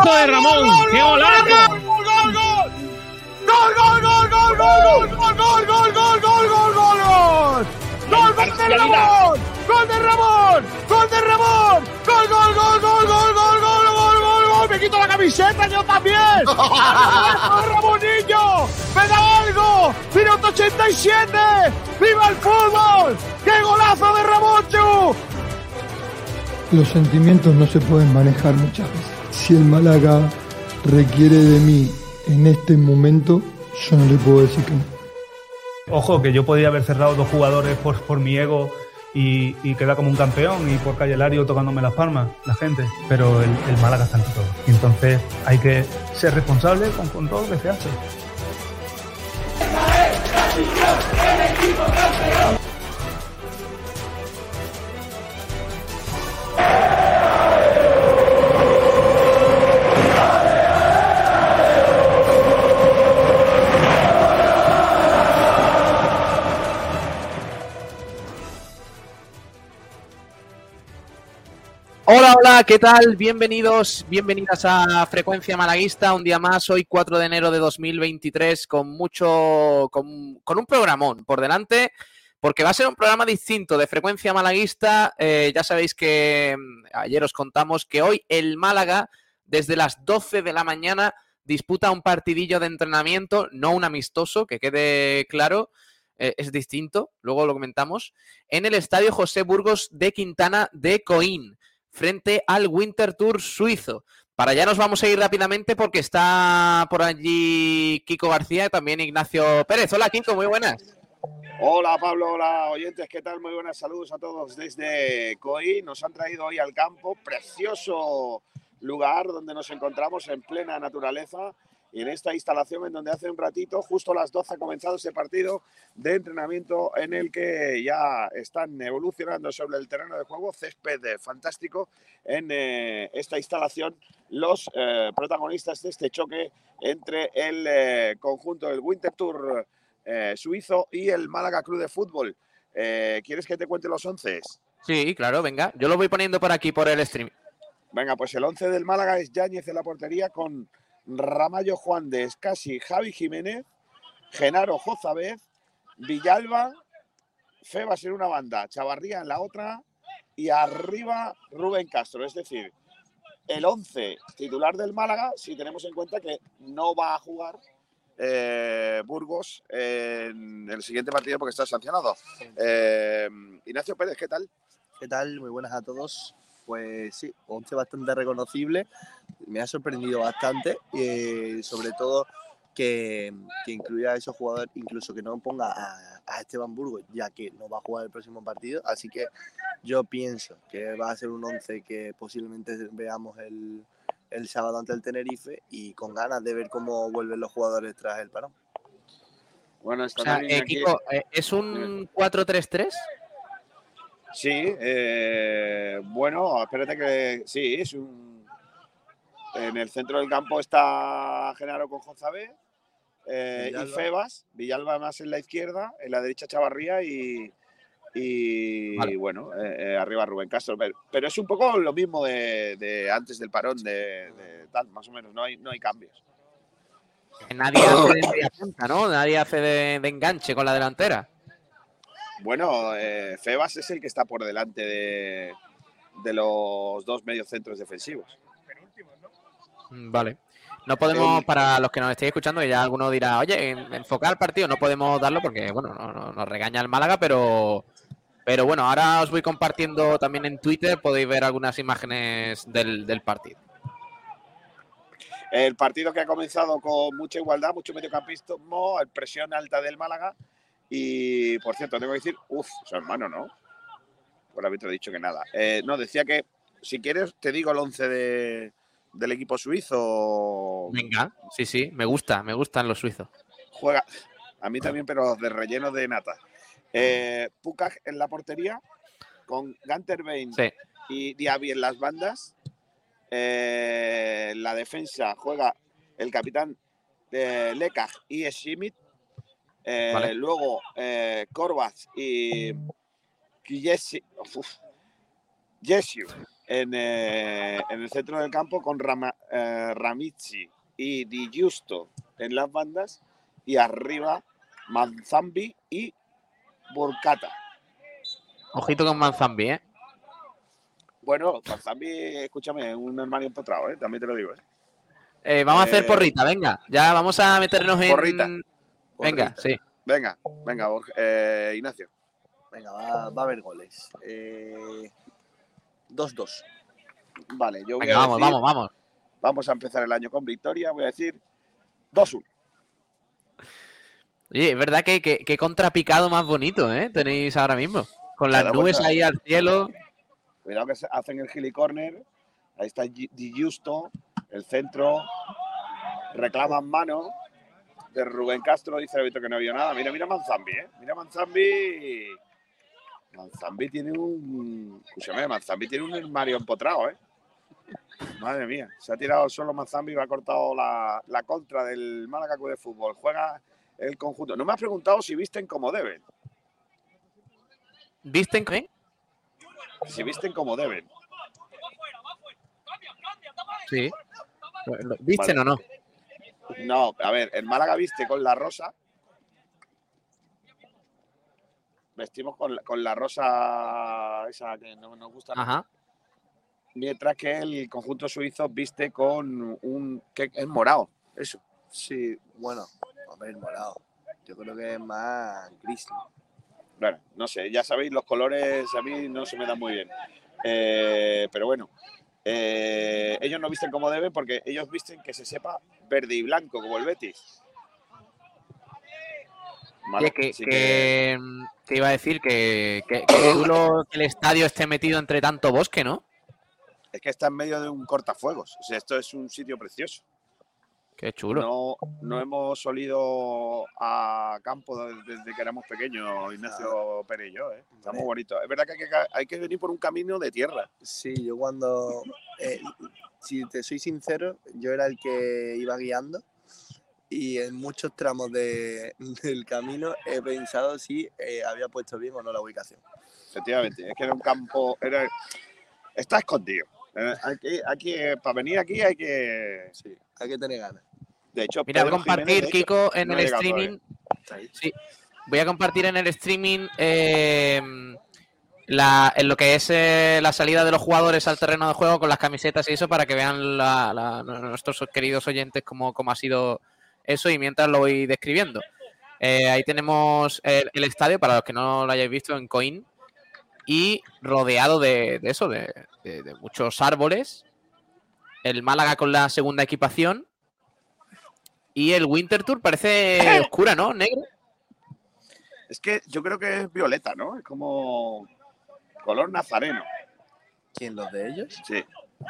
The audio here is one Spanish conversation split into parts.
golazo de Ramón! ¡Qué golazo! ¡Gol, gol, gol! ¡Gol, gol, gol, gol, gol, gol, gol, gol, gol, gol, gol, gol, gol! ¡Gol de Ramón! ¡Gol de Ramón! ¡Gol de Ramón! ¡Gol, gol, gol, gol, gol, gol, gol, gol, gol, gol! ¡Me quito la camiseta yo también! ¡Ramonillo! ¡Me da algo! ¡Minuto 87! ¡Viva el fútbol! ¡Qué golazo de Ramón, Los sentimientos no se pueden manejar muchas veces. Si el Málaga requiere de mí en este momento, yo no le puedo decir que no. Ojo, que yo podía haber cerrado dos jugadores por, por mi ego y, y quedar como un campeón y por Calle Lario tocándome las palmas, la gente. Pero el, el Málaga está ante todo. Entonces hay que ser responsable con, con todo lo que se hace. Hola, ¿qué tal? Bienvenidos, bienvenidas a Frecuencia Malaguista, un día más, hoy 4 de enero de 2023, con mucho, con, con un programón por delante, porque va a ser un programa distinto de Frecuencia Malaguista. Eh, ya sabéis que mm, ayer os contamos que hoy el Málaga, desde las 12 de la mañana, disputa un partidillo de entrenamiento, no un amistoso, que quede claro, eh, es distinto, luego lo comentamos, en el Estadio José Burgos de Quintana de Coín frente al Winter Tour suizo. Para allá nos vamos a ir rápidamente porque está por allí Kiko García y también Ignacio Pérez. Hola Kiko, muy buenas. Hola Pablo, hola oyentes, ¿qué tal? Muy buenas saludos a todos desde COI. Nos han traído hoy al campo, precioso lugar donde nos encontramos en plena naturaleza en esta instalación en donde hace un ratito, justo a las 12, ha comenzado ese partido de entrenamiento en el que ya están evolucionando sobre el terreno de juego, césped fantástico en eh, esta instalación, los eh, protagonistas de este choque entre el eh, conjunto del Winter Tour suizo y el Málaga Club de Fútbol. ¿Quieres que te cuente los once? Sí, claro, venga. Yo lo voy poniendo por aquí por el stream. Venga, pues el once del Málaga es Yáñez en la portería con Ramallo Juan de Escasi, Javi Jiménez, Genaro Jozabez, Villalba, Febas en una banda, Chavarría en la otra y arriba Rubén Castro. Es decir, el 11 titular del Málaga, si tenemos en cuenta que no va a jugar eh, Burgos en el siguiente partido porque está sancionado. Eh, Ignacio Pérez, ¿qué tal? ¿Qué tal? Muy buenas a todos. Pues sí, 11 bastante reconocible. Me ha sorprendido bastante, eh, sobre todo que, que, incluya a esos jugadores, incluso que no ponga a, a, Esteban Burgos, ya que no va a jugar el próximo partido. Así que yo pienso que va a ser un 11 que posiblemente veamos el, el sábado ante el Tenerife y con ganas de ver cómo vuelven los jugadores tras el parón. Bueno, o sea, eh, Kiko, ¿es un 4-3-3? Sí, eh, bueno, espérate que sí, es un. En el centro del campo está Genaro con Jozabé eh, y Febas, Villalba más en la izquierda, en la derecha Chavarría y, y vale. bueno, eh, arriba Rubén Castro. Pero, pero, es un poco lo mismo de, de antes del parón, de, de, tal, más o menos, no hay, no hay cambios. Nadie hace de media punta, ¿no? Nadie hace de, de enganche con la delantera. Bueno, eh, Febas es el que está por delante de, de los dos mediocentros defensivos. Mm, Vale. No podemos, para los que nos estéis escuchando, ya alguno dirá, oye, enfocar el partido, no podemos darlo porque, bueno, no, no, nos regaña el Málaga, pero, pero bueno, ahora os voy compartiendo también en Twitter, podéis ver algunas imágenes del, del partido. El partido que ha comenzado con mucha igualdad, mucho mediocampismo, presión alta del Málaga, y por cierto, tengo que decir, uff, su hermano, ¿no? Por haberme dicho que nada. Eh, no, decía que si quieres, te digo el 11 de, del equipo suizo. Venga, sí, sí, me gusta, me gustan los suizos. Juega, a mí también, pero de relleno de nata. Eh, en la portería, con Gunter Bain sí. y Diaby en las bandas. Eh, la defensa juega el capitán eh, Lekaj y Schmidt. Eh, vale. Luego eh, y Jesse, en, eh, en el centro del campo con Rama- eh, y Di Giusto en las bandas y arriba Manzambi y Burkata. Ojito con Manzambi, ¿eh? Bueno, Manzambi, escúchame, es un hermano empotrado, ¿eh? también te lo digo. ¿eh? Eh, vamos a hacer porrita, venga. Ya vamos a meternos en. Venga, sí. Venga, venga, Borja- eh, Ignacio. Venga, va, va a haber goles. Eh, 2-2. Vale, yo voy Venga, a vamos, decir- vamos, vamos. Vamos a empezar el año con victoria. Voy a decir 2-1. Oye, es verdad que, que, que contrapicado más bonito, ¿eh? Tenéis ahora mismo. Con las nubes vuelta. ahí al cielo. Cuidado que se- hacen el gilly corner. Ahí está Di Giusto, el centro. Reclaman mano de Rubén Castro. Dice el árbitro que no vio nada. Mira, mira Manzambi, ¿eh? Mira Manzambi. Manzambi tiene un. Escúchame, Manzambi tiene un armario empotrado, ¿eh? Madre mía, se ha tirado solo Manzambi y ha cortado la, la contra del Málaga de Fútbol. Juega el conjunto. No me has preguntado si visten como deben. ¿Visten qué? Si visten como deben. Sí. ¿Visten o no? No, a ver, el Málaga viste con la rosa. Vestimos con, la- con la rosa esa que no nos gusta. Mientras que el conjunto suizo viste con un. que es morado. Eso. Sí, bueno, a ver, morado. Yo creo que es más gris. ¿no? Bueno, no sé, ya sabéis, los colores a mí no se me dan muy bien. Eh, pero bueno, eh, ellos no visten como deben porque ellos visten que se sepa verde y blanco, como el Betis. Vale, que, que, mm, iba a decir que, que, que chulo que el estadio esté metido entre tanto bosque, ¿no? es que está en medio de un cortafuegos. O sea, esto es un sitio precioso. Qué chulo. No, no hemos olido a campo desde, que éramos pequeños, Ignacio Pérez y yo. ¿eh? Está muy bonito. Es verdad que hay, que hay que venir por un camino de tierra. Sí, yo cuando. eh, si te soy sincero, yo era el que iba guiando y en muchos tramos de- del camino he pensado si eh, había puesto bien o no la ubicación. Efectivamente, es que era un campo. Era, está escondido. Eh, Aquí, aquí, para venir aquí hay que. Sí, hay que tener ganas. De hecho, Mira, voy a compartir, Jiménez, de hecho, Kiko, en no el streaming. Sí. Voy a compartir en el streaming eh, la, en lo que es eh, la salida de los jugadores al terreno de juego con las camisetas y eso para que vean la- la- nuestros queridos oyentes cómo, cómo ha sido eso y mientras lo voy describiendo. Eh, ahí tenemos el, el estadio, para los que no lo hayáis visto, en Coin y rodeado de, de eso, de, de- de muchos árboles. El Málaga con la segunda equipación. Y el Winter Tour parece oscura, ¿no? Negro. Es que yo creo que es violeta, ¿no? Es como color nazareno. ¿Quién, los de ellos? Sí.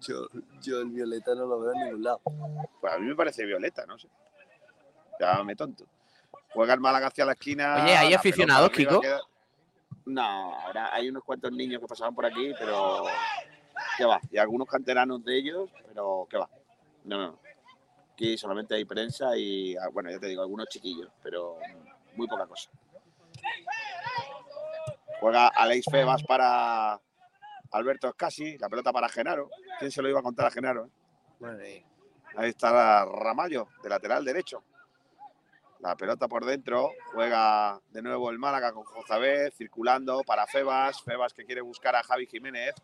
Yo, yo el violeta no lo veo en ningún lado. Pues a mí me parece violeta, no sé. Llámame tonto. Juega el Málaga hacia la esquina. Oye, ¿hay aficionados, Kiko? queda- No, ahora hay unos cuantos niños que pasaban por aquí, pero. ¿Qué va? Y algunos canteranos de ellos, pero ¿qué va? No, no. Aquí solamente hay prensa y, ah, bueno, ya te digo, algunos chiquillos, pero muy poca cosa. Juega Aleix Febas para Alberto Escasi, la pelota para Genaro. ¿Quién se lo iba a contar a Genaro? eh? Ahí está Ramallo, de lateral derecho. La pelota por dentro. Juega de nuevo el Málaga con Jozabé, circulando para Febas. Febas que quiere buscar a Javi Jiménez,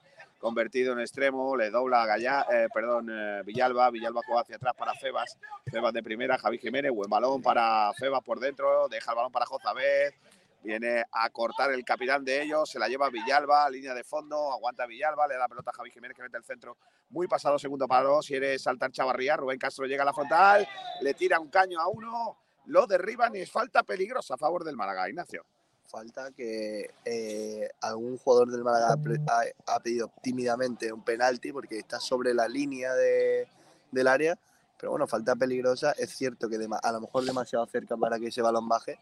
convertido en extremo. Le dobla a eh, perdón, eh, Villalba. Villalba juega hacia atrás para Febas. Febas de primera, Javi Jiménez. Buen balón para Febas por dentro. Deja el balón para Jozabé. Viene a cortar el capitán de ellos. Se la lleva Villalba, línea de fondo. Aguanta Villalba. Le da la pelota a Javi Jiménez que mete el centro muy pasado segundo palo, quiere saltar Chavarría, Rubén Castro llega a la frontal, le tira un caño a uno, lo derriban y es falta peligrosa a favor del Málaga, Ignacio. Falta que eh, algún jugador del Málaga ha pre- ha, ha pedido tímidamente un penalti porque está sobre la línea de- del área. Pero bueno, falta peligrosa. Es cierto que a lo mejor demasiado cerca para que ese balón baje,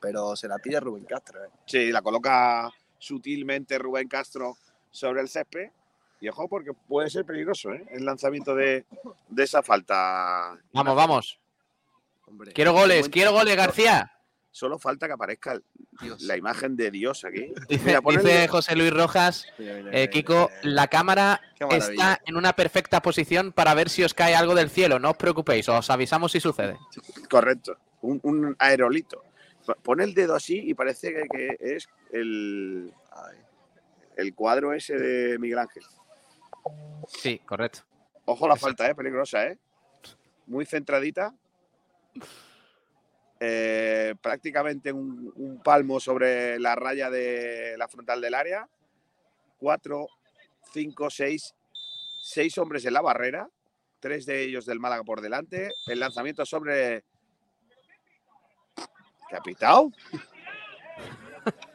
pero se la pide Rubén Castro. ¿eh? Sí, la coloca sutilmente Rubén Castro sobre el césped. Y ojo, porque puede ser peligroso ¿eh? el lanzamiento de, de esa falta. Vamos, vamos. Hombre, Quiero goles, quiero goles, García. Solo falta que aparezca el- Dios. la imagen de Dios aquí. Dice, Mira, José Luis Rojas, Mira, mira, eh, Kiko, la cámara está en una perfecta posición para ver si os cae algo del cielo. No os preocupéis, os avisamos si sucede. Correcto, un, un aerolito. P- Pon el dedo así y parece que, que es el, el cuadro ese de Miguel Ángel. Sí, correcto. Ojo la Exacto. falta, ¿eh? Peligrosa, ¿eh? Muy centradita. Eh, prácticamente un, un palmo sobre la raya de la frontal del área. Cuatro, cinco, seis, seis hombres en la barrera. Tres de ellos del Málaga por delante. El lanzamiento sobre. ¿Qué ha pitado?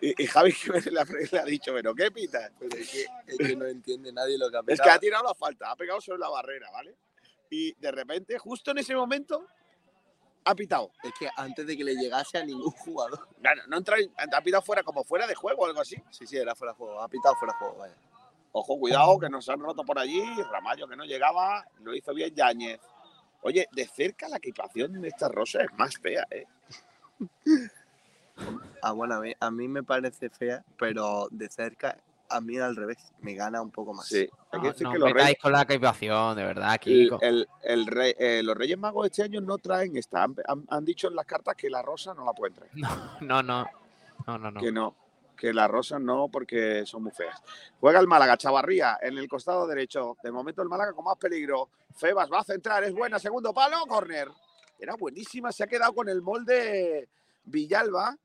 Y, y Javi le ha, dicho, pero ¿qué pita? pero es que, es que no entiende nadie lo que ha Es que pitado. ha tirado la falta, ha pegado sobre la barrera, ¿vale? Y de repente, justo en ese momento, ha pitado. Es que antes de que le llegase a ningún jugador. No, entra, ha pitado fuera, como fuera de juego o algo así. Sí, sí, era fuera de juego. Ha pitado fuera de juego, vaya. Ojo, cuidado, que nos han roto por allí. Ramallo que no llegaba, lo hizo bien Yáñez. Oye, de cerca la equipación de esta rosa es más fea, ¿eh? Ah, bueno, a mí, a mí me parece fea, pero de cerca, a mí al revés, me gana un poco más. Sí. No, no que os los reyes, con la equipación, de verdad, el, Kiko. el- el rey- eh, los Reyes Magos este año no traen esta. Han, han- han dicho en las cartas que la rosa no la pueden traer. No, no. No, no, no. Que no, que las rosas no, porque son muy feas. Juega el Málaga, Chavarría, en el costado derecho. De momento el Málaga con más peligro. Febas va a centrar, es buena, segundo palo, córner. Era buenísima, se ha quedado con el molde Villalba,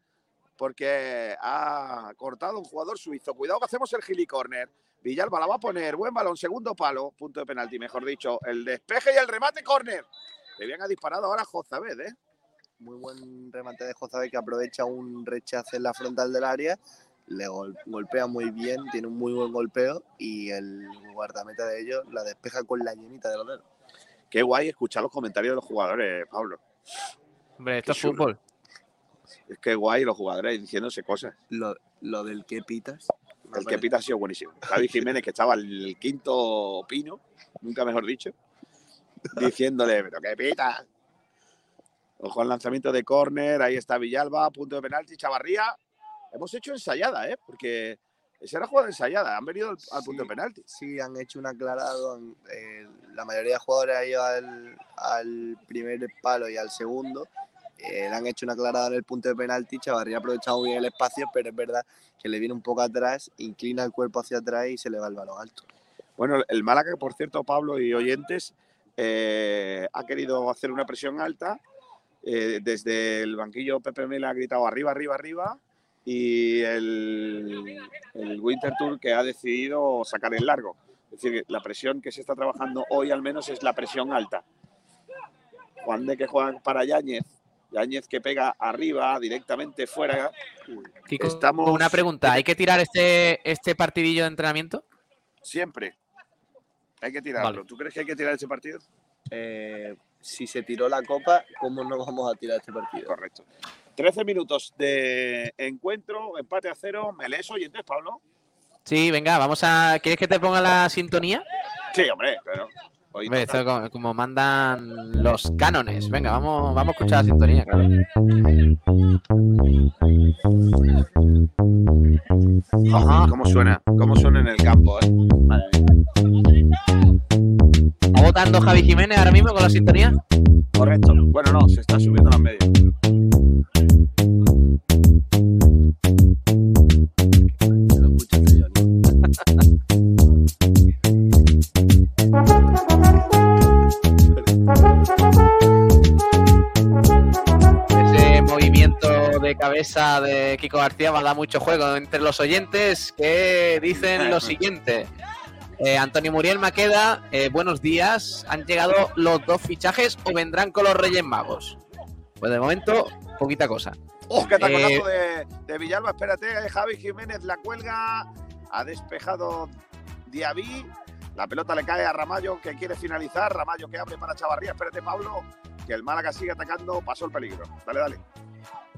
porque ha cortado un jugador suizo. Cuidado que hacemos el gili córner. Villalba la va a poner, buen balón, segundo palo, punto de penalti, mejor dicho. El despeje y el remate, córner. Que bien ha disparado ahora Jozabed, ¿eh? Muy buen remate de Jozabe que aprovecha un rechace en la frontal del área, le gol- golpea muy bien, tiene un muy buen golpeo y el guardameta de ellos la despeja con la llenita de los dedos. Qué guay escuchar los comentarios de los jugadores, Pablo. Hombre, esto Qué es chulo. fútbol. Es que guay los jugadores diciéndose cosas. Lo, lo del que pitas. El que pita ha sido buenísimo. Javi Jiménez, que estaba el quinto pino, nunca mejor dicho, diciéndole, pero qué pita. Ojo al lanzamiento de córner, ahí está Villalba, punto de penalti, Chavarría. Hemos hecho ensayada, ¿eh? Porque esa era jugada ensayada, han venido al, al punto de penalti. Sí, han hecho un aclarado. eh, la mayoría de jugadores ha ido al, al primer palo y al segundo. Eh, le han hecho un aclarado en el punto de penalti. Chavarría ha aprovechado bien el espacio, pero es verdad que le viene un poco atrás, inclina el cuerpo hacia atrás y se le va el balón alto. Bueno, el Málaga, por cierto, Pablo y oyentes, eh, ha querido hacer una presión alta. Eh, desde el banquillo Pepe Mela ha gritado arriba, arriba, arriba. Y el, el Winter Tour que ha decidido sacar el largo. Es decir, la presión que se está trabajando hoy al menos es la presión alta. Juan de que juega para Yáñez. Yáñez que pega arriba, directamente fuera. Kiko, Estamos- una pregunta. ¿Hay que tirar este, este partidillo de entrenamiento? Siempre. Hay que tirarlo. Vale. ¿Tú crees que hay que tirar ese partido? Eh, si se tiró la copa, ¿cómo no vamos a tirar este partido? Correcto. 13 minutos de encuentro, empate a cero. ¿Me lees oyentes, Pablo? Sí, venga, vamos a. ¿Quieres que te ponga la sintonía? Sí, hombre, pero. Hoy Hombre, total. esto como, como mandan los cánones. Venga, vamos, vamos a escuchar la sintonía, claro. Ajá, ¿Cómo suena? ¿Cómo suena en el campo? eh? ¿Está votando Javi Jiménez ahora mismo con la sintonía? Correcto. Bueno, no, se está subiendo las medias. De cabeza de Kiko García va a dar mucho juego entre los oyentes que dicen lo siguiente. Eh, Antonio Muriel Maqueda, eh, buenos días. ¿Han llegado los dos fichajes o vendrán con los Reyes Magos? Pues de momento, poquita cosa. ¡Oh, qué taconazo Eh, de, de Villalba! Espérate, Javi Jiménez la cuelga. Ha despejado Diabí. La pelota le cae a Ramallo que quiere finalizar. Ramallo que abre para Chavarría. Espérate, Pablo, que el Málaga sigue atacando. Pasó el peligro. Dale, dale.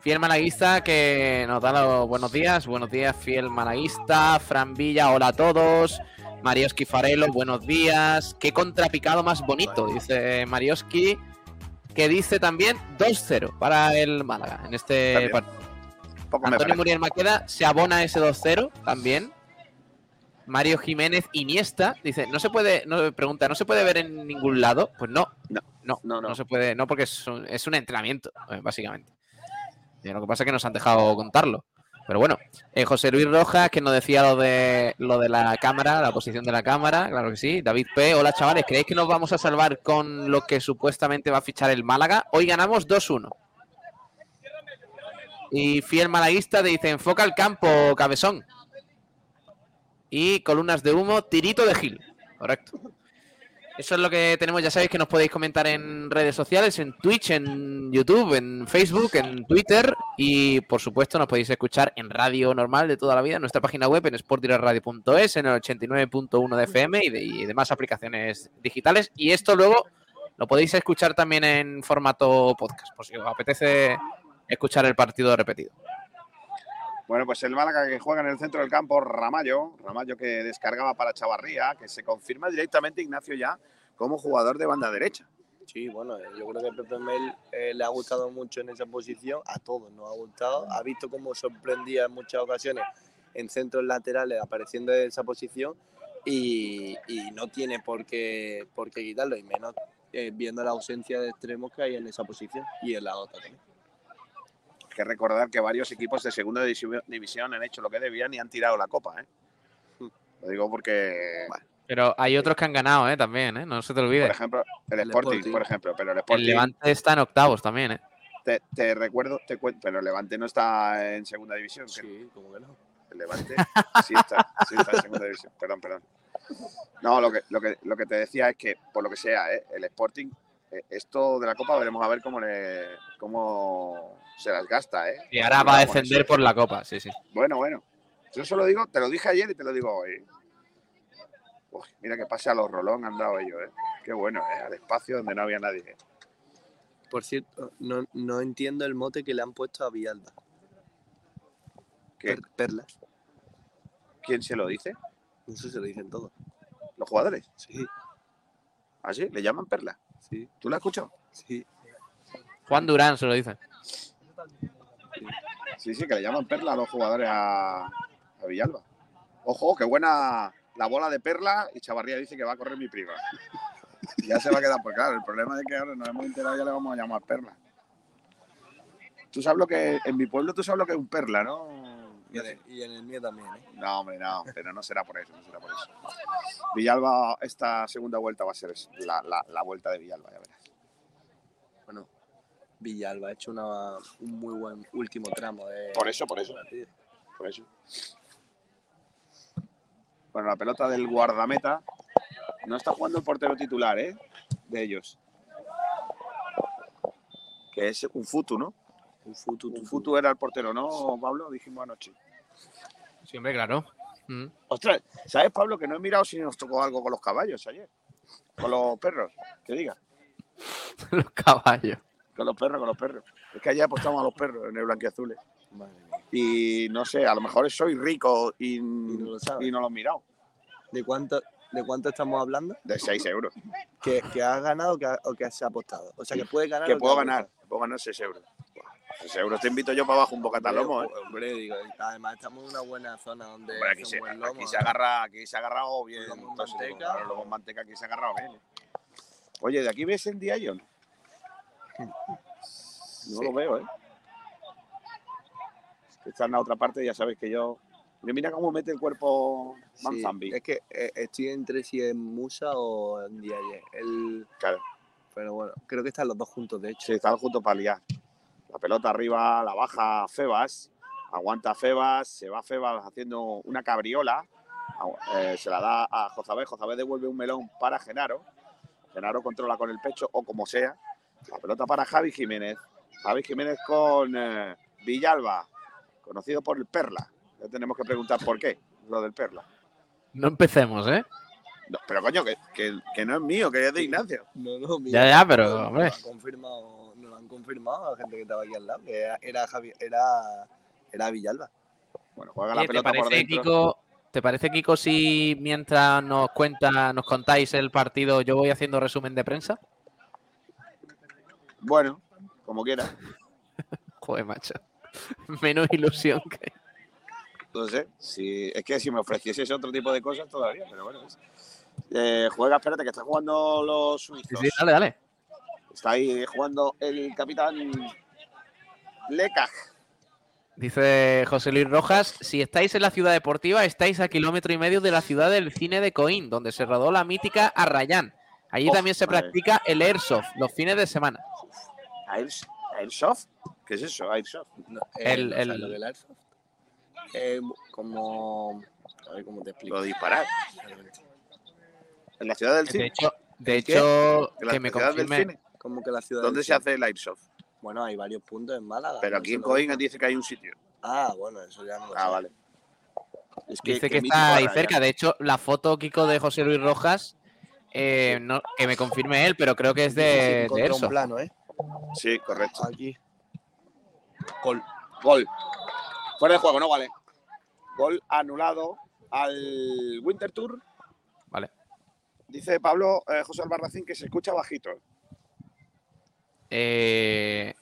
Fiel malaguista que nos da los buenos días. Buenos días, fiel malaguista. Fran Villa, hola a todos. Marioski Farelo, buenos días. Qué contrapicado más bonito, dice Marioski. que dice también 2-0 para el Málaga en este También. partido. Poco Antonio. Muriel Maqueda se abona ese 2-0 también. Mario Jiménez Iniesta dice, no se puede, no, pregunta, ¿no se puede ver en ningún lado? Pues no, No. no, No, no, no. se puede, no porque es un, es un entrenamiento, eh, básicamente. Y lo que pasa es que nos han dejado contarlo. Pero bueno, eh, José Luis Rojas, que nos decía lo de lo de la cámara, la posición de la cámara, claro que sí. David P, hola chavales, ¿creéis que nos vamos a salvar con lo que supuestamente va a fichar el Málaga? Hoy ganamos 2-1. Y fiel malaguista dice, enfoca el campo, cabezón. Y columnas de humo, tirito de Gil. Correcto. Eso es lo que tenemos, ya sabéis que nos podéis comentar en redes sociales, en Twitch, en YouTube, en Facebook, en Twitter y por supuesto nos podéis escuchar en radio normal de toda la vida, en nuestra página web en sportdireradio.es, en el 89.1 de FM y, de- y demás aplicaciones digitales. Y esto luego lo podéis escuchar también en formato podcast, por si os apetece escuchar el partido repetido. Bueno, pues el Málaga que juega en el centro del campo, Ramallo, Ramallo que descargaba para Chavarría, que se confirma directamente Ignacio ya como jugador de banda derecha. Sí, bueno, eh, yo creo que Pepe Mel eh, le ha gustado mucho en esa posición, a todos nos ha gustado, ha visto cómo sorprendía en muchas ocasiones en centros laterales apareciendo en esa posición y, no tiene por qué, por qué quitarlo, y menos eh, viendo la ausencia de extremos que hay en esa posición y en la otra también. Que recordar que varios equipos de segunda divisi- división han hecho lo que debían y han tirado la copa. ¿eh? Lo digo porque, Pero hay otros que han ganado, ¿eh? También, ¿eh? No se te olvide. por ejemplo, el, El Sporting, Sporting. por ejemplo, pero el El Sporting, Levante está en octavos también, ¿eh? te, te recuerdo, te cuento, pero el Levante no está en segunda división. que Sí, como que no. El Levante sí está, sí está en segunda división. Perdón, perdón. No, lo que, lo que, lo que te decía es que, por lo que sea, ¿eh? el Sporting, esto de la Copa veremos a ver cómo, le, cómo se las gasta. ¿eh? Y ahora va a descender por la copa, sí, sí. Bueno, bueno. Yo solo digo, te lo dije ayer y te lo digo hoy. Uy, mira que pase a los Rolón han dado ellos, ¿eh? Qué bueno, ¿eh? Al espacio donde no había nadie. Por cierto, no, no entiendo el mote que le han puesto a Villalba. ¿Qué? Per- perlas. ¿Quién se lo dice? Eso se lo dicen todos. ¿Los jugadores? Sí, ¿Ah, sí? ¿Le llaman Perla? Sí, ¿Tú lo has escuchado? sí. Juan Durán se lo dice. Sí, sí, que le llaman perla a los jugadores a, a Villalba. Ojo, qué buena la bola de perla y Chavarría dice que va a correr mi prima. Ya se va a quedar por claro. El problema es que ahora nos hemos enterado y ya le vamos a llamar perla. Tú sabes lo que en mi pueblo tú sabes lo que es un perla, ¿no? Y en, el, y en el mío también, ¿eh? No, hombre, no, pero no será por eso, no será por eso. Villalba, esta segunda vuelta va a ser la, la- la vuelta de Villalba, ya verás. Bueno, Villalba ha hecho una, un muy buen último tramo de. Por eso, por eso. Por eso. Bueno, la pelota del guardameta. No está jugando el portero titular, ¿eh? De ellos. Que es un futu, ¿no? Un futu, Un futu era el portero, ¿no, Pablo? Dijimos anoche. Sí, hombre, claro. Mm. Ostras, ¿sabes, Pablo, que no he mirado si nos tocó algo con los caballos ayer? Con los perros, que diga. Los caballos. Con los perros, con los perros. Es que ayer apostamos a los perros en el mía. Y no sé, a lo mejor soy rico y, no lo sabes. y no lo he mirado. ¿De cuánto, ¿De cuánto estamos hablando? De 6 euros. ¿Que, que has ganado o que, ha- o que se ha apostado? O sea, que puedes ganar. Que puedo has ganar. Puedo ganar 6 euros. 6 euros te invito yo para abajo un bocata al lomo, ¿eh? Hombre, digo, además estamos en una buena zona donde Hombre, aquí, se, buen lomo, aquí se agarra, aquí se ha agarrado bien. Lomo manteca. lomo manteca aquí se ha agarrado bien. ¿eh? Oye, ¿de aquí ves el Dion? No lo veo, ¿eh? Está en la otra parte, ya sabes que yo. Mira cómo mete el cuerpo Sí, Manzambi. es que eh, estoy entre si es Musa o en Diaye. El, Claro, pero bueno, creo que están los dos juntos, de hecho. sí, están juntos para liar. La pelota arriba, la baja Febas, aguanta Febas, se va Febas haciendo una cabriola, eh, se la da a Jozabé, Jozabé devuelve un melón para Genaro, Genaro controla con el pecho o como sea, la pelota para Javi Jiménez, Javi Jiménez con eh, Villalba, conocido por el Perla, ya tenemos que preguntar por qué, lo del Perla. No empecemos, ¿eh? No, pero coño, que, que- que no es mío, que es de Ignacio. No, no, Ya, ya, pero, hombre. Lo confirmado, lo han confirmado la gente que estaba aquí al lado, que era, era, Javi- era, era Villalba. Bueno, juega la Oye, ¿te, pelota por parece, dentro. Kiko, ¿Te parece, Kiko, si mientras nos cuenta, nos contáis el partido, yo voy haciendo resumen de prensa? Bueno, como quiera. Joder, macho. Menos ilusión que. No sé. Si, es que si me ofrecieses otro tipo de cosas todavía, pero bueno. Eh, juega, espérate, que están jugando los suizos. Sí, sí, dale, dale. Está ahí jugando el capitán Lekaj. Dice José Luis Rojas, si estáis en la ciudad deportiva, estáis a kilómetro y medio de la ciudad del cine de Coín, donde se rodó la mítica Arrayán. Allí Oh, también se madre. practica el airsoft los fines de semana. Airs- ¿Airsoft? ¿Qué es eso? Airsoft. No, eh, El- ¿no sabes el- lo del airsoft? Eh, como. A ver cómo te explico. Lo disparar. En la ciudad del De cine. hecho, de hecho la que me confirme. Como que la ciudad. ¿Dónde se hace el Airsoft? Bueno, hay varios puntos en Málaga. Pero no aquí en Coín dice que hay un sitio. Ah, bueno, eso ya no lo Ah, sé. vale. Es Dice que está ahí cerca. De hecho, la foto, Kiko, de José Luis Rojas, eh, no, que me confirme él, pero creo que es de, de encontré un Airsoft. plano, ¿eh? Sí, correcto. Aquí. Gol. Gol. Fuera de juego, no vale. Gol anulado al Winter Tour. Vale. Dice Pablo eh, José Albarracín que se escucha bajito. Eh,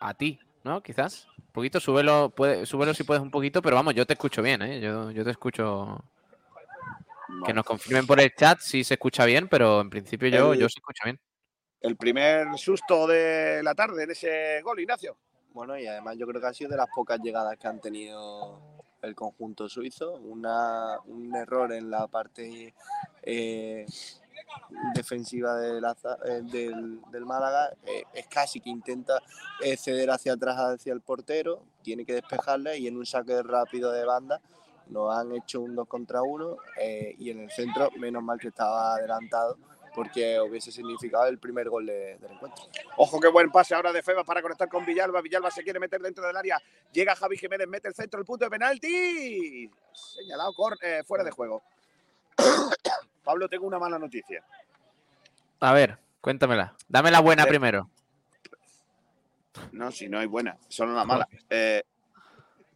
a ti, ¿no? Quizás. Un poquito, súbelo, puede, súbelo si puedes un poquito, pero vamos, yo te escucho bien, ¿eh? Yo, yo te escucho. Que nos confirmen por el chat si se escucha bien, pero en principio yo, El- yo se escucho bien. El primer susto de la tarde en ese gol, Ignacio. Bueno, y además yo creo que ha sido de las pocas llegadas que han tenido el conjunto suizo. Una, un error en la parte eh, defensiva eh, del, del Málaga. eh, es casi que intenta eh, ceder hacia atrás hacia el portero, tiene que despejarle y en un saque rápido de banda nos han hecho un 2 contra 1 y en el centro, menos mal que estaba adelantado porque hubiese significado el primer gol de- del encuentro. Ojo, qué buen pase ahora de Febas para conectar con Villalba. Villalba se quiere meter dentro del área. Llega Javi Jiménez, mete el centro, el punto de penalti. Señalado cor- fuera de juego. Pablo, tengo una mala noticia. A ver, cuéntamela. Dame la buena Eh, primero. No, si no hay buena, solo una mala. Eh,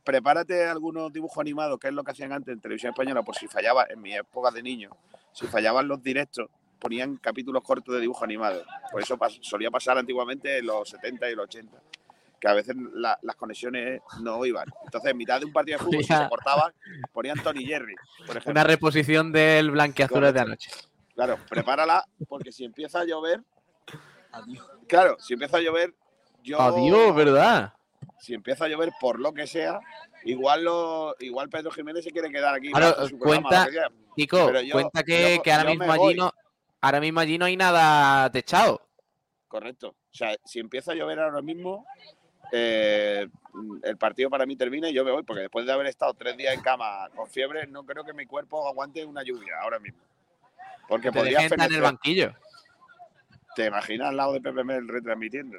prepárate algunos dibujos animados, que es lo que hacían antes en televisión española, por si fallaba, en mi época de niño, si fallaban los directos, ponían capítulos cortos de dibujos animados. Por eso solía pasar antiguamente en los 70 y los 80, que a veces la- las conexiones no iban. Entonces, en mitad de un partido de fútbol, si se cortaban, ponían Tony Jerry, por ejemplo. Una reposición del blanqueazules de anoche. Claro, prepárala, porque si empieza a llover, Adiós. claro, si empieza a llover, yo... Adiós, ¿verdad? si empieza a llover por lo que sea, igual lo, igual Pedro Jiménez se quiere quedar aquí. Claro, su programa, cuenta- que yo- cuenta que, yo- que ahora mismo allí no. Ahora mismo allí no hay nada techado. Correcto. O sea, si empieza a llover ahora mismo, eh, el partido para mí termina y yo me voy, porque después de haber estado tres días en cama con fiebre, no creo que mi cuerpo aguante una lluvia ahora mismo. Porque Te podría dejen estar en el banquillo. ¿Te imaginas al lado de Pepe Mel retransmitiendo?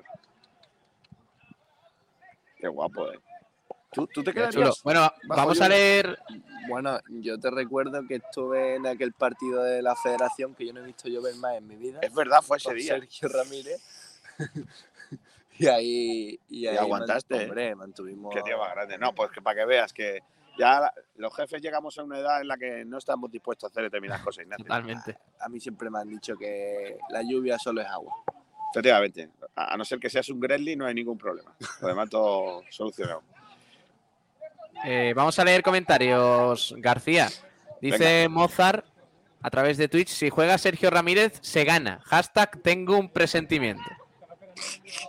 Qué guapo, ¿eh? ¿Tú, tú te quedarías? Bueno, vamos a leer. Bueno, yo te recuerdo que estuve en aquel partido de la federación que yo no he visto llover más en mi vida. Es verdad, fue ese día. Sergio Ramírez. y ahí. Y, ahí aguantaste, man- ¿eh? hombre, mantuvimos. Qué tío más grande. No, pues que para que veas que ya los jefes llegamos a una edad en la que no estamos dispuestos a hacer determinadas cosas, Ignacio. Totalmente. A mí siempre me han dicho que la lluvia solo es agua. Efectivamente. A a no ser que seas un Gremlin, no hay ningún problema. Lo demás todo solucionado. Eh, vamos a leer comentarios. García. Dice Mozart a través de Twitch: si juega Sergio Ramírez, se gana. Hashtag tengo un presentimiento.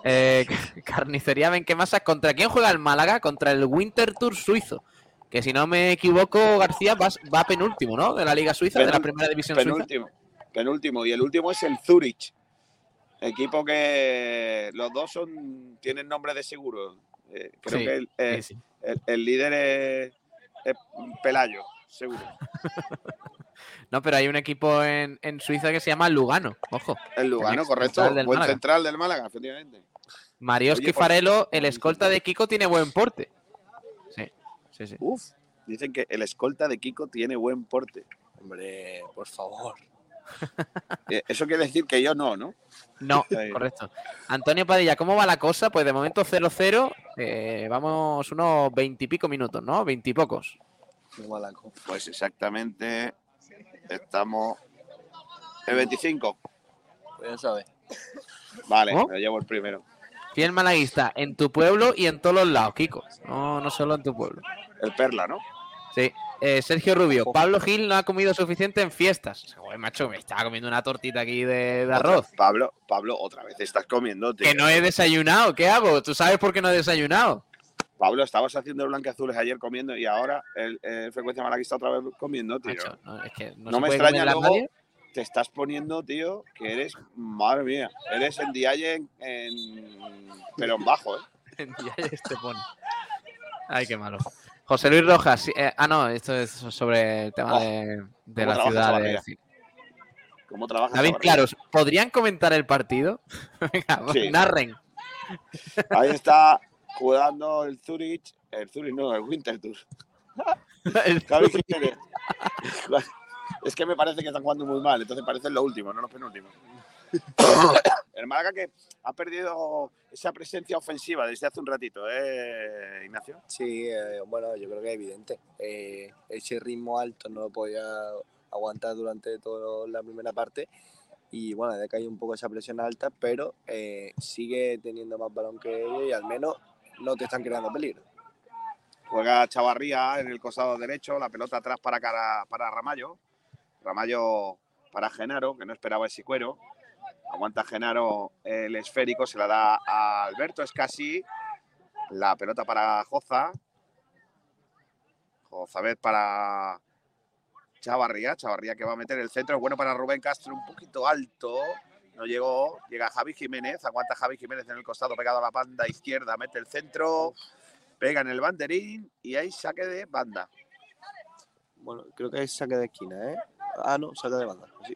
Eh, carnicería Benquemasa. ¿Contra quién juega el Málaga? Contra el Winter Tour suizo. Que si no me equivoco, García va penúltimo, ¿no? De la Liga Suiza, de la Penúltimo, primera división suiza. Penúltimo. Penúltimo. Y el último es el Zurich. Equipo que los dos son tienen nombre de seguro. Eh, creo Sí, que el, eh, Sí, sí. el- el líder es, es Pelayo, seguro. No, pero hay un equipo en, en Suiza que se llama Lugano. Ojo. El Lugano, correcto. central del Buen Málaga. central del Málaga, efectivamente. Marioski por- Farelo, el escolta de Kiko, tiene buen porte. Sí, sí, sí. Uf, dicen que el escolta de Kiko tiene buen porte. Hombre, por favor. Eh, Eso quiere decir que yo no, ¿no? No, correcto. Antonio Padilla, ¿cómo va la cosa? Pues de momento 0-0. eh, vamos unos 20 y pico minutos, ¿no? 20 y pocos. Qué mala cosa. Pues exactamente estamos en 25. Pues ya sabes. Vale, ¿Oh? me llevo el primero. Fiel malaguista en tu pueblo y en todos los lados, Kiko. No, no solo en tu pueblo. El Perla, ¿no? Sí. Eh, Sergio Rubio, Pablo Gil no ha comido suficiente en fiestas. Joder, macho, me estaba comiendo una tortita aquí de, de arroz. Otra- Pablo, Pablo, otra vez estás comiendo, tío. Que no he desayunado, ¿qué hago? ¿Tú sabes por qué no he desayunado? Pablo, estabas haciendo blanqueazules ayer comiendo y ahora el, el frecuencia malaguista otra vez comiendo, tío. Macho, no, es que no, No se me puede extraña luego- nadie. Te estás poniendo, tío, que eres, madre mía, eres en Dialle en, en- pero en bajo, ¿eh? Ya este pone. Ay, qué malo. José Luis Rojas. eh, ah, no, esto es sobre el tema Oh, de, la ciudad. de- sí. ¿Cómo trabajas? David? Claros, ¿podrían comentar el partido? Venga, Sí. narren. Ahí está jugando el Zurich, el Zurich no, el Winterthur. El-. Es que me parece que están jugando muy mal, entonces parecen lo último, no los penúltimos. El Málaga que ha perdido esa presencia ofensiva desde hace un ratito, ¿eh, Ignacio? Sí, eh, bueno, yo creo que es evidente. Eh, ese ritmo alto no lo podía aguantar durante toda la primera parte y bueno, ha decaído un poco esa presión alta, pero eh, sigue teniendo más balón que ellos y al menos no te están creando peligro. Juega Chavarría en el costado derecho, la pelota atrás para, cara, para Ramallo. Ramallo para Genaro, que no esperaba ese cuero. Aguanta Genaro el esférico, se la da a Alberto Escasi. La pelota para Joza. Jozabet para Chavarría. Chavarría que va a meter el centro. Es bueno para Rubén Castro, un poquito alto. No llegó. Llega Javi Jiménez. Aguanta Javi Jiménez en el costado, pegado a la banda izquierda. Mete el centro. Pega en el banderín y hay saque de banda. Bueno, creo que es saque de esquina, ¿eh? Ah, no, saque de banda. Sí.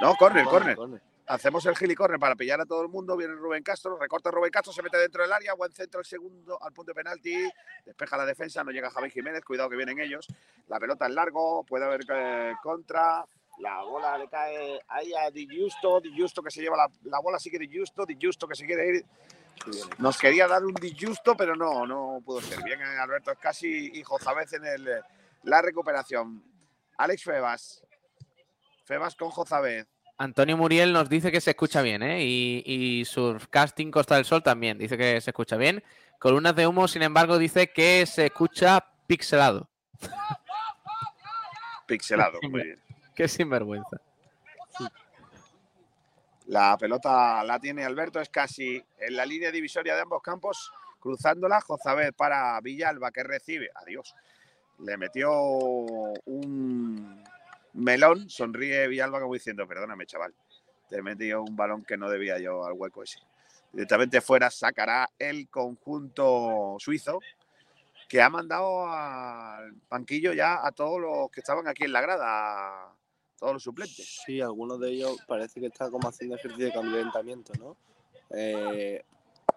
No, córner, Córner, córner. córner. Hacemos el gilicorner para pillar a todo el mundo. Viene Rubén Castro, recorta Rubén Castro, se mete dentro del área, buen centro el segundo al punto de penalti, despeja la defensa, no llega Javi Jiménez, cuidado que vienen ellos. La pelota en largo, puede haber eh, contra. La bola le cae ahí a Di Giusto, Di Giusto que se lleva la, la bola, sigue Di Giusto, Di Giusto que se quiere ir. Nos quería dar un Di Giusto, pero no, no pudo ser. Bien eh, Alberto Escasi y Jozabez en el, eh, la recuperación. Alex Febas. Febas con Jozabez. Antonio Muriel nos dice que se escucha bien, ¿eh? Y, y Surfcasting Costa del Sol también dice que se escucha bien. Columnas de humo, sin embargo, dice que se escucha pixelado. Pixelado, muy bien. Qué sinvergüenza. La pelota la tiene Alberto, es casi en la línea divisoria de ambos campos, cruzándola. Jozabed para Villalba, que recibe. Adiós. Le metió un melón, sonríe Villalba como diciendo, perdóname, chaval. Te metió un balón que no debía yo al hueco ese. Directamente fuera sacará el conjunto suizo, que ha mandado al banquillo ya a todos los que estaban aquí en la grada, todos los suplentes. Sí, algunos de ellos parece que están como haciendo ejercicio de calentamiento, ¿no? Eh,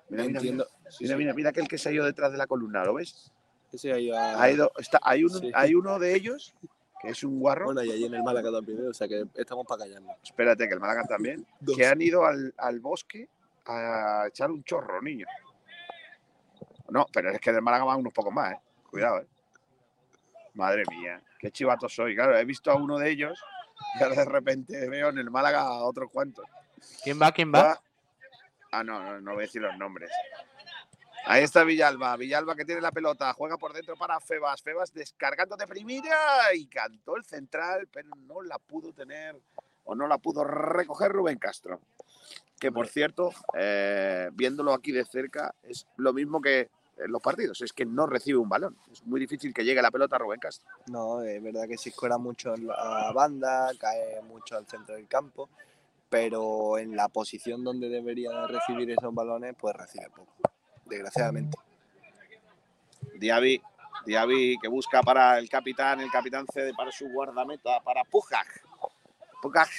Mira, mira, entiendo. sí, Mira, sí, mira, mira aquel que se ha ido detrás de la columna, ¿lo ves? ese ahí va- Ha ido, está, hay, uno, Sí. hay uno de ellos que es un guarro. Bueno, y allí en el Málaga también, o sea que estamos para callarnos. Espérate, que el Málaga también. Dos. Que han ido al, al bosque a echar un chorro, niño. No, pero es que del Málaga van unos pocos más, ¿eh? Cuidado, ¿eh? Madre mía, qué chivato soy. Claro, he visto a uno de ellos y ahora de repente veo en el Málaga a otros cuantos. ¿Quién va? ¿Quién va? Ah, ah, no, no, no voy a decir los nombres. Ahí está Villalba. Villalba que tiene la pelota. Juega por dentro para Febas. Febas descargando de primera y cantó el central, pero no la pudo tener o no la pudo recoger Rubén Castro. Que por cierto, eh, viéndolo aquí de cerca, es lo mismo que en los partidos. Es que no recibe un balón. Es muy difícil que llegue la pelota a Rubén Castro. No, es verdad que se escuela mucho en la banda, cae mucho al centro del campo, pero en la posición donde debería de recibir esos balones, pues recibe poco, desgraciadamente. Diaby, Diaby que busca para el capitán, el capitán cede para su guardameta, para Pujaj. Pujaj.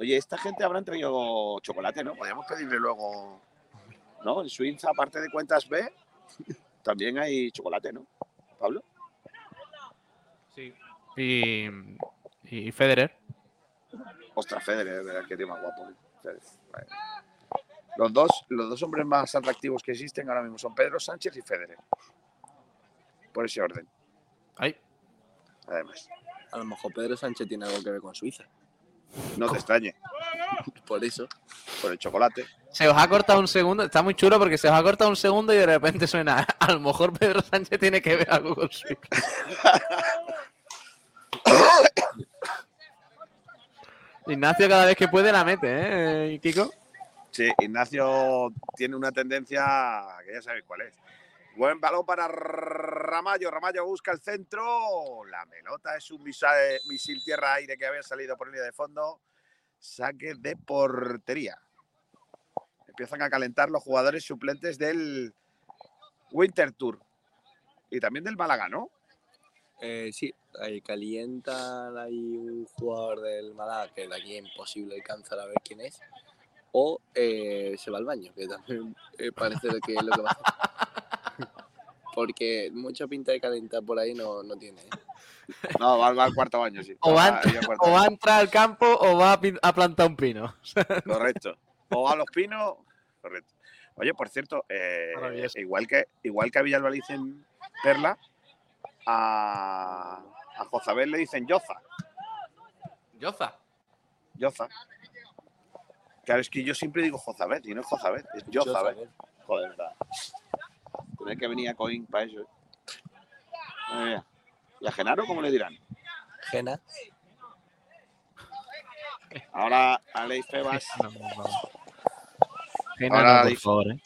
Oye, esta gente habrán traído chocolate, ¿no? Podríamos pedirle luego, ¿no? En Suiza, aparte de cuentas B, también hay chocolate, ¿no? Pablo. Sí. Y, y Federer. Ostras, Federer, ¿verdad? qué tío más guapo. ¿eh? Vale. Los dos, los dos hombres más atractivos que existen ahora mismo son Pedro Sánchez y Federer. Por ese orden, Ay, además. A lo mejor Pedro Sánchez tiene algo que ver con Suiza. No te extrañe, Por eso. por el chocolate. Se os ha cortado un segundo, está muy chulo porque se os ha cortado un segundo y de repente suena. A lo mejor Pedro Sánchez tiene que ver algo con su. Ignacio cada vez que puede la mete, ¿eh, Kiko? Sí, Ignacio tiene una tendencia que ya sabéis cuál es. Buen balón para Ramallo. Ramallo busca el centro. La pelota es un misa- misil tierra-aire que había salido por línea de fondo. Saque de portería. Empiezan a calentar los jugadores suplentes del Winter Tour. Y también del Málaga, ¿no? Eh, sí, ahí calientan hay un jugador del Málaga que de aquí es imposible alcanzar a ver quién es. O eh, se va al baño, que también eh, parece que es lo que va a hacer. Porque mucha pinta de calentar por ahí no, no tiene. No, va, va al cuarto año, sí. O va, a Va- o va a entrar al campo o va a, pin- a plantar un pino. Correcto. O a los pinos. Correcto. Oye, por cierto, eh, igual que igual que a Villalba le dicen Perla, a, a Jozabel le dicen Yoza. Yoza. Yoza. Claro, es que yo siempre digo Jozabel y no es Jozabel, es Yozabel. Joder, verdad. Tener que venir a Coin para eso. ¿eh? ¿Y a Genaro cómo le dirán? Gena. Ahora Aleix Febas. No, no, no. Gena Ahora no, por dice- favor. ¿eh?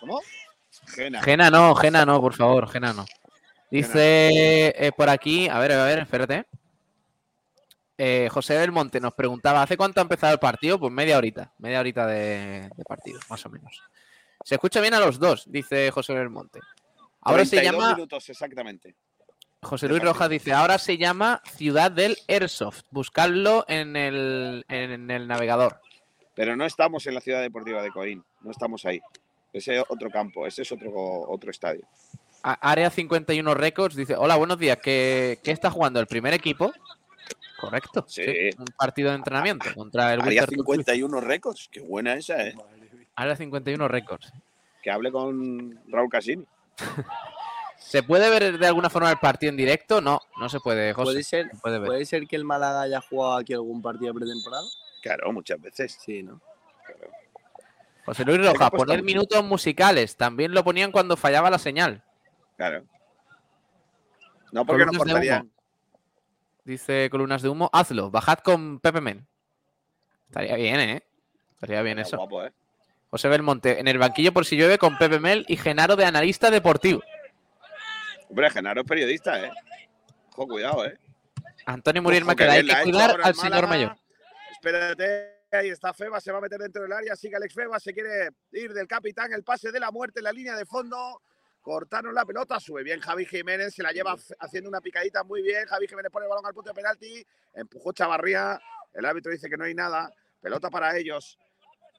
¿Cómo? Gena. Gena no, Gena no, por favor, Gena no. Dice eh, por aquí, a ver, a ver, espérate. Eh, José del Monte nos preguntaba, ¿hace cuánto ha empezado el partido? Pues media horita, media horita de, de partido, más o menos. Se escucha bien a los dos, dice José del Monte. Ahora se 32 llama, minutos exactamente. José Luis Rojas dice, ahora se llama Ciudad del Airsoft. Buscadlo en el, en el navegador. Pero no estamos en la ciudad deportiva de Coín, no estamos ahí. Ese es otro campo, ese es otro, otro estadio. Área 51 Records dice, hola, buenos días, ¿qué, qué está jugando el primer equipo? Correcto. Sí. Un partido de entrenamiento contra el Winter Club. 51 récords, qué buena esa, ¿eh? Área 51 Records. Que hable con Raúl Casini. ¿Se puede ver de alguna forma el partido en directo? No, no se puede, José. ¿Puede ser, no puede ver. ¿Puede ser que el Málaga haya jugado aquí algún partido pretemporada? Claro, muchas veces. Sí, ¿no? José Luis Rojas, poner minutos musicales. También lo ponían cuando fallaba la señal. Claro. No, porque de cortarían. Dice Columnas de Humo, hazlo. Bajad con Pepe Men. Estaría bien, ¿eh? Estaría bien eso. guapo, ¿eh? José Belmonte, en el banquillo por si llueve con Pepe Mel y Genaro de analista deportivo. Hombre, Genaro es periodista, ¿eh? Ojo, cuidado, ¿eh? Antonio Muriel Maqueda, hay que cuidar al señor mayor. Espérate, ahí está Feba, se va a meter dentro del área, sigue Alex Feba, se quiere ir del capitán, el pase de la muerte en la línea de fondo. Cortaron la pelota, sube bien Javi Jiménez, se la lleva haciendo una picadita muy bien. Javi Jiménez pone el balón al punto de penalti, empujó Chavarría, el árbitro dice que no hay nada, pelota para ellos.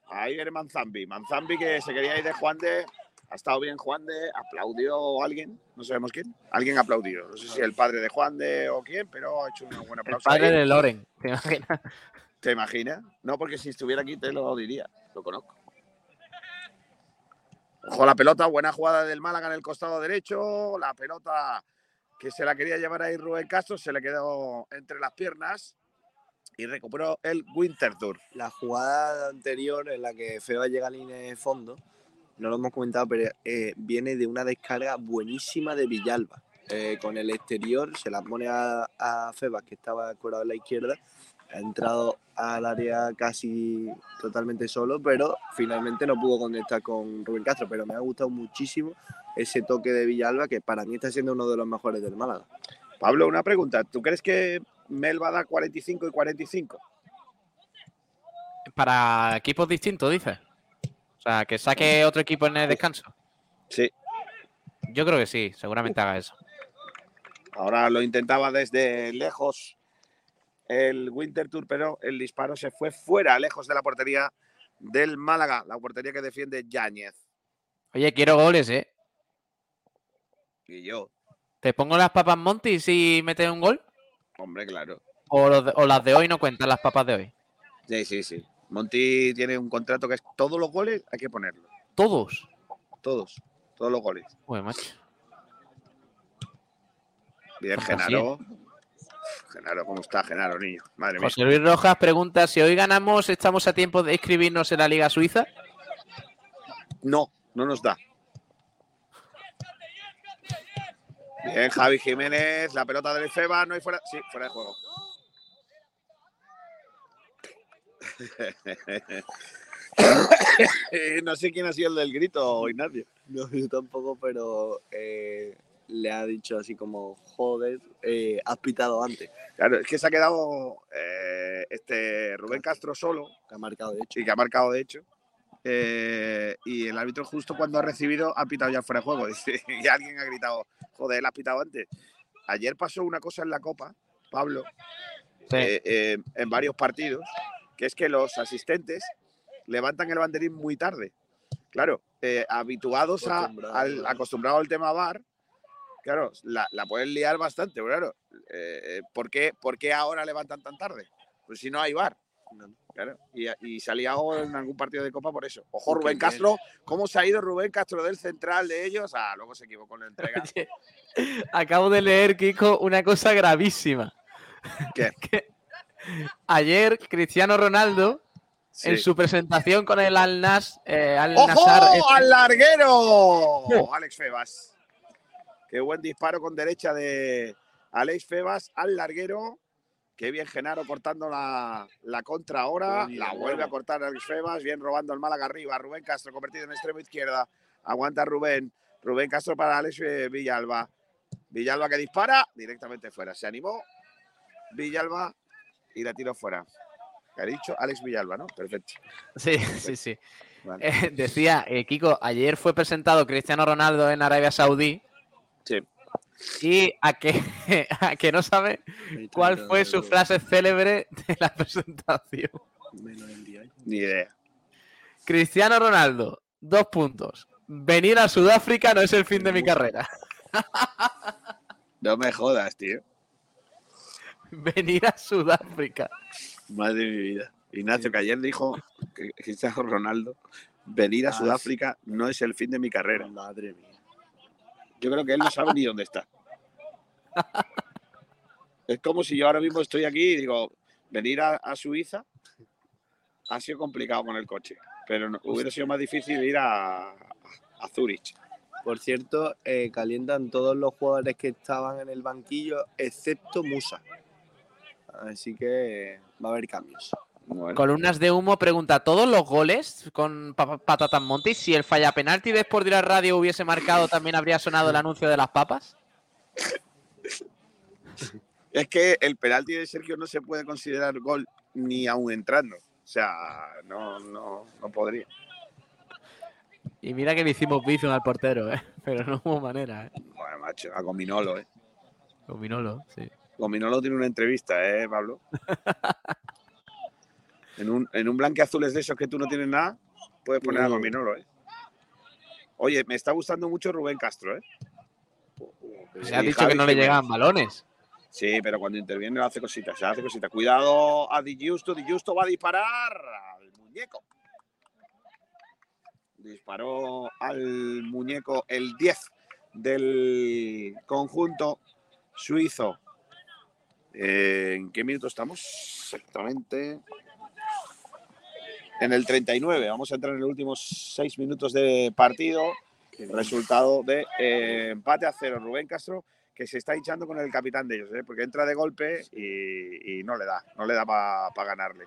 Ahí viene Manzambi, Manzambi que se quería ir de Juan de, ha estado bien Juan de, aplaudió alguien, no sabemos quién, alguien aplaudió, no sé si el padre de Juan de o quién, pero ha hecho un buen El aplauso. padre ahí. de Loren. ¿te imaginas? ¿Te imaginas? No, porque si estuviera aquí te lo diría. Lo conozco. Ojo la pelota, buena jugada del Málaga en el costado derecho. La pelota que se la quería llevar ahí Rubén Castro se le quedó entre las piernas y recuperó el Winter Tour. La jugada anterior en la que Feba llega a línea de fondo, no lo hemos comentado, pero eh, viene de una descarga buenísima de Villalba. Eh, con el exterior se la pone a, a Febas, que estaba curado a la izquierda. Ha entrado al área casi totalmente solo, pero finalmente no pudo conectar con Rubén Castro. Pero me ha gustado muchísimo ese toque de Villalba, que para mí está siendo uno de los mejores del Málaga. Pablo, una pregunta. ¿Tú crees que Mel va a dar 45 y 45? Para equipos distintos, dices. O sea, que saque otro equipo en el descanso. Sí. Yo creo que sí, seguramente haga eso. Ahora lo intentaba desde lejos el Winter Tour, pero el disparo se fue fuera, lejos de la portería del Málaga, la portería que defiende Yáñez. Oye, quiero goles, ¿eh? Y yo, ¿Te pongo las papas Monty si metes un gol? Hombre, claro. ¿O, los de- o las de hoy no cuentan las papas de hoy? Sí, sí, sí. Monty tiene un contrato que es todos los goles hay que ponerlos. Todos. Todos. Todos los goles. Uy, macho. Bien. Genaro. Genaro, ¿cómo está Genaro, niño? Madre mía. José Luis Rojas pregunta si hoy ganamos, ¿estamos a tiempo de inscribirnos en la Liga Suiza? No, no nos da. Bien, Javi Jiménez, la pelota del Feba, no hay fuera. Sí, fuera de juego. no sé quién ha sido el del grito, Ignacio. No, yo tampoco, pero eh, le ha dicho así como, joder, eh, has pitado antes. Claro, es que se ha quedado eh, este Rubén Castro solo. Que ha marcado, de hecho. Y que ha marcado, de hecho. Eh, y el árbitro justo cuando ha recibido ha pitado ya fuera de juego. y alguien ha gritado, joder, él ha pitado antes. Ayer pasó una cosa en la Copa, Pablo, Sí. eh, eh, en varios partidos, que es que los asistentes levantan el banderín muy tarde. Claro, eh, habituados a- Acostumbrado, al, acostumbrado al tema VAR, claro, la, la pueden liar bastante, claro. eh, ¿por, qué, por qué ahora levantan tan tarde? Pues si no hay VAR. Claro, y, y liado en algún partido de Copa por eso. Ojo, Rubén. Castro, ¿cómo se ha ido Rubén Castro del central de ellos? Ah, luego se equivocó en la entrega. Oye, acabo de leer, Kiko, una cosa gravísima. ¿Qué? Que ayer Cristiano Ronaldo, en su presentación con el Al Nas, eh, Al ¡Ojo! ¡Al larguero! Alex Febas. Qué buen disparo con derecha de Alex Febas al larguero. Qué bien Genaro cortando la, la contra ahora. La vuelve a cortar Alex Febas. Bien robando el Málaga arriba. Rubén Castro convertido en extremo izquierda. Aguanta Rubén. Rubén Castro para Alex eh, Villalba. Villalba que dispara directamente fuera. Se animó. Villalba y la tiró fuera. ¿Qué ha dicho? Alex Villalba, ¿no? Perfecto. Sí, sí, sí. Vale. Eh, decía, eh, Kiko, ayer fue presentado Cristiano Ronaldo en Arabia Saudí. Sí. Y a que, a que no sabe cuál fue su frase célebre de la presentación. Menos en día. Ni idea. Cristiano Ronaldo, dos puntos. Venir a Sudáfrica no es el fin de mi carrera. No me jodas, tío. Venir a Sudáfrica. Madre de mi vida. Ignacio, que ayer dijo que Cristiano Ronaldo, venir a Ah, Sudáfrica no es el fin de mi carrera. Madre mía. Yo creo que él no sabe ni dónde está. Es como si yo ahora mismo estoy aquí y digo, venir a, Suiza ha sido complicado con el coche, pero hubiera sido más difícil ir a, a Zurich. Por cierto, eh, calientan todos los jugadores que estaban en el banquillo, excepto Musa. Así que va a haber cambios. Bueno, Columnas de humo pregunta: ¿todos los goles con pa- Patatas Monti? Si el falla penalti de Sport Direct Radio hubiese marcado, ¿también habría sonado el anuncio de las papas? es que el penalti de Sergio no se puede considerar gol ni aún entrando. O sea, no, no, no podría. Y mira que le hicimos bizum al portero, ¿eh? pero no hubo manera. ¿eh? Bueno, macho, a Gominolo, ¿eh? Con Minolo, sí. Gominolo tiene una entrevista, ¿eh, Pablo? en, un, en un blanqueazules de esos que tú no tienes nada, puedes poner a Mm. Gominolo, ¿eh? Oye, me está gustando mucho Rubén Castro, ¿eh? Se ha dicho Javi que no le llegaban balones. Sí, pero cuando interviene hace cositas, hace cositas. Cuidado a Di Giusto, Di Giusto va a disparar al muñeco. Disparó al muñeco el 10 del conjunto suizo. Eh, ¿En qué minuto estamos? Exactamente. En el 39. Vamos a entrar en los últimos seis minutos de partido. Resultado de eh, empate a cero. Rubén Castro que se está hinchando con el capitán de ellos, ¿eh? porque entra de golpe y, y no le da, no le da para ganarle.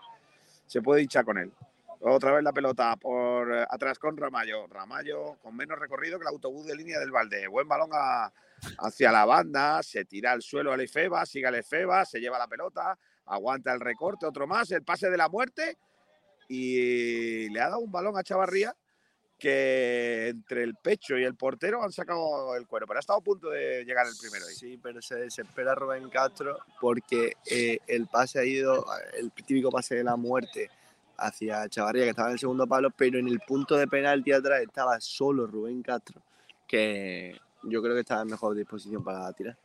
Se puede hinchar con él. Otra vez la pelota por eh, atrás con Ramallo. Ramallo con menos recorrido que el autobús de línea del Valde. Buen balón a- hacia la banda, se tira al suelo al Efeba, sigue al Efeba, se lleva la pelota, aguanta el recorte, otro más, el pase de la muerte y le ha dado un balón a Chavarría que entre el pecho y el portero han sacado el cuero, pero ha estado a punto de llegar el primero ahí. Sí, pero se desespera Rubén Castro porque eh, el pase ha ido, el típico pase de la muerte hacia Chavarría, que estaba en el segundo palo, pero en el punto de penalti atrás estaba solo Rubén Castro, que yo creo que estaba en mejor disposición para tirar.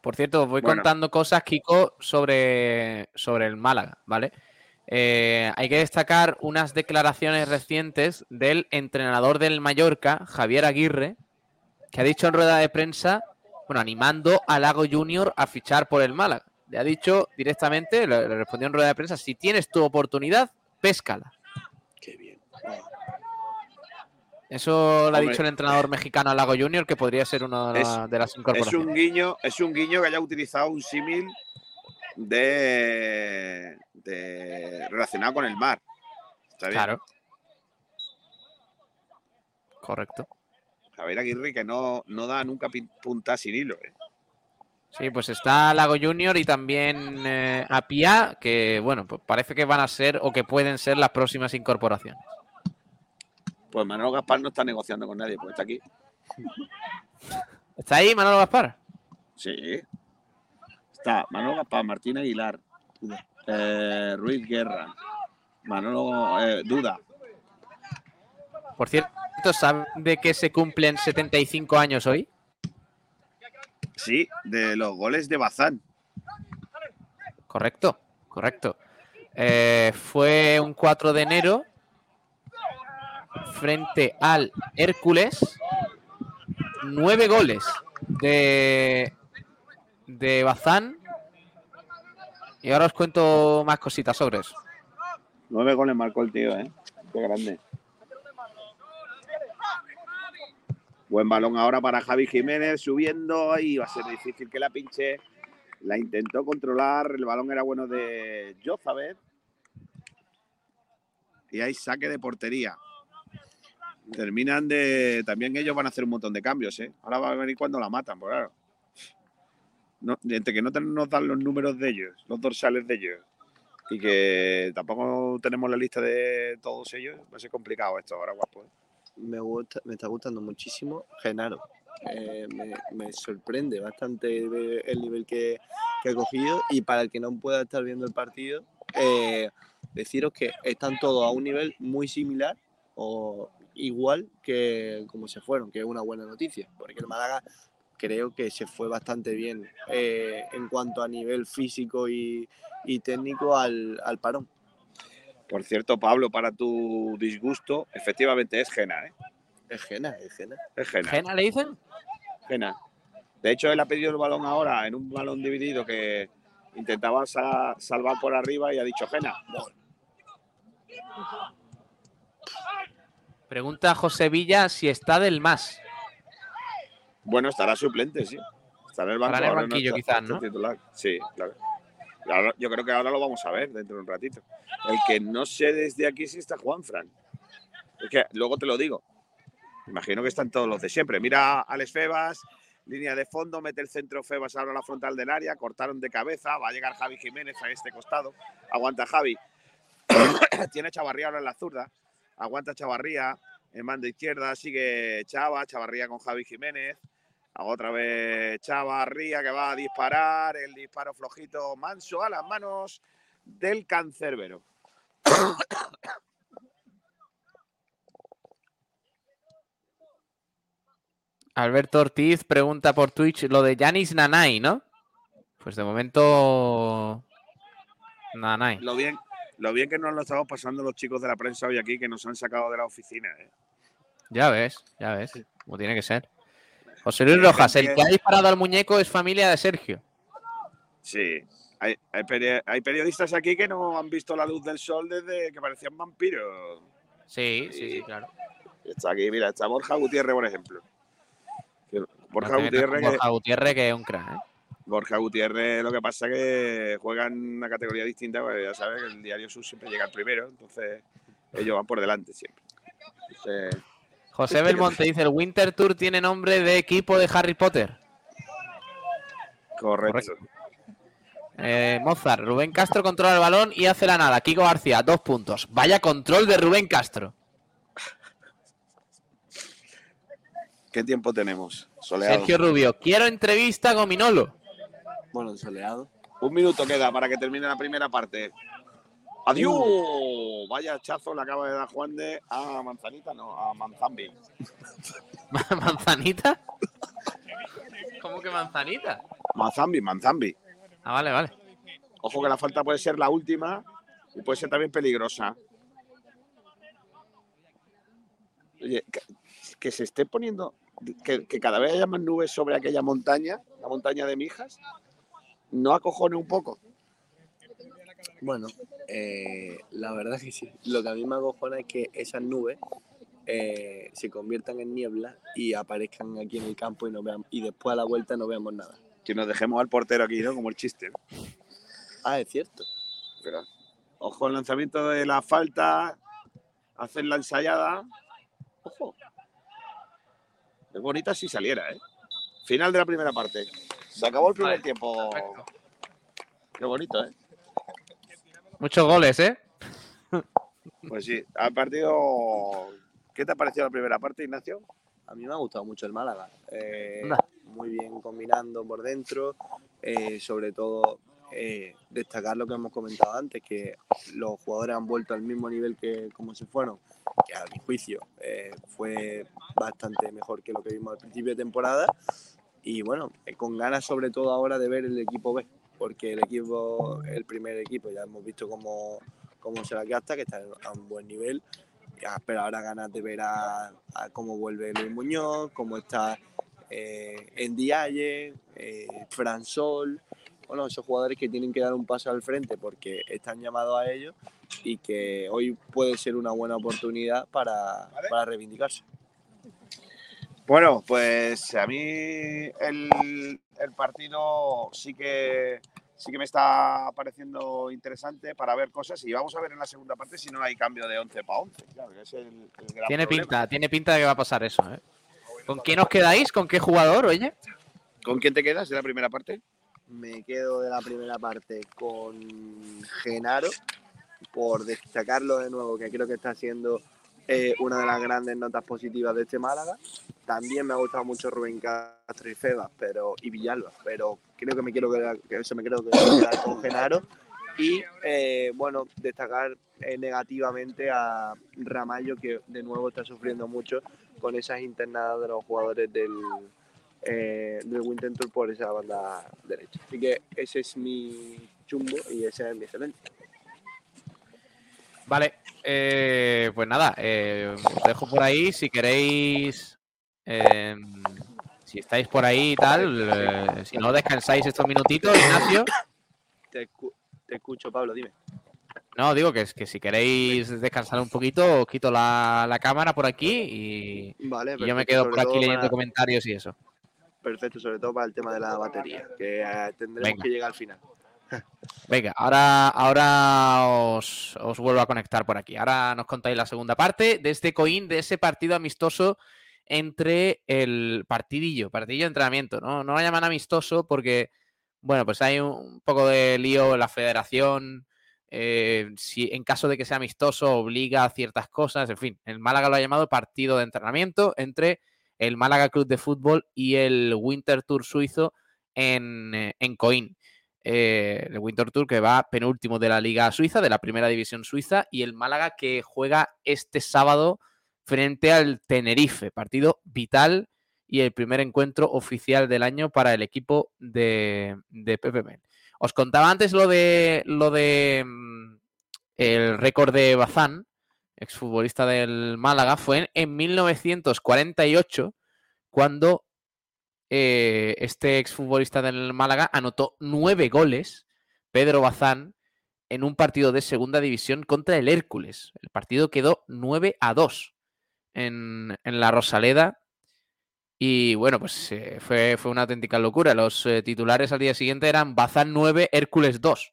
Por cierto, os voy Bueno. contando cosas, Kiko, sobre, sobre el Málaga, ¿vale? Eh, hay que destacar unas declaraciones recientes del entrenador del Mallorca, Javier Aguirre, que ha dicho en rueda de prensa bueno, animando a Lago Junior a fichar por el Málaga. Le ha dicho directamente, le, le respondió en rueda de prensa, si tienes tu oportunidad, péscala. Qué bien. Eso le ha Hombre. dicho el entrenador mexicano a Lago Junior, que podría ser una de, Es- la- de las Es incorporaciones. un guiño, es un guiño que haya utilizado un símil de, de relacionado con el mar. Está bien. Claro. Correcto. Javier Aguirre que no, no da nunca punta sin hilo. ¿eh? Sí, pues está Lago Junior y también eh, Apia, que bueno, pues parece que van a ser o que pueden ser las próximas incorporaciones. Pues Manolo Gaspar no está negociando con nadie, pues está aquí. ¿Está ahí Manolo Gaspar? Sí. Está Manolo Gaspar, Martín Aguilar, eh, Ruiz Guerra, Manolo eh, Duda. Por cierto, ¿saben de que se cumplen 75 años hoy? Sí, de los goles de Bazán. Correcto, correcto. Eh, fue un 4 de enero frente al Hércules. Nueve goles de, de Bazán. Y ahora os cuento más cositas sobre eso. Nueve goles marcó el tío, ¿eh? Qué grande. Buen balón ahora para Javi Jiménez, subiendo y va a ser difícil que la pinche. La intentó controlar, el balón era bueno de Jozabet. Y hay saque de portería. Terminan de. También ellos van a hacer un montón de cambios, ¿eh? Ahora va a venir cuando la matan, pues claro. No, entre que no nos dan los números de ellos, los dorsales de ellos, y que tampoco tenemos la lista de todos ellos, va a ser complicado esto ahora, guapo. ¿eh? me, gusta, me está gustando muchísimo Genaro. Eh, me, me sorprende bastante el nivel que, que ha cogido y para el que no pueda estar viendo el partido, eh, deciros que están todos a un nivel muy similar o igual que como se fueron, que es una buena noticia, porque el Málaga creo que se fue bastante bien eh, en cuanto a nivel físico y, y técnico al, al parón. Por cierto, Pablo, para tu disgusto, efectivamente es Gena, ¿eh? Es Gena, es Gena. Es Gena. ¿Gena le dicen? Gena. De hecho, él ha pedido el balón ahora en un balón dividido que intentaba sa- salvar por arriba y ha dicho Gena. Pregunta José Villa si está del más. Bueno, estará suplente, sí. Estará en el banco. En el banquillo está- quizás, ¿no? titular. Sí, claro. Ahora- yo creo que ahora lo vamos a ver dentro de un ratito. El que no sé desde aquí si está Juan Fran. Es que luego te lo digo. Imagino que están todos los de siempre. Mira a Alex Febas, línea de fondo, mete el centro Febas ahora a la frontal del área, cortaron de cabeza, va a llegar Javi Jiménez a este costado. Aguanta Javi. Tiene Chavarría ahora en la zurda. Aguanta Chavarría en mando izquierda, sigue Chava, Chavarría con Javi Jiménez. Otra vez Chavarría que va a disparar. El disparo flojito, manso a las manos del cancerbero. Alberto Ortiz pregunta por Twitch lo de Yanis Nanay, ¿no? Pues de momento. Nanay. Lo bien, lo bien que nos lo estamos pasando los chicos de la prensa hoy aquí que nos han sacado de la oficina. ¿eh? Ya ves, ya ves. Como tiene que ser. José Luis Rojas, el que ha disparado al muñeco es familia de Sergio. Sí. Hay, hay peri- hay periodistas aquí que no han visto la luz del sol desde que parecían vampiros. Sí, sí, sí, claro. Está aquí, mira, está Borja Gutiérrez, por ejemplo. Que Borja No Gutiérrez, que- Borja Gutiérrez, que es un crack, ¿eh? Borja Gutiérrez, lo que pasa es que juega en una categoría distinta, pues ya sabes que el diario Sur siempre llega al primero, entonces ellos van por delante siempre. Entonces, José Belmonte dice: el Winter Tour tiene nombre de equipo de Harry Potter. correcto. Eh, Mozart, Rubén Castro controla el balón y hace la nada. Kiko García, dos puntos. Vaya control de Rubén Castro. ¿Qué tiempo tenemos? Soleado. Sergio Rubio, quiero entrevista con Minolo. Bueno, soleado. Un minuto queda para que termine la primera parte. ¡Adiós! Vaya hachazo le acaba de dar Juan de a Manzanita, no, a Manzambi. ¿Manzanita? ¿Cómo que manzanita? Manzambi, Manzambi. Ah, vale, vale. Ojo que la falta puede ser la última y puede ser también peligrosa. Oye, que, que se esté poniendo que, que cada vez haya más nubes sobre aquella montaña, la montaña de Mijas, no acojone un poco. Bueno, eh, la verdad que sí. Lo que a mí me acojona es que esas nubes eh, se conviertan en niebla y aparezcan aquí en el campo y, no vean, y después a la vuelta no veamos nada. Que nos dejemos al portero aquí, ¿no? Como el chiste. Ah, es cierto. Pero, ojo, el lanzamiento de la falta, hacer la ensayada. Ojo. Es bonita si saliera, ¿eh? Final de la primera parte. Se acabó el primer Vale, tiempo. perfecto. Qué bonito, ¿eh? Muchos goles, ¿eh? Pues sí, al partido. ¿Qué te ha parecido la primera parte, Ignacio? A mí me ha gustado mucho el Málaga. Eh, muy bien combinando por dentro. eh, sobre todo, eh, destacar lo que hemos comentado antes, que los jugadores han vuelto al mismo nivel que como se fueron, que a mi juicio eh, fue bastante mejor que lo que vimos al principio de temporada. Y bueno, eh, con ganas sobre todo ahora de ver el equipo B, porque el equipo, el primer equipo, ya hemos visto cómo, cómo se la gasta, que está a un buen nivel. Ya, pero ahora ganas de ver a, a cómo vuelve Luis Muñoz, cómo está eh, Ndiaye, eh, Fran Sol, bueno, esos jugadores que tienen que dar un paso al frente porque están llamados a ello y que hoy puede ser una buena oportunidad para, para reivindicarse. Bueno, pues a mí el, el partido sí que sí que me está pareciendo interesante para ver cosas y vamos a ver en la segunda parte si no hay cambio de 11 para 11. Claro, que es el, el gran Tiene problema. pinta, tiene pinta de que va a pasar eso, ¿eh? ¿Con quién os quedáis? ¿Con qué jugador, oye? ¿Con quién te quedas de la primera parte? Me quedo de la primera parte con Genaro, por destacarlo de nuevo, que creo que está siendo eh, una de las grandes notas positivas de este Málaga. También me ha gustado mucho Rubén Castro y Febas, pero, y Villalba, pero creo que me quiero que eso me creo que quedar con Genaro. Y eh, bueno, destacar eh, negativamente a Ramallo, que de nuevo está sufriendo mucho con esas internadas de los jugadores del, eh, del por esa banda derecha. Así que ese es mi chumbo y ese es mi excelente. Vale, eh, pues nada, eh, os dejo por ahí. Si queréis, eh, si estáis por ahí y tal, eh, si no descansáis estos minutitos, Ignacio. Te, escu- te escucho, Pablo, dime. No, digo que, que si queréis descansar un poquito, os quito la, la cámara por aquí y, Vale, y yo me quedo por aquí leyendo para- comentarios y eso. Perfecto, sobre todo para el tema de la batería, que eh, tendremos Venga. que llegar al final. Venga, ahora, ahora os, os vuelvo a conectar por aquí. Ahora nos contáis la segunda parte de este coin, de ese partido amistoso entre el partidillo, partidillo de entrenamiento. No, no lo llaman amistoso porque, bueno, pues hay un poco de lío en la federación. eh, si en caso de que sea amistoso, obliga a ciertas cosas. En fin, el Málaga lo ha llamado partido de entrenamiento entre el Málaga Club de Fútbol y el Winter Tour suizo en, eh, en Coín eh, el Winter Tour que va penúltimo de la Liga Suiza, de la Primera División Suiza, y el Málaga que juega este sábado frente al Tenerife, partido vital y el primer encuentro oficial del año para el equipo de, de Pepe. Os contaba antes lo de lo de mm, el récord de Bazán, exfutbolista del Málaga, fue en, en 1948 cuando eh, este exfutbolista del Málaga anotó nueve goles, Pedro Bazán, en un partido de segunda división contra el Hércules. El partido quedó 9 a 2 en, en la Rosaleda. Y bueno, pues eh, fue, fue una auténtica locura. Los eh, titulares al día siguiente eran Bazán 9, Hércules 2.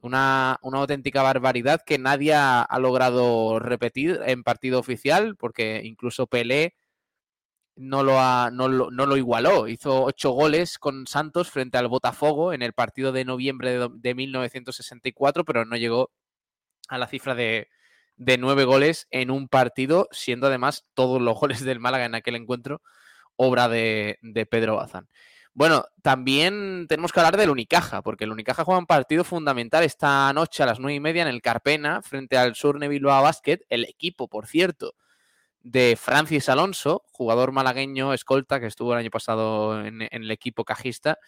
Una, una auténtica barbaridad que nadie ha, ha logrado repetir en partido oficial, porque incluso Pelé no lo, ha- no, lo, no lo igualó. Hizo ocho goles con Santos frente al Botafogo en el partido de noviembre de, de 1964, pero no llegó a la cifra de, de nueve goles en un partido, siendo además todos los goles del Málaga en aquel encuentro obra de, de Pedro Bazán. Bueno, también tenemos que hablar del Unicaja, porque el Unicaja juega un partido fundamental esta noche a las nueve y media en el Carpena frente al Surne Bilbao Basket, el equipo, por cierto, de Francis Alonso, jugador malagueño, escolta, que estuvo el año pasado en, el equipo cajista.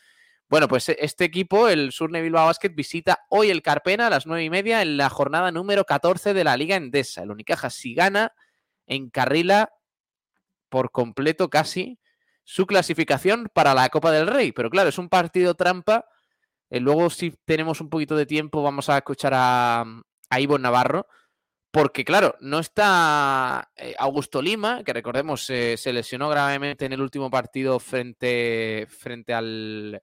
Bueno, pues e- este equipo, el Surne Bilbao Basket, visita hoy el Carpena a las nueve y media en la jornada número 14 de la Liga Endesa. El Unicaja, si gana, encarrila por completo casi su clasificación para la Copa del Rey. Pero claro, es un partido trampa. Eh, luego, si tenemos un poquito de tiempo, vamos a escuchar a, a Ivo Navarro. Porque, claro, no está eh, Augusto Lima, que recordemos se lesionó gravemente en el último partido frente, frente al.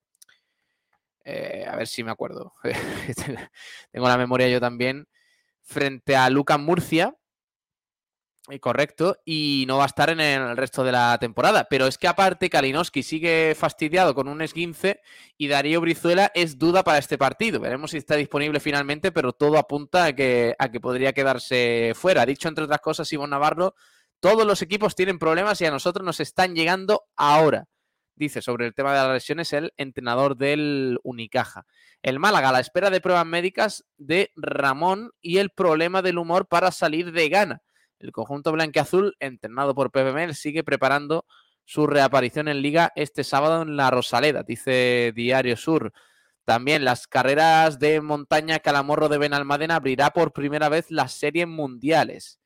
Eh, a ver si me acuerdo. Tengo la memoria yo también. Frente a Lucas Murcia, eh, correcto, y no va a estar en el resto de la temporada. Pero es que aparte Kalinowski sigue fastidiado con un esguince y Darío Brizuela es duda para este partido. Veremos si está disponible finalmente, pero todo apunta a que, a que podría quedarse fuera. Dicho entre otras cosas, Ivonne Navarro, todos los equipos tienen problemas y a nosotros nos están llegando ahora. Dice sobre el tema de las lesiones el entrenador del Unicaja. El Málaga a la espera de pruebas médicas de Ramón y el problema del humor para salir de gana. El conjunto blanqueazul, entrenado por Pepe sigue preparando su reaparición en Liga este sábado en la Rosaleda, dice Diario Sur. También las carreras de montaña Calamorro de Benalmádena abrirá por primera vez las series mundiales.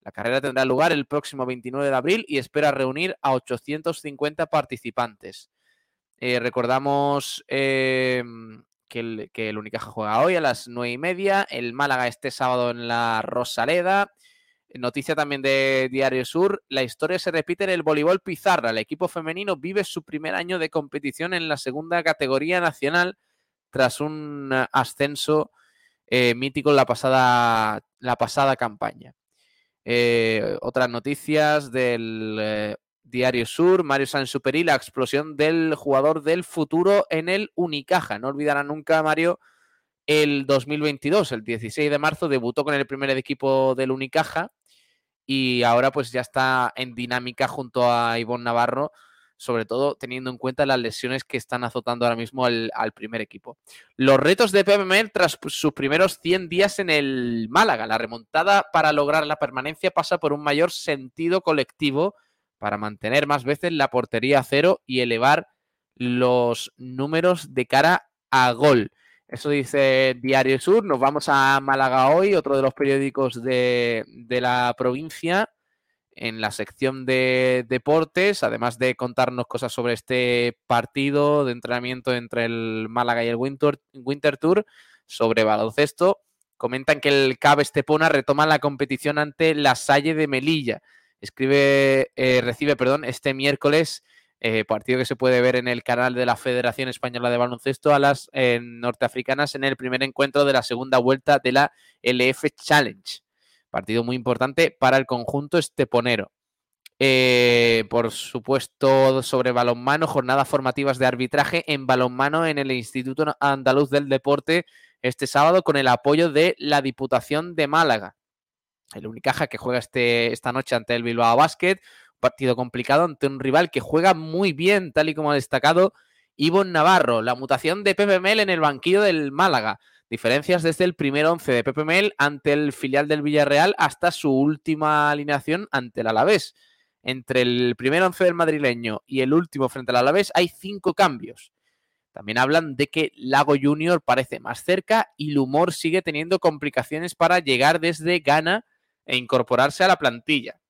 La carrera tendrá lugar el próximo 29 de abril y espera reunir a 850 participantes. Eh, recordamos eh, que, el, que juega hoy a las 9 y media, el Málaga este sábado en la Rosaleda Noticia también de Diario Sur, la historia se repite en el voleibol Pizarra. El equipo femenino vive su primer año de competición en la segunda categoría nacional tras un eh, ascenso eh, mítico en la pasada, la pasada campaña. Eh, otras noticias del Diario Sur, Mario Sansuperi, la explosión del jugador del futuro en el Unicaja. No olvidará nunca, Mario, el 2022, el 16 de marzo, debutó con el primer equipo del Unicaja y ahora pues ya está en dinámica junto a Ivonne Navarro, sobre todo teniendo en cuenta las lesiones que están azotando ahora mismo al, primer equipo. Los retos de PMM tras sus primeros 100 días en el Málaga. La remontada para lograr la permanencia pasa por un mayor sentido colectivo para mantener más veces la portería a cero y elevar los números de cara a gol. Eso dice Diario Sur. Nos vamos a Málaga hoy, otro de los periódicos de, la provincia, en la sección de deportes, además de contarnos cosas sobre este partido de entrenamiento entre el Málaga y el Winter, Winter Tour, sobre baloncesto. Comentan que el CAB Estepona retoma la competición ante la Salle de Melilla. Escribe, eh, recibe, perdón, este miércoles eh, partido que se puede ver en el canal de la Federación Española de Baloncesto a las eh, norteafricanas en el primer encuentro de la segunda vuelta de la LF Challenge. Partido muy importante para el conjunto esteponero. Eh, por supuesto, sobre balonmano, jornadas formativas de arbitraje en balonmano en el Instituto Andaluz del Deporte este sábado con el apoyo de la Diputación de Málaga. El Unicaja que juega este, esta noche ante el Bilbao Basket, partido complicado ante un rival que juega muy bien, tal y como ha destacado Ivonne Navarro. La mutación de Pepe Mel en el banquillo del Málaga. Diferencias desde el primer once de Pepe Mel ante el filial del Villarreal hasta su última alineación ante el Alavés. Entre el primer once del madrileño y el último frente al Alavés hay cinco cambios. También hablan de que Lago Junior parece más cerca y Lumor sigue teniendo complicaciones para llegar desde Ghana e incorporarse a la plantilla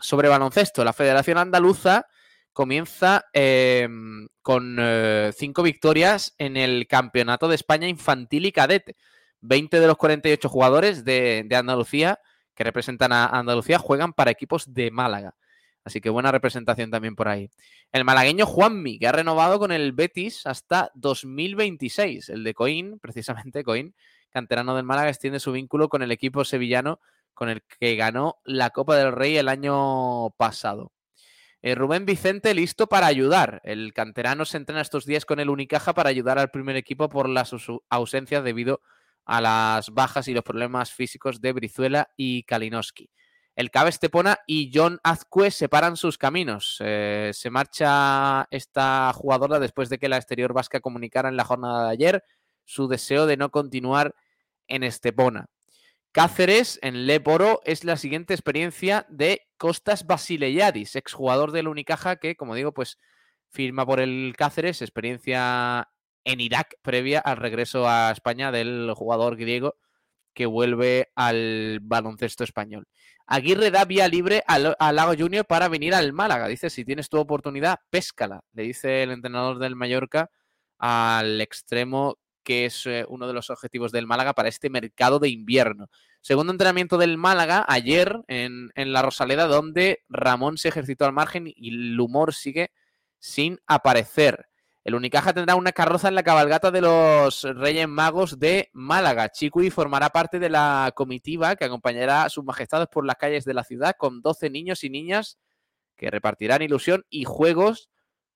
sobre baloncesto, la Federación Andaluza comienza em, con eh, cinco victorias en el Campeonato de España Infantil y Cadete. 20 de los 48 jugadores de, Andalucía que representan a Andalucía juegan para equipos de Málaga. Así que buena representación también por ahí. El malagueño Juanmi, que ha renovado con el Betis hasta 2026. El de Coín, precisamente Coín, canterano del Málaga, extiende su vínculo con el equipo sevillano con el que ganó la Copa del Rey el año pasado. Eh, Rubén Vicente listo para ayudar. El canterano se entrena estos días con el Unicaja para ayudar al primer equipo por las ausencias debido a las bajas y los problemas físicos de Brizuela y Kalinowski. El Cabe Estepona y John Azcue separan sus caminos. Eh, se marcha esta jugadora después de que la exterior vasca comunicara en la jornada de ayer su deseo de no continuar en Estepona. Cáceres en Leporo es la siguiente experiencia de Costas Basileyadis, exjugador del Unicaja que, como digo, pues firma por el Cáceres, experiencia en Irak previa al regreso a España del jugador griego que vuelve al baloncesto español. Aguirre da vía libre al, Lago Junior para venir al Málaga. Dice, si tienes tu oportunidad, péscala. Le dice el entrenador del Mallorca al extremo que es eh, uno de los objetivos del Málaga para este mercado de invierno. Segundo entrenamiento del Málaga ayer en, en la Rosaleda, donde Ramón se ejercitó al margen y el humor sigue sin aparecer. El Unicaja tendrá una carroza en la cabalgata de los Reyes Magos de Málaga. Chiqui formará parte de la comitiva que acompañará a sus majestades por las calles de la ciudad con 12 niños y niñas que repartirán ilusión y juegos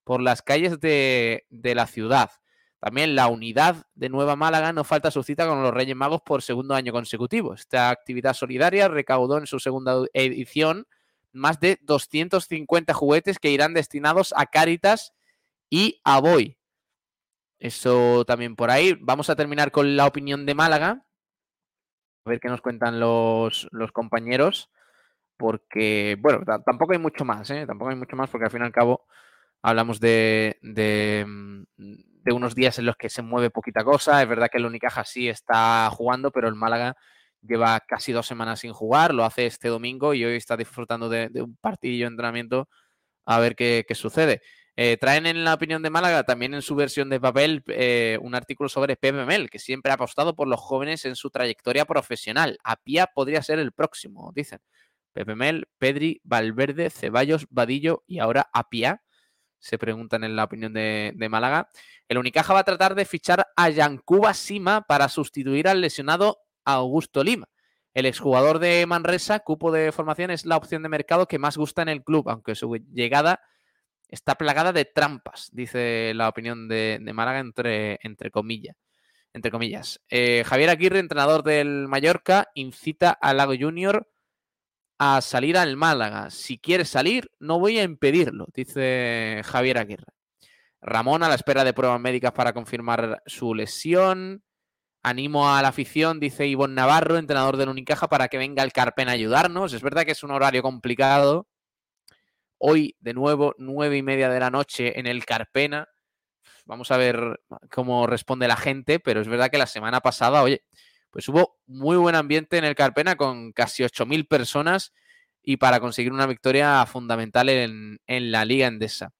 por las calles de, de la ciudad. También la unidad de Nueva Málaga no falta su cita con los Reyes Magos por segundo año consecutivo. Esta actividad solidaria recaudó en su segunda edición más de 250 juguetes que irán destinados a Cáritas y a Boy. Eso también por ahí. Vamos a terminar con la opinión de Málaga. A ver qué nos cuentan los, compañeros. Porque, bueno, tampoco hay mucho más, ¿eh? Tampoco hay mucho más porque al fin y al cabo hablamos de, de, de, unos días en los que se mueve poquita cosa. Es verdad que el Unicaja sí está jugando, pero el Málaga lleva casi dos semanas sin jugar. Lo hace este domingo y hoy está disfrutando de, un partidillo de entrenamiento a ver qué, qué sucede. Eh, traen en la opinión de Málaga, también en su versión de papel, eh, un artículo sobre PMML, que siempre ha apostado por los jóvenes en su trayectoria profesional. Apia podría ser el próximo, dicen. PPML, Pedri, Valverde, Ceballos, Vadillo y ahora Apia, se preguntan en la opinión de, de Málaga. El Unicaja va a tratar de fichar a Yancuba Sima para sustituir al lesionado Augusto Lima. El exjugador de Manresa, cupo de formación, es la opción de mercado que más gusta en el club, aunque su llegada está plagada de trampas, dice la opinión de, Málaga entre, entre comillas. Entre comillas. Eh, Javier Aguirre, entrenador del Mallorca, incita al Lago Junior a salir al Málaga. Si quiere salir, no voy a impedirlo, dice Javier Aguirre. Ramón a la espera de pruebas médicas para confirmar su lesión. Animo a la afición, dice Ivonne Navarro, entrenador del Unicaja, para que venga el Carpen a ayudarnos. Es verdad que es un horario complicado, Hoy, de nuevo, nueve y media de la noche en el Carpena. Vamos a ver cómo responde la gente, pero es verdad que la semana pasada, oye, pues hubo muy buen ambiente en el Carpena con casi 8.000 personas y para conseguir una victoria fundamental en, la Liga Endesa.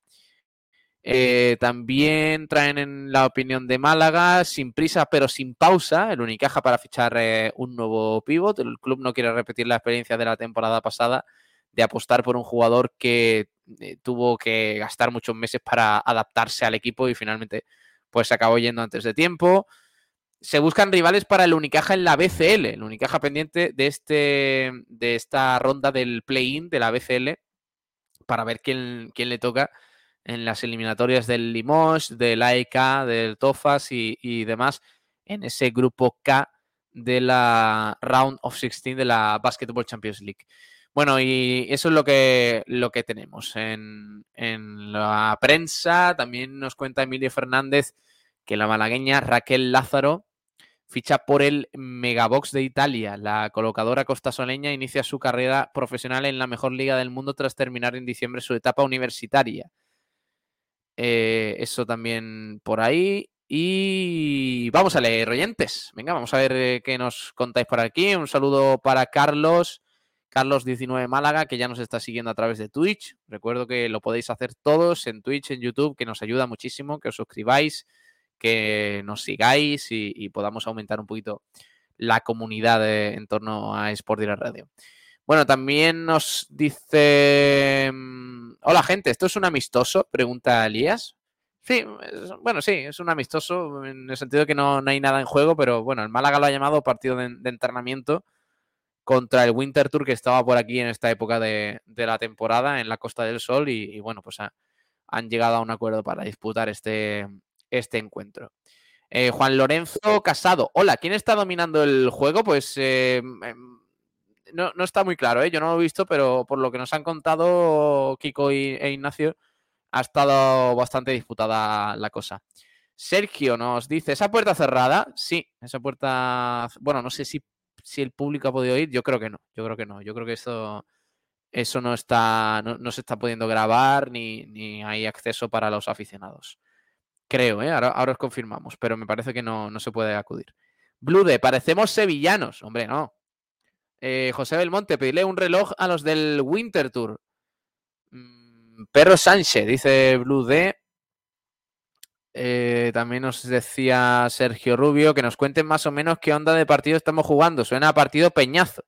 Eh, también traen en la opinión de Málaga, sin prisa pero sin pausa, el Unicaja para fichar eh, un nuevo pívot. El club no quiere repetir la experiencia de la temporada pasada de apostar por un jugador que eh, tuvo que gastar muchos meses para adaptarse al equipo y finalmente pues acabó yendo antes de tiempo. Se buscan rivales para el Unicaja en la BCL, el Unicaja pendiente de, este, de esta ronda del play-in de la BCL para ver quién, quién, le toca en las eliminatorias del Limoges, del AEK, del Tofas y, y demás en ese grupo K de la Round of 16 de la Basketball Champions League. Bueno, y eso es lo que, lo que tenemos en, la prensa. También nos cuenta Emilio Fernández que la malagueña Raquel Lázaro ficha por el Megabox de Italia. La colocadora costasoleña inicia su carrera profesional en la mejor liga del mundo tras terminar en diciembre su etapa universitaria. Eh, eso también por ahí. Y vamos a leer oyentes. Venga, vamos a ver eh, qué nos contáis por aquí. Un saludo para Carlos. Carlos19 Málaga, que ya nos está siguiendo a través de Twitch. Recuerdo que lo podéis hacer todos en Twitch, en YouTube, que nos ayuda muchísimo, que os suscribáis, que nos sigáis y, podamos aumentar un poquito la comunidad en torno a Sport Direct Radio. Bueno, también nos dice... Mm, hola gente, ¿esto es un amistoso? Pregunta Elías. Sí, bueno, sí, es un amistoso en el sentido de que no, hay nada en juego, pero bueno, el Málaga lo ha llamado partido de, de entrenamiento contra el Winter Tour que estaba por aquí en esta época de, la temporada en la Costa del Sol y, bueno, pues han llegado a un acuerdo para disputar este, este encuentro. Eh, Juan Lorenzo Casado, hola, ¿quién está dominando el juego? Pues eh, em, no, está muy claro, ¿eh? yo no lo he visto, pero por lo que nos han contado Kiko e Ignacio, ha estado bastante disputada la cosa. Sergio nos dice, ¿esa puerta cerrada? Sí, esa puerta, bueno, no sé si si el público ha podido ir, yo creo que no, yo creo que no, yo creo que eso, eso no está, no, se está pudiendo grabar ni, ni, hay acceso para los aficionados. Creo, ¿eh? ahora, os confirmamos, pero me parece que no, no se puede acudir. Blude, parecemos sevillanos. Hombre, no. Eh, José Belmonte, pedirle un reloj a los del Winter Tour. Mm, Perro Sánchez, dice Blue D. Eh, también nos decía Sergio Rubio que nos cuenten más o menos qué onda de partido estamos jugando. Suena a partido peñazo.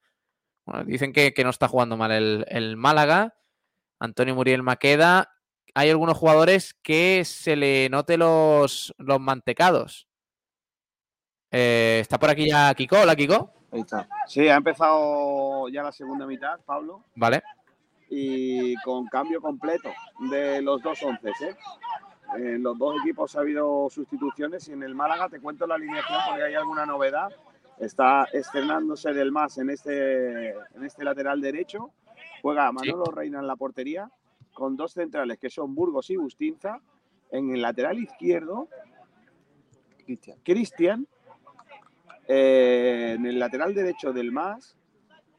Bueno, dicen que, que no está jugando mal el, el Málaga. Antonio Muriel Maqueda. Hay algunos jugadores que se le note los, los mantecados. Eh, está por aquí ya Kiko. Hola, Kiko. Ahí está. Sí, ha empezado ya la segunda mitad, Pablo, Vale. y con cambio completo de los dos once. ¿eh? En los dos equipos ha habido sustituciones y en el Málaga te cuento la alineación porque hay alguna novedad. Está estrenándose del más en este, en este lateral derecho. Juega Manolo Reina en la portería con dos centrales que son Burgos y Bustinza. En el lateral izquierdo, Cristian. Eh, en el lateral derecho del MAS.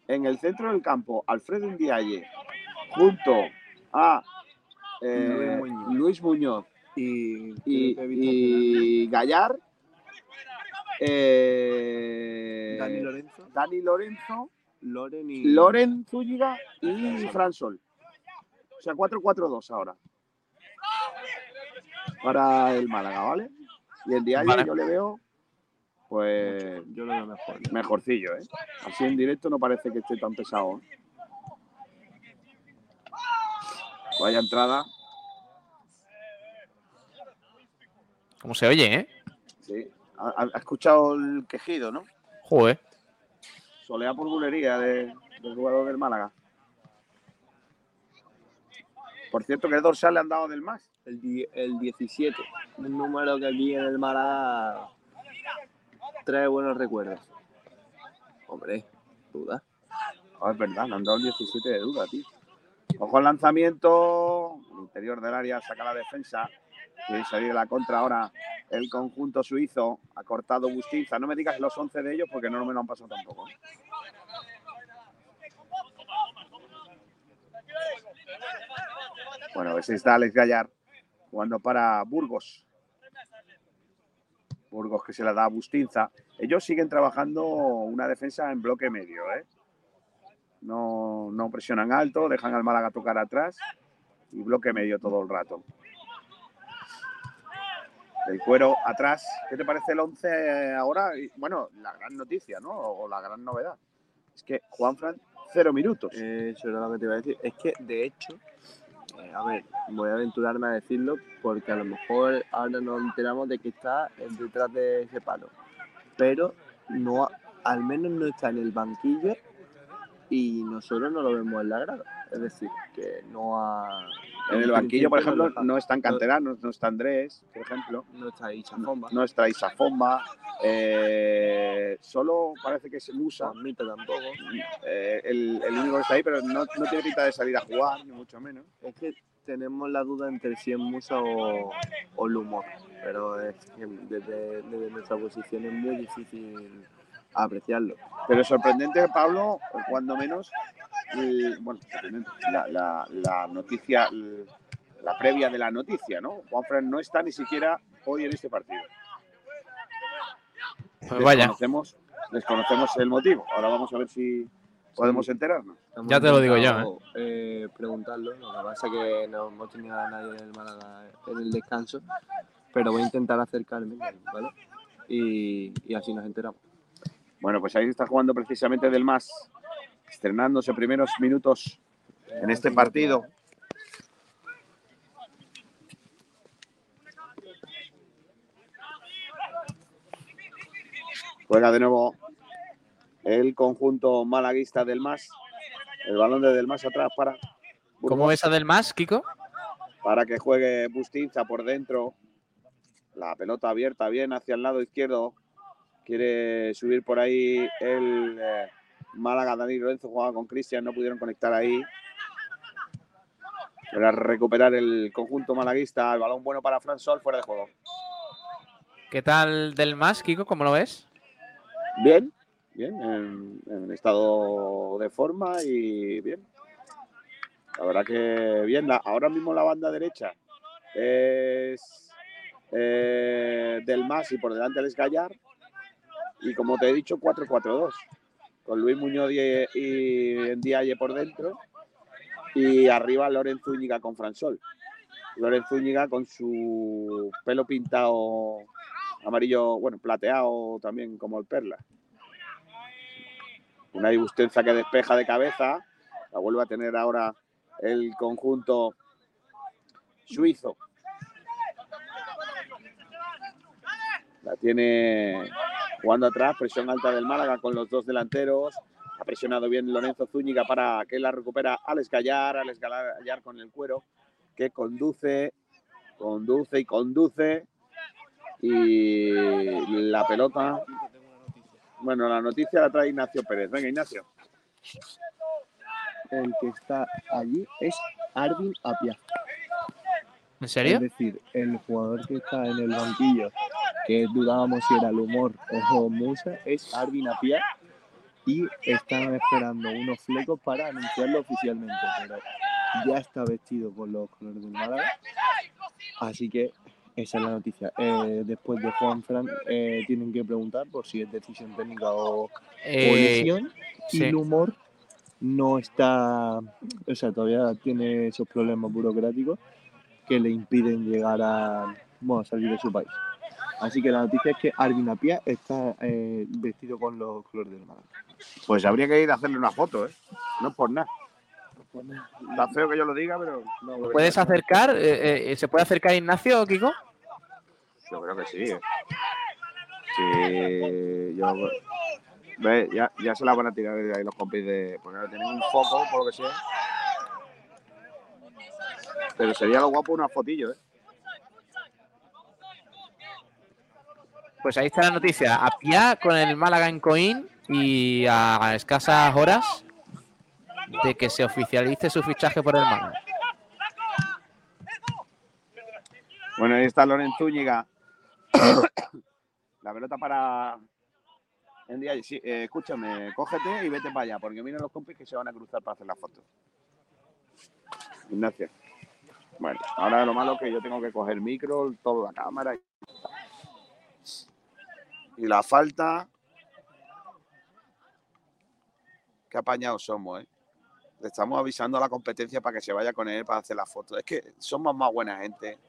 En el centro del campo, Alfredo Indiaye. Junto a eh, Luis Muñoz. Luis Muñoz Y, y, y Gallar. eh, Dani Lorenzo, Dani Lorenzo, Loren y. Loren Zúñiga y Fran Sol. O sea, 4-4-2 ahora. Para el Málaga, ¿vale? Y el Diaye Vale. yo le veo, pues, Yo lo veo mejor. mejorcillo, ¿eh? Así en directo no parece que esté tan pesado. ¿eh? Vaya entrada, ¿Cómo se oye, eh? sí. Ha escuchado el quejido, ¿no? Joder. Solea por bulería de- del jugador del Málaga. Por cierto, ¿qué dorsal le han dado del más? El, el 17. Un número que aquí en el Málaga trae buenos recuerdos. Hombre, duda. Ah, es verdad, le han dado el 17 de duda, tío. Ojo al lanzamiento, interior del área, saca la defensa. Quiere salir a la contra ahora el conjunto suizo. Ha cortado Bustinza. No me digas los 11 de ellos porque no me lo han pasado tampoco. ¿eh? Bueno, ese está Alex Gallar jugando para Burgos. Burgos que se la da a Bustinza. Ellos siguen trabajando una defensa en bloque medio, ¿eh? No, no presionan alto, dejan al Málaga tocar atrás y bloque medio todo el rato. El cuero atrás. ¿Qué te parece el 11 ahora? Bueno, la gran noticia, ¿no? O la gran novedad. Es que Juanfran, cero minutos. Eh, Eso era lo que te iba a decir. Es que, de hecho, eh, a ver, voy a aventurarme a decirlo porque a lo mejor ahora nos enteramos de que está detrás de ese palo. Pero no, al menos no está en el banquillo y nosotros no lo vemos en la grada. Es decir, que no ha... En el banquillo, por ejemplo, no están canteranos, no está Andrés, por ejemplo. No está ahí Chafomba. No está Isa Fomba. eh, solo parece que es Musa. Juanmita tampoco. eh, el, el único que está ahí, pero no, no tiene pinta de salir a jugar, ni mucho menos. Es que tenemos la duda entre si es Musa o, o Lumor, pero es que desde, desde nuestra posición es muy difícil apreciarlo. Pero sorprendente, Pablo, cuando menos, el- bueno, sorprendente, la, la- la noticia, la previa de la noticia, ¿no? Juanfran no está ni siquiera hoy en este partido. Pues vaya. Desconocemos, desconocemos el motivo. Ahora vamos a ver si podemos enterarnos. Hemos Ya te lo digo yo, intentado, eh, preguntarlo, lo que pasa es que no hemos tenido a nadie del Málaga en el descanso, pero voy a intentar acercarme, ¿vale? Y, y así nos enteramos. Bueno, pues ahí está jugando precisamente del más, estrenándose primeros minutos en este partido. Juega de nuevo el conjunto malaguista del MAS. El balón de del MAS atrás para, ¿Cómo Burgos, ves a del más, Kiko? para que juegue Bustinza por dentro. La pelota abierta bien hacia el lado izquierdo. Quiere subir por ahí el eh, Málaga. Dani Lorenzo jugaba con Cristian, no pudieron conectar ahí. Para recuperar el conjunto malaguista. El balón bueno para Fran Sol, fuera de juego. ¿Qué tal del más, Kiko? ¿Cómo lo ves? Bien, bien, en, estado de forma y bien. La verdad que bien. La- ahora mismo la banda derecha es eh, del Mas y por delante Alex Gallar. Y como te he dicho, 4-4-2. Con Luis Muñoz y, Ndiaye por dentro. Y arriba Lorenzo Zúñiga con Fransol. Lorenzo Zúñiga con su pelo pintado amarillo, bueno, plateado también como el perla. Una Bustenza que despeja de cabeza. La vuelve a tener ahora el conjunto suizo. La tiene jugando atrás, presión alta del Málaga con los dos delanteros. Ha presionado bien Lorenzo Zúñiga para que la recupera Alex Gallar, Alex Gallar con el cuero, que conduce, conduce y conduce. Y la pelota. Bueno, la noticia la trae Ignacio Pérez. Venga, Ignacio. El que está allí es Arvin Apia. ¿En serio? Es decir, el jugador que está en el banquillo, que dudábamos si era el humor o Musa, es Arvin Apia. Y están esperando unos flecos para anunciarlo oficialmente. Pero ya está vestido con los colores del Málaga. Así que esa es la noticia. Eh, después de Juan Fran, eh, tienen que preguntar por si es decisión técnica o, o Eh. Y el humor no está, o sea, todavía tiene esos problemas burocráticos que le impiden llegar a, bueno, salir de su país. Así que la noticia es que Arvin Apia está eh, vestido con los colores del Málaga. Pues habría que ir a hacerle una foto, ¿eh? No es por nada. Está feo que yo lo diga, pero no. ¿Puedes acercar? Eh, eh, ¿Se puede acercar Ignacio, Kiko? Yo creo que sí. ¿eh? Sí, yo. Ve, ya, ya se la van a tirar de ahí los compis de. Porque ahora tienen un foco, por lo que sea. Pero sería lo guapo una fotillo, ¿eh? Pues ahí está la noticia. A Pia con el Málaga en Coín y a escasas horas de que se oficialice su fichaje por el Málaga. Bueno, ahí está Loren Zúñiga. la pelota para. En eh, escúchame, cógete y vete para allá, porque miren los compis que se van a cruzar para hacer la foto. Ignacio. Bueno, ahora lo malo es que yo tengo que coger micro, toda la cámara. Y, la falta. Qué apañados somos, ¿eh? Le estamos avisando a la competencia para que se vaya con él para hacer la foto. Es que somos más buena gente.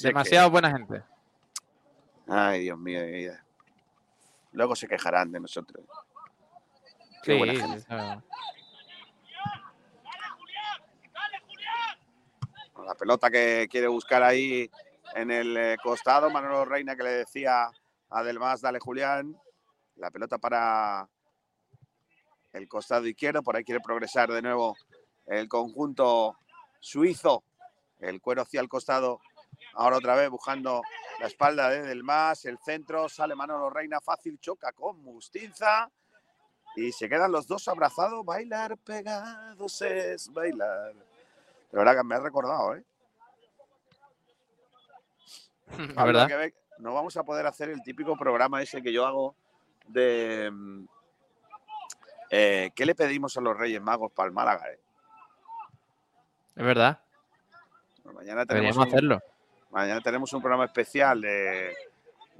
Demasiado buena gente. Ay, Dios mío, de mi vida. Luego se quejarán de nosotros. Qué Sí, buena gente. La pelota que quiere buscar ahí en el eh, costado. Manolo Reina que le decía a Delmas, dale Julián. La pelota para el costado izquierdo. Por ahí quiere progresar de nuevo el conjunto suizo. El cuero hacia el costado. Ahora otra vez buscando la espalda de Delmas. El centro sale Manolo Reina fácil. Choca con Mustinza. Y se quedan los dos abrazados. Bailar pegados es bailar. De verdad que me ha recordado, ¿eh? La verdad. que ve- no vamos a poder hacer el típico programa ese que yo hago de. mm, eh, ¿Qué le pedimos a los Reyes Magos para el Málaga? eh? Es verdad. Bueno, Mañana tenemos, Deberíamos hacerlo. Mañana tenemos un programa especial de,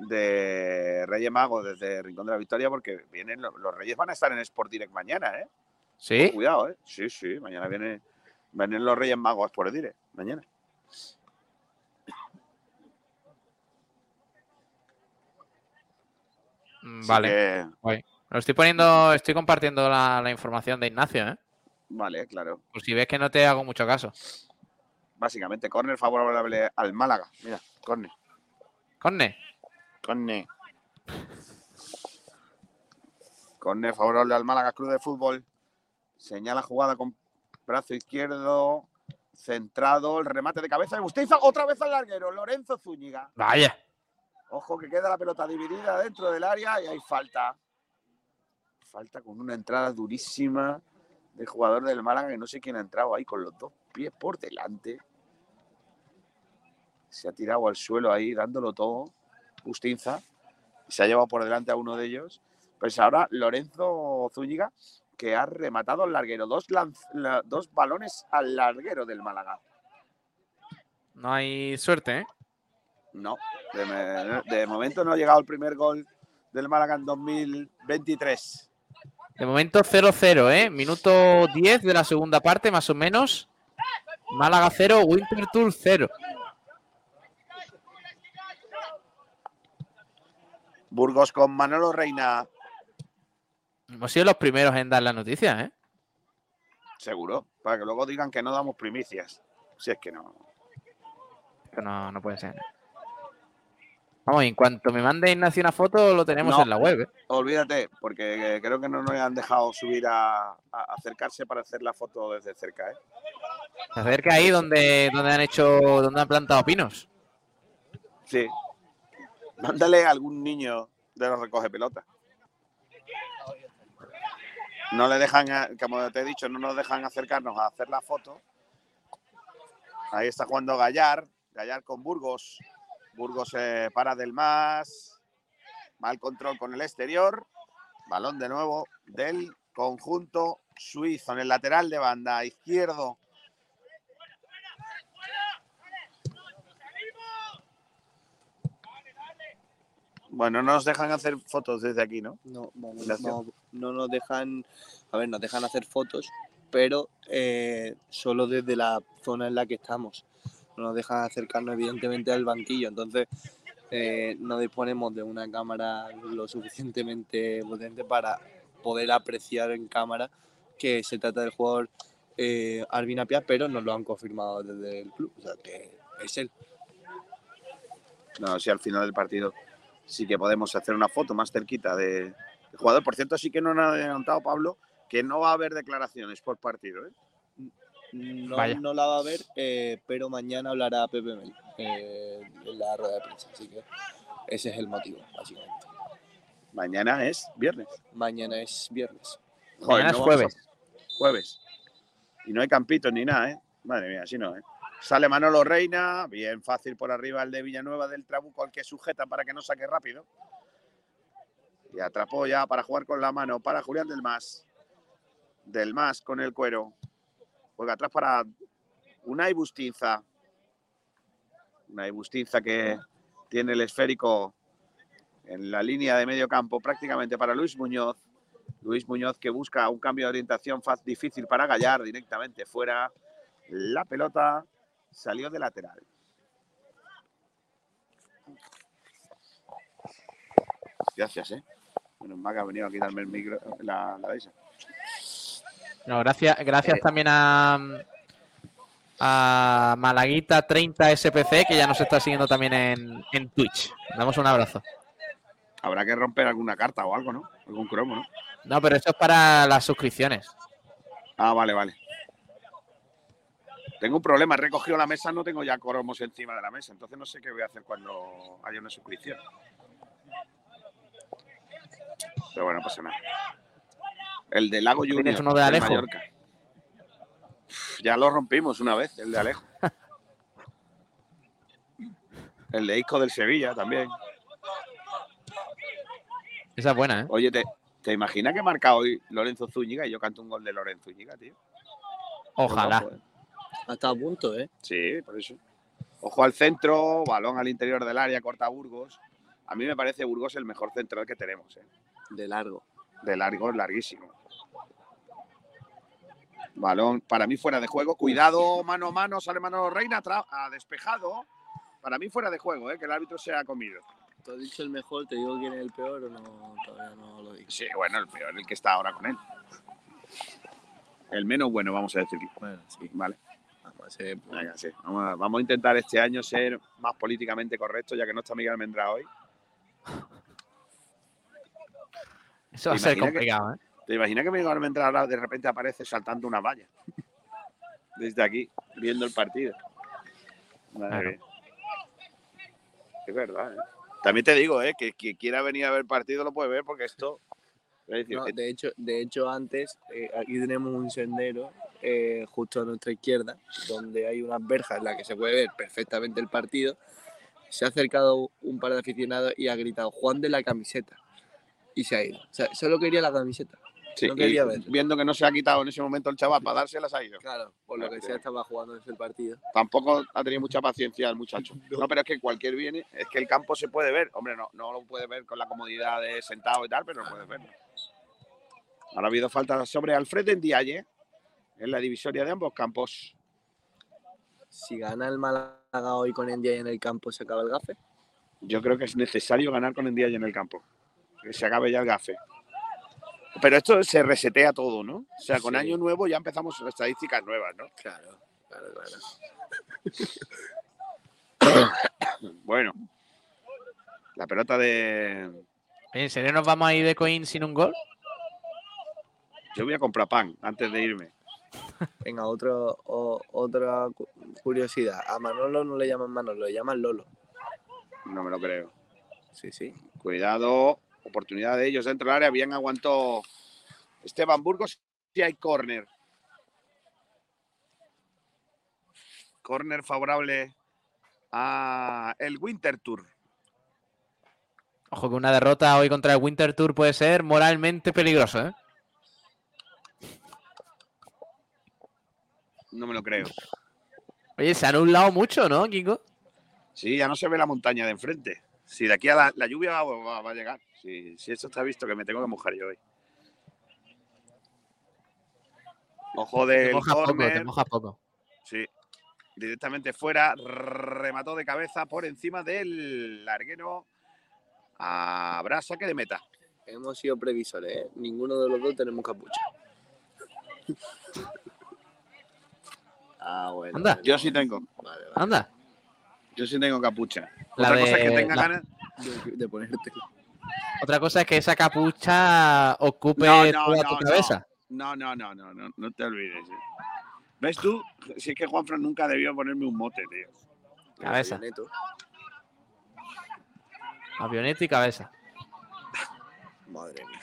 de Reyes Magos desde Rincón de la Victoria porque vienen lo- los Reyes van a estar en Sport Direct mañana, ¿eh? ¿Sí? Cuidado, ¿eh? Sí, sí, mañana viene, vienen los Reyes Magos por Direct, mañana. Mm, Vale. que, Lo estoy poniendo, estoy compartiendo la, la información de Ignacio, ¿eh? vale, claro. Por si ves que no te hago mucho caso. Básicamente, córner favorable al Málaga. Mira, córner. Corne. Corne. Corne favorable al Málaga Club de Fútbol. Señala jugada con brazo izquierdo. Centrado. El remate de cabeza de Bustiza. Otra vez al larguero. Lorenzo Zúñiga. Vaya. Ojo que queda la pelota dividida dentro del área y hay falta. Falta con una entrada durísima del jugador del Málaga que no sé quién ha entrado ahí con los dos pies por delante. Se ha tirado al suelo ahí dándolo todo. Justinza. Se ha llevado por delante a uno de ellos. Pues ahora Lorenzo Zúñiga que ha rematado al larguero. Dos, la- dos balones al larguero del Málaga. No hay suerte, ¿eh? No, de, de momento no ha llegado el primer gol del Málaga en 2023. De momento 0-0, ¿eh? Minuto 10 de la segunda parte, más o menos. Málaga 0, Winterthur 0. Burgos con Manolo Reina, Hemos sido los primeros en dar la noticia, ¿eh? seguro, para que luego digan que no damos primicias. Si es que no. No, no puede ser. Vamos, en cuanto me mande Ignacio una foto, lo tenemos No. en la web. ¿eh? Olvídate, porque creo que no nos han dejado subir a, a acercarse para hacer la foto desde cerca. ¿eh? Se acerca ahí donde, donde han hecho, donde han plantado pinos. Sí. Mándale a algún niño de los recoge pelota. No le dejan, a- como te he dicho, no nos dejan acercarnos a hacer la foto. Ahí está jugando Gallar, Gallar con Burgos. Burgos eh, para del más. Mal control con el exterior. Balón de nuevo del conjunto suizo en el lateral de banda izquierdo. Bueno, no nos dejan hacer fotos desde aquí, ¿no? No, vamos, no nos dejan, a ver, nos dejan hacer fotos, pero eh, solo desde la zona en la que estamos. No nos dejan acercarnos evidentemente al banquillo, entonces eh, no disponemos de una cámara lo suficientemente potente para poder apreciar en cámara que se trata del jugador eh, Arvin Apia, pero nos lo han confirmado desde el club, o sea que es él. No, si al final del partido sí que podemos hacer una foto más cerquita de, jugador. Por cierto, sí que no nos ha adelantado Pablo que no va a haber declaraciones por partido. ¿eh? No, Vaya. no la va a ver, eh, pero mañana hablará Pepe Mel eh, en la rueda de prensa. Así que ese es el motivo, básicamente. Mañana es viernes. Mañana es viernes. Mañana es a- jueves. Jueves. Y no hay campitos ni nada, ¿eh? Madre mía, así no, ¿eh? Sale Manolo Reina, bien fácil por arriba el de Villanueva del Trabuco, al que sujeta para que no saque rápido. Y atrapó ya para jugar con la mano para Julián del Mas. Del Mas con el cuero. Juega atrás para Unai Bustinza. Unai Bustinza que tiene el esférico en la línea de medio campo prácticamente para Luis Muñoz. Luis Muñoz que busca un cambio de orientación difícil para Gallar directamente fuera. La pelota salió de lateral. Gracias, ¿eh? Menos mal que ha venido a quitarme el micro, la, la. No, gracias, gracias también a, a Malaguita 30 SPC, que ya nos está siguiendo también en, en Twitch. Damos un abrazo. Habrá que romper alguna carta o algo, ¿no? Algún cromo, ¿no? No, pero eso es para las suscripciones. Ah, vale, vale. Tengo un problema, he recogido la mesa, no tengo ya cromos encima de la mesa, entonces no sé qué voy a hacer cuando haya una suscripción. Pero bueno, no pasa nada. El de Lago Junior. ¿Tienes uno de Alejo? Mallorca. Uf, Ya lo rompimos una vez, el de Alejo. El de Isco del Sevilla también. Esa es buena, ¿eh? Oye, ¿te, ¿te imaginas que marca hoy Lorenzo Zúñiga y yo canto un gol de Lorenzo Zúñiga, tío? Ojalá. Guapo, ¿eh? Hasta a punto, ¿eh? Sí, por eso. Ojo al centro, balón al interior del área, corta Burgos. A mí me parece Burgos el mejor central que tenemos, ¿eh? De largo. De largo, larguísimo. Balón para mí fuera de juego. Cuidado, mano a mano, sale mano Reina, ha despejado. Para mí fuera de juego, ¿eh? que el árbitro se ha comido. ¿Tú has dicho el mejor? ¿Te digo quién es el peor o no? Todavía no lo digo. Sí, bueno, el peor, el que está ahora con él. El menos bueno, vamos a decir. Bueno, sí. Vale. Vamos a ser- Venga, sí. Vamos a, vamos a intentar este año ser más políticamente correctos, ya que no está Miguel Almendra hoy. Eso va a ¿Te ser que- complicado, ¿eh? ¿Te imaginas que Miguel Almendra ahora de repente aparece saltando una valla? Desde aquí, viendo el partido. Madre Claro. Es verdad, ¿eh? También te digo, ¿eh? Que quien quiera venir a ver el partido lo puede ver porque esto... decir, No, de hecho, de hecho antes eh, aquí tenemos un sendero eh, justo a nuestra izquierda donde hay unas verjas en las que se puede ver perfectamente el partido. Se ha acercado un par de aficionados y ha gritado Juan de la camiseta y se ha ido. O sea, solo quería la camiseta. Sí, no quería y ver. Viendo que no se ha quitado en ese momento el chaval para dárselas ha ido. Claro, por lo que sea estaba jugando en el partido. Tampoco ha tenido mucha paciencia el muchacho. No, pero es que cualquier viene, es que el campo se puede ver. Hombre, no, no lo puede ver con la comodidad de sentado y tal, pero lo puede ver. Ahora ha habido falta sobre Alfred en Dialle, en la divisoria de ambos campos. Si gana el Málaga hoy con Endia en el campo, ¿se acaba el gafe? Yo creo que es necesario ganar con el Dialle en el campo. Que se acabe ya el gafe. Pero esto se resetea todo, ¿no? O sea, con Sí. año nuevo ya empezamos estadísticas nuevas, ¿no? Claro, claro, claro. Bueno. La pelota de. ¿En serio nos vamos a ir de Coin sin un gol? Yo voy a comprar pan antes de irme. Venga, otro, o- otra cu- curiosidad. A Manolo no le llaman Manolo, le llaman Lolo. No me lo creo. Sí, sí. Cuidado. Oportunidad de ellos dentro del área. Bien aguantó Esteban Burgos. Y hay córner. Córner favorable a el Winter Tour. Ojo que una derrota hoy contra el Winter Tour puede ser moralmente peligroso, ¿eh? No me lo creo. Oye, se han anulado mucho, ¿no, Kiko? Sí, ya no se ve la montaña de enfrente. Si de aquí a la, la lluvia va, va- va a llegar. Si, si eso está visto, que me tengo que mojar yo hoy. Ojo Te del mojas poco, te mojas poco. Sí. Directamente fuera. Remató de cabeza por encima del larguero. A Brasa que de meta. Hemos sido previsores, ¿eh? Ninguno de los dos tenemos capucha. ah, bueno. Anda. Yo sí tengo. Vale, vale. Anda. Yo sí tengo capucha. La Otra cosa es que tenga la- ganas. De, de ponerte. Otra cosa es que esa capucha ocupe No, no, toda no, tu cabeza. No, no, no, no, no, no te olvides. eh. ¿Ves tú? Si es que Juanfran nunca debió ponerme un mote, tío. Cabeza. Neto. Avioneta y cabeza. Madre mía.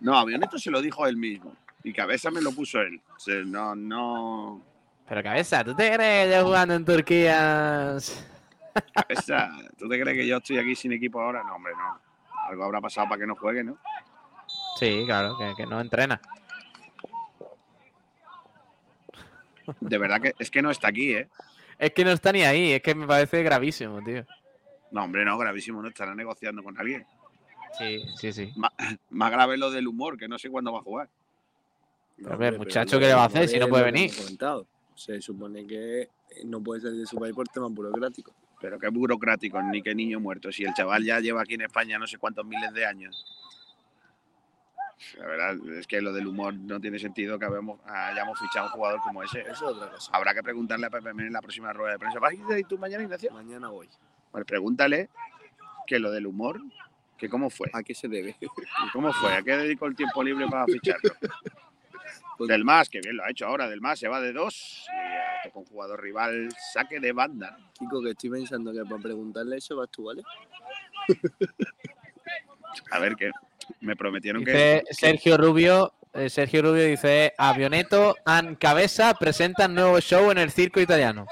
No, Avioneto se lo dijo él mismo. Y cabeza me lo puso él. O sea, no, no. Pero cabeza, ¿tú te crees yo jugando en Turquía? Cabeza, ¿tú te crees que yo estoy aquí sin equipo ahora? No, hombre, no. Algo habrá pasado para que no juegue, ¿no? Sí, claro, que, que no entrena. De verdad que es que no está aquí, ¿eh? Es que no está ni ahí, es que me parece gravísimo, tío. No, hombre, no, gravísimo, no estará negociando con alguien. Sí, sí, sí. Más grave es lo del humor, que no sé cuándo va a jugar. Pero, a ver, hombre, muchacho, ¿qué le va a hacer si no de puede venir? Se supone que no puede salir de su país por temas burocráticos. Pero qué burocrático, ni qué niño muerto. Si el chaval ya lleva aquí en España no sé cuántos miles de años. La verdad es que lo del humor no tiene sentido que habemos- hayamos fichado a un jugador como ese. Eso es otra cosa. Habrá que preguntarle a Pepe en la próxima rueda de prensa. ¿Vas a ir tú mañana, Ignacio? Mañana voy. Pues pregúntale que lo del humor, que cómo fue. ¿A qué se debe? ¿Y ¿Cómo fue? ¿A qué dedicó el tiempo libre para ficharlo? Del más, que bien lo ha hecho ahora. Del más se va de dos. Y toca un jugador rival, saque de banda. Kiko, que estoy pensando que para preguntarle eso vas tú, ¿vale? A ver, que me prometieron Dice que. Sergio Rubio, eh, Sergio Rubio dice, Avioneto and Cabeza presentan nuevo show en el circo italiano.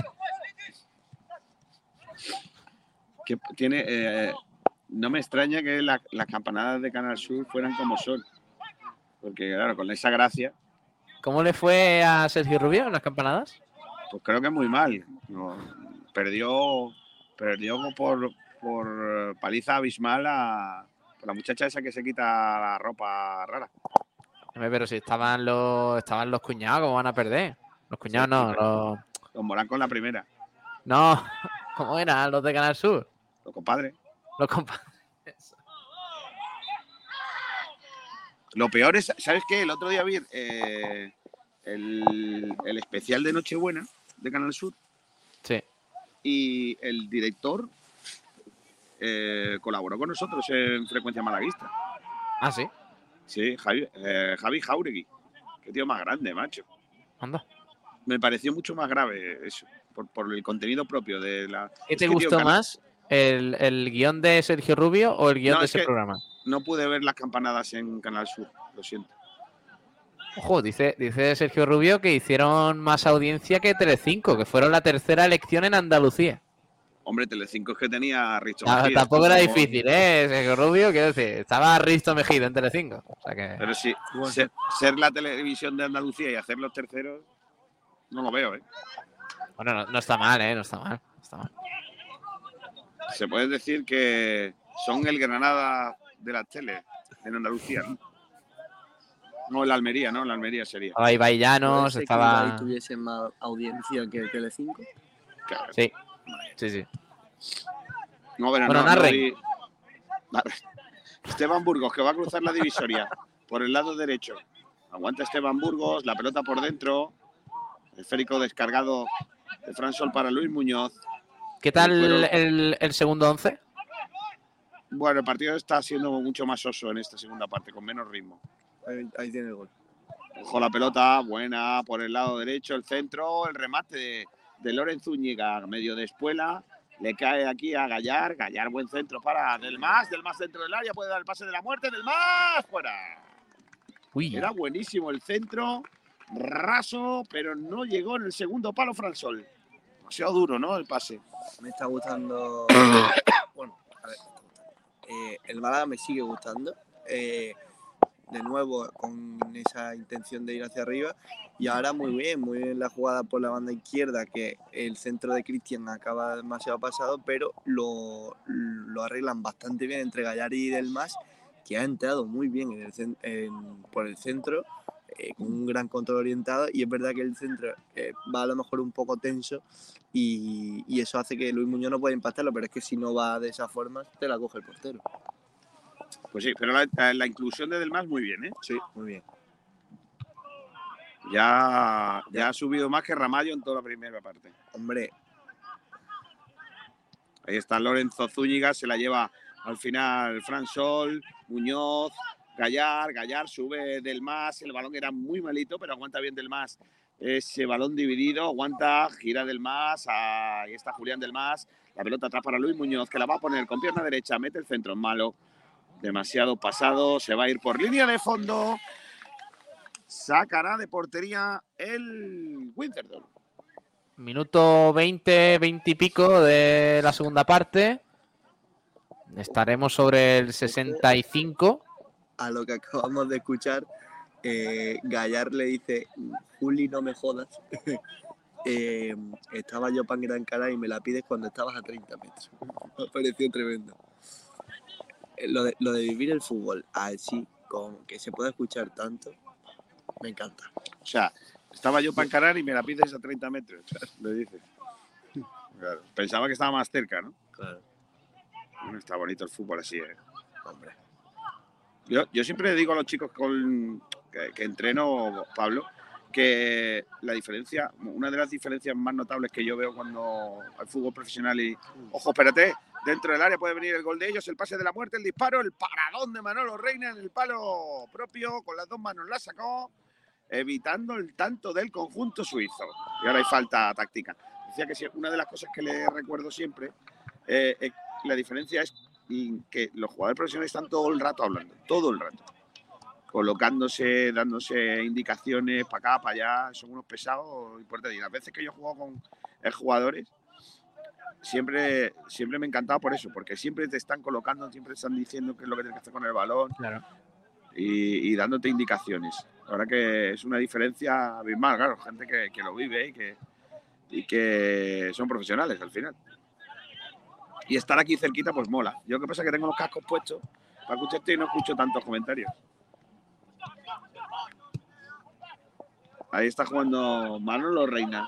que tiene. eh, no me extraña que la- las campanadas de Canal Sur fueran como son. Porque, claro, con esa gracia, ¿Cómo le fue a Sergio Rubio en las campanadas? pues creo que muy mal. No, perdió perdió por, por paliza abismal a por la muchacha esa que se quita la ropa rara. Pero si estaban los, estaban los cuñados, ¿cómo van a perder? Los cuñados Sí, no, los, Con Morán con la primera. no, ¿cómo eran los de Canal Sur? Los compadres. Los compa- Lo peor es, ¿sabes qué? El otro día vi eh, el, el especial de Nochebuena de Canal Sur Sí. y el director eh, colaboró con nosotros en Frecuencia Malaguista. Ah, sí, Sí, Javi, eh, Javi Jauregui. Qué tío más grande, macho. anda. Me pareció mucho más grave eso, por, por el contenido propio de la... ¿Qué Es te tío, gustó Canal- más? ¿El, el guion de Sergio Rubio o el guion No, de es ese que- programa? No pude ver las campanadas en Canal Sur, lo siento. Ojo, dice, dice Sergio Rubio que hicieron más audiencia que Telecinco, que fueron la tercera elección en Andalucía. Hombre, Telecinco es que tenía a Risto Ah, Mejía. tampoco era Como- difícil, ¿eh? Ese Rubio, quiero decir, estaba Risto Mejía en Telecinco. O sea que... Pero sí, ser, ser la televisión de Andalucía y hacer los terceros, no lo veo, ¿eh? Bueno, no, no está mal, ¿eh? No está mal. no está mal. Se puede decir que son el Granada de las teles en Andalucía, ¿no? No, el Almería, ¿no? El Almería sería. Estaba Ibai Llanos, ¿Puede ser que estaba... Ibai tuviese más audiencia que Telecinco? Claro. Sí, sí, sí. No, pero Bueno, no, narren. no. Esteban Burgos, que va a cruzar la divisoria por el lado derecho. Aguanta Esteban Burgos, la pelota por dentro. Esférico descargado de Fran Sol para Luis Muñoz. ¿Qué tal el, el segundo once? Bueno, el partido está siendo mucho más oso en esta segunda parte, con menos ritmo. Ahí, ahí tiene el gol. Ojo la pelota, buena por el lado derecho, el centro, el remate de, de Lorenzo Zúñiga, medio de espuela. Le cae aquí a Gallar, Gallar buen centro para Del Más, Del Más dentro del área, puede dar el pase de la muerte, Del Más fuera. Uy, Era buenísimo el centro, raso, pero no llegó en el segundo palo Fransol. Demasiado duro, ¿no? El pase. Me está gustando. bueno, a ver. eh, el Málaga me sigue gustando. eh, de nuevo, con esa intención de ir hacia arriba. Y ahora muy bien, muy bien la jugada por la banda izquierda, que el centro de Cristian acaba demasiado pasado, pero lo, lo arreglan bastante bien entre Gallari y Delmas, que ha entrado muy bien en el cen- en- por el centro, eh, con un gran control orientado. Y es verdad que el centro eh, va a lo mejor un poco tenso, y, y eso hace que Luis Muñoz no pueda impactarlo, pero es que si no va de esa forma, te la coge el portero. Pues sí, pero la, la inclusión de Del Más muy bien, ¿eh? Sí, muy bien. Ya, ya ha subido más que Ramallo en toda la primera parte. Hombre, Ahí está Lorenzo Zúñiga, se la lleva al final Fran Sol, Muñoz, Gallar, Gallar sube del más, el balón era muy malito, pero aguanta bien del más ese balón dividido, aguanta, gira del más, ahí está Julián del más, la pelota atrás para Luis Muñoz, que la va a poner con pierna derecha, mete el centro, malo, demasiado pasado, se va a ir por línea de fondo, sacará de portería el Winterthur. Minuto 20, 20 y pico de la segunda parte. Estaremos sobre el 65. A lo que acabamos de escuchar, eh, Gallar le dice, Juli, no me jodas. Eh, estaba yo para Gran y me la pides cuando estabas a 30 metros. Me pareció tremendo. Eh, Lo de, lo de vivir el fútbol así, con que se pueda escuchar tanto, me encanta. O sea, estaba yo para encarar y me la pides a 30 metros, le dice. Claro, Pensaba que estaba más cerca, ¿no? Claro, Bueno, está bonito el fútbol así, ¿eh? hombre. Yo, yo siempre digo a los chicos con, que, entreno, Pablo, que la diferencia, una de las diferencias más notables que yo veo cuando hay fútbol profesional y, ojo, espérate, dentro del área puede venir el gol de ellos, el pase de la muerte, el disparo, el paradón de Manolo Reina en el palo propio, con las dos manos la sacó, evitando el tanto del conjunto suizo. Y ahora hay falta táctica. Decía que una de las cosas que le recuerdo siempre, eh, la diferencia es y que los jugadores profesionales están todo el rato hablando, todo el rato. Colocándose, dándose indicaciones para acá, para allá, son unos pesados importantes. Y las veces que yo juego con eh, jugadores, siempre, siempre me ha encantado por eso, porque siempre te están colocando, siempre están diciendo qué es lo que tienes que hacer con el balón Claro. y, y dándote indicaciones. Ahora que es una diferencia abismal, claro, gente que, que lo vive y que, y que son profesionales al final. Y estar aquí cerquita, pues mola. Yo que pasa es que tengo los cascos puestos para escucharte y no escucho tantos comentarios. Ahí está jugando Manolo Reina.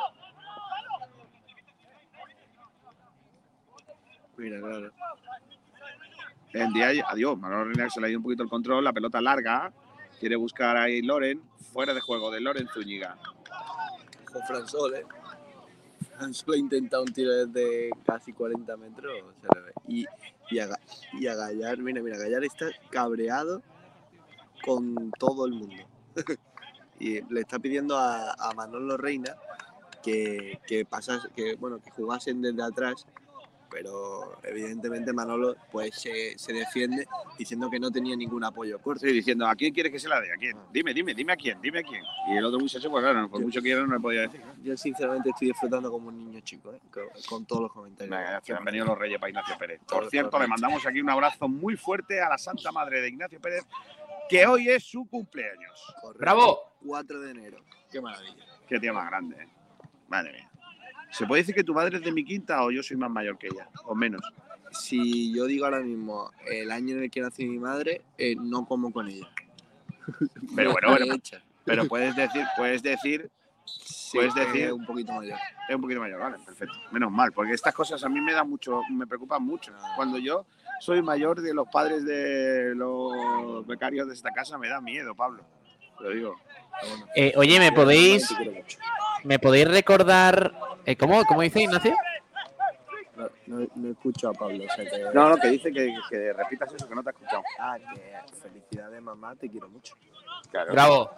Mira, claro. El día, adiós, Manolo Reina se le ha ido un poquito el control, la pelota larga. Quiere buscar ahí Loren, fuera de juego de Loren Zúñiga. Con Fransol, ¿eh? Fransol ha intentado un tiro desde casi 40 metros. Y, y, a, y a Gallar, mira, mira, Gallar está cabreado con todo el mundo. y le está pidiendo a, a Manolo Reina que, que, pasase, que, bueno, que jugasen desde atrás pero evidentemente Manolo pues se, se defiende diciendo que no tenía ningún apoyo. Pues estoy diciendo, ¿a quién quieres que se la dé? ¿A quién? Dime, dime, dime a quién, dime a quién. Y el otro muchacho, pues claro, por mucho que quiera no le podía decir. ¿no? Yo sinceramente estoy disfrutando como un niño chico, ¿eh? con, con todos los comentarios. Venga, han venido los reyes para Ignacio Pérez. Por cierto, le mandamos aquí un abrazo muy fuerte a la Santa Madre de Ignacio Pérez, que hoy es su cumpleaños. Correcto. ¡Bravo! 4 de enero. Qué maravilla. Qué tía más grande, ¿eh? Madre mía. ¿Se puede decir que tu madre es de mi quinta o yo soy más mayor que ella? O menos. Si yo digo ahora mismo el año en el que nació mi madre, eh, no como con ella. Pero No bueno, bueno, pero puedes decir, puedes decir, Sí, puedes es decir- un poquito mayor. es un poquito mayor, vale, perfecto. Menos mal, porque estas cosas a mí me dan mucho, me preocupan mucho. Cuando yo soy mayor de los padres de los becarios de esta casa, me da miedo, Pablo. Lo digo. Bueno, Eh, oye, ¿me podéis. ¿Me podéis recordar... eh, ¿cómo, ¿Cómo dice Ignacio? No, no- no escucho a Pablo. O sea que... No, no, que dice que, que repitas eso, que no te ha escuchado. Ah, que felicidades mamá, te quiero mucho. Claro. Bravo.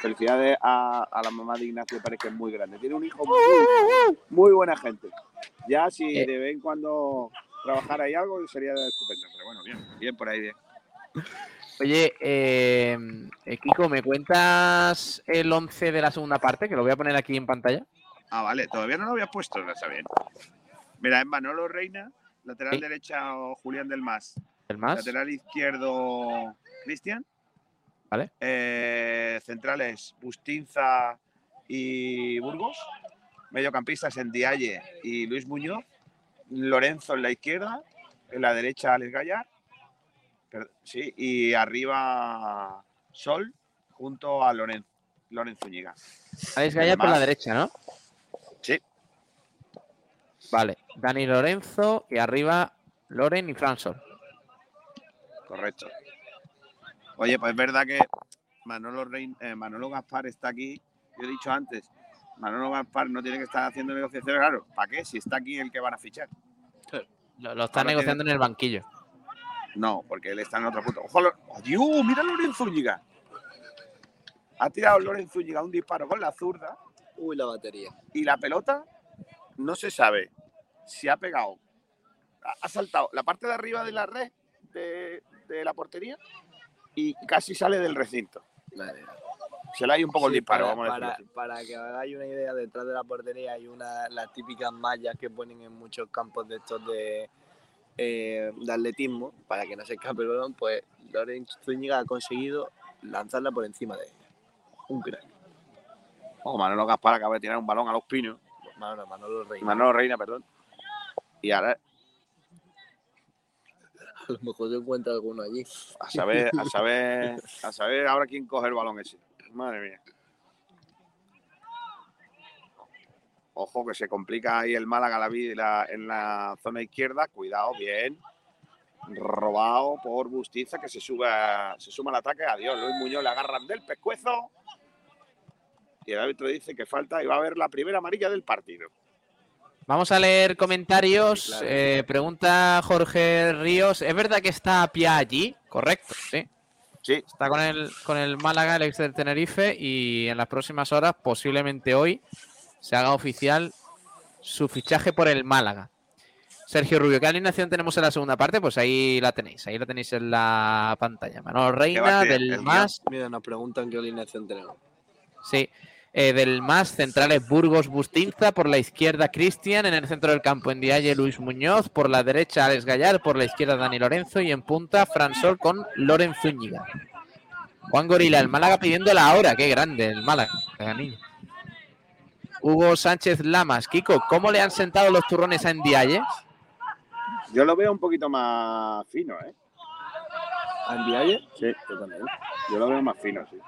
Felicidades a, a la mamá de Ignacio Pérez, que es muy grande. Tiene un hijo muy, muy buena gente. Ya si Eh. de vez en cuando trabajara ahí algo, sería estupendo. Pero bueno, bien, bien por ahí, bien. Oye, eh, eh, Kiko, ¿me cuentas el 11 de la segunda parte? Que lo voy a poner aquí en pantalla. Ah, vale, todavía no lo había puesto, no está bien. Mira, es Manolo Reina, lateral Sí. derecha Julián del Mas, ¿El más? lateral izquierdo Cristian. Vale. Eh, centrales Bustinza y Burgos. Mediocampistas en Dialle y Luis Muñoz. Lorenzo en la izquierda. En la derecha Alex Gallar. Sí, y arriba Sol junto a Lorenzo, Lorenzo Zúñiga. Alex Gallar por la derecha, ¿no? Sí. Vale. Dani Lorenzo y arriba Loren y Fransol. Correcto. Oye, pues es verdad que Manolo, Rein- eh, Manolo Gaspar está aquí. Yo he dicho antes, Manolo Gaspar no tiene que estar haciendo negociaciones, claro. ¿Para qué? Si está aquí el que van a fichar. Lo, lo está Ahora negociando en el banquillo. No, porque él está en otro punto. ¡Ojo! ¡Adiós! ¡Mira a Lorenzo Zúñiga! Ha tirado Lorenzo Zúñiga un disparo con la zurda Uy, la batería. y la pelota no se sabe si ha pegado. Ha, saltado la parte de arriba de la red de, de la portería y casi sale del recinto. Vale. Se le ha ido un poco el disparo, para, vamos a decirlo para, para que hagáis una idea, detrás de la portería hay una las típicas mallas que ponen en muchos campos de estos de, eh, de atletismo, para que no se escape el balón, pues Lorenzo Zúñiga ha conseguido lanzarla por encima de ella. Un crack. Oh, Manolo Gaspar acaba de tirar un balón a los pinos. Manolo, Manolo Reina. Manolo Reina, perdón. Y ahora, A lo mejor se encuentra alguno allí. a saber, a saber, a saber ahora quién coge el balón ese. Madre mía. Ojo que se complica ahí el Málaga la vi- la- en la zona izquierda. Cuidado, bien. Robado por Bustiza que se sube, a- se suma al ataque. Adiós, Luis Muñoz le agarran del pescuezo. Y el árbitro dice que falta y va a haber la primera amarilla del partido. Vamos a leer comentarios. Claro. Eh, pregunta Jorge Ríos. ¿Es verdad que está Pia allí? Correcto, sí. Sí, Está con el, con el Málaga, el ex del Tenerife, y en las próximas horas, posiblemente hoy, se haga oficial su fichaje por el Málaga. Sergio Rubio, ¿qué alineación tenemos en la segunda parte? Pues ahí la tenéis, ahí la tenéis en la pantalla. Manolo Reina, del más, Mira, nos preguntan qué alineación tenemos. sí, eh, del más centrales Burgos Bustinza, por la izquierda Cristian, en el centro del campo en Dialle Luis Muñoz, por la derecha Alex Gallar, por la izquierda Dani Lorenzo y en punta Fransol con Loren Zúñiga. Juan Gorila, el Málaga pidiendo la hora, qué grande el Málaga, niño. Hugo Sánchez Lamas, Kiko, ¿cómo le han sentado los turrones a Ndiaye? yo lo veo un poquito más fino, ¿eh? ¿Andy Ayer? Sí, Yo también. Yo lo veo más fino, sí.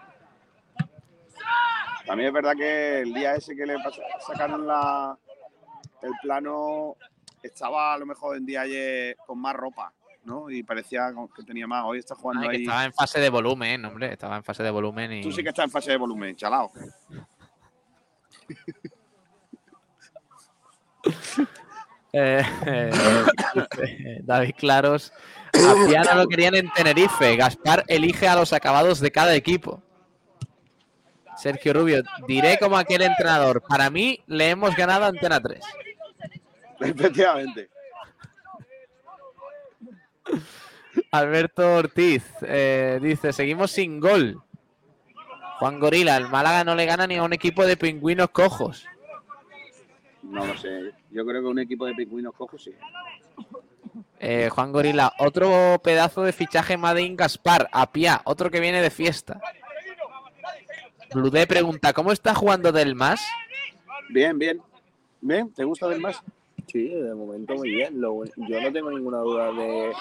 También es verdad que el día ese que le sacaron la, el plano estaba a lo mejor en con más ropa, ¿no? Y parecía que tenía más. Hoy está jugando Ay, que ahí. estaba en fase de volumen, hombre, estaba en fase de volumen y... Tú sí que estás en fase de volumen, chalao. Eh, eh, David Claros. A Piano lo querían en Tenerife. Gaspar elige a los acabados de cada equipo. Sergio Rubio, diré como aquel entrenador. Para mí le hemos ganado a Antena 3. Efectivamente. Alberto Ortiz eh, dice: Seguimos sin gol. Juan Gorila, el Málaga no le gana ni a un equipo de pingüinos cojos. No lo sé. Yo creo que un equipo de pingüinos cojos sí. Eh, Juan Gorila, otro pedazo de fichaje Madin Gaspar, a Pia, otro que viene de fiesta. Bludé pregunta, ¿cómo está jugando Del Más? Bien, bien. Bien, ¿te gusta del más? Sí, de momento muy bien. Lo- yo no tengo ninguna duda de,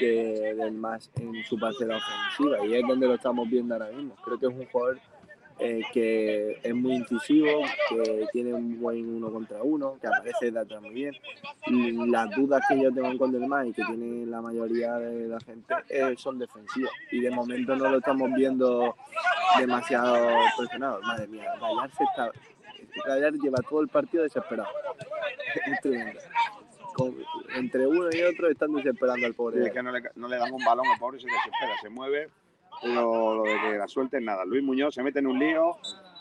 de- del más en su parcela ofensiva y es donde lo estamos viendo ahora mismo. Creo que es un jugador eh, que es muy incisivo, que tiene un buen uno contra uno, que aparece de atrás muy bien. Y las dudas que yo tengo con del más y que tiene la mayoría de la gente eh, son defensivas. Y de momento no lo estamos viendo demasiado presionado. Madre mía, Gallar se está. Gallar lleva todo el partido desesperado. Es tremendo. Con- entre uno y otro están desesperando al Sí, pobre. es que no le, no le dan un balón, el pobre se desespera, se mueve, pero lo de que la suelten nada. Luis Muñoz se mete en un lío,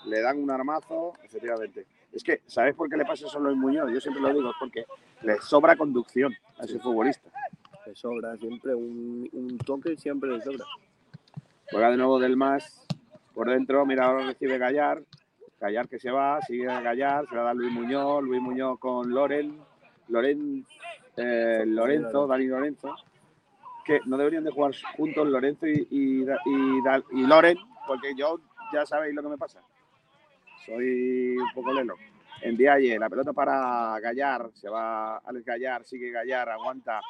le dan un armazo, efectivamente. Es que, ¿sabes por qué le pasa eso a Luis Muñoz? Yo siempre lo digo, es porque le sobra conducción a ese futbolista. Le sobra siempre un, un toque, siempre le sobra. Juega de nuevo del más por dentro, mira, ahora recibe Gallar. Gallar que se va, sigue Gallar, se la da Luis Muñoz, Luis Muñoz con Loren, Loren, eh, Lorenzo, Dani Lorenzo. Que no deberían de jugar juntos Lorenzo y, y, y, y Loren, porque yo ya sabéis lo que me pasa. Soy un poco lelo. En Vialle, la pelota para Gallar, se va Alex Gallar, sigue Gallar, aguanta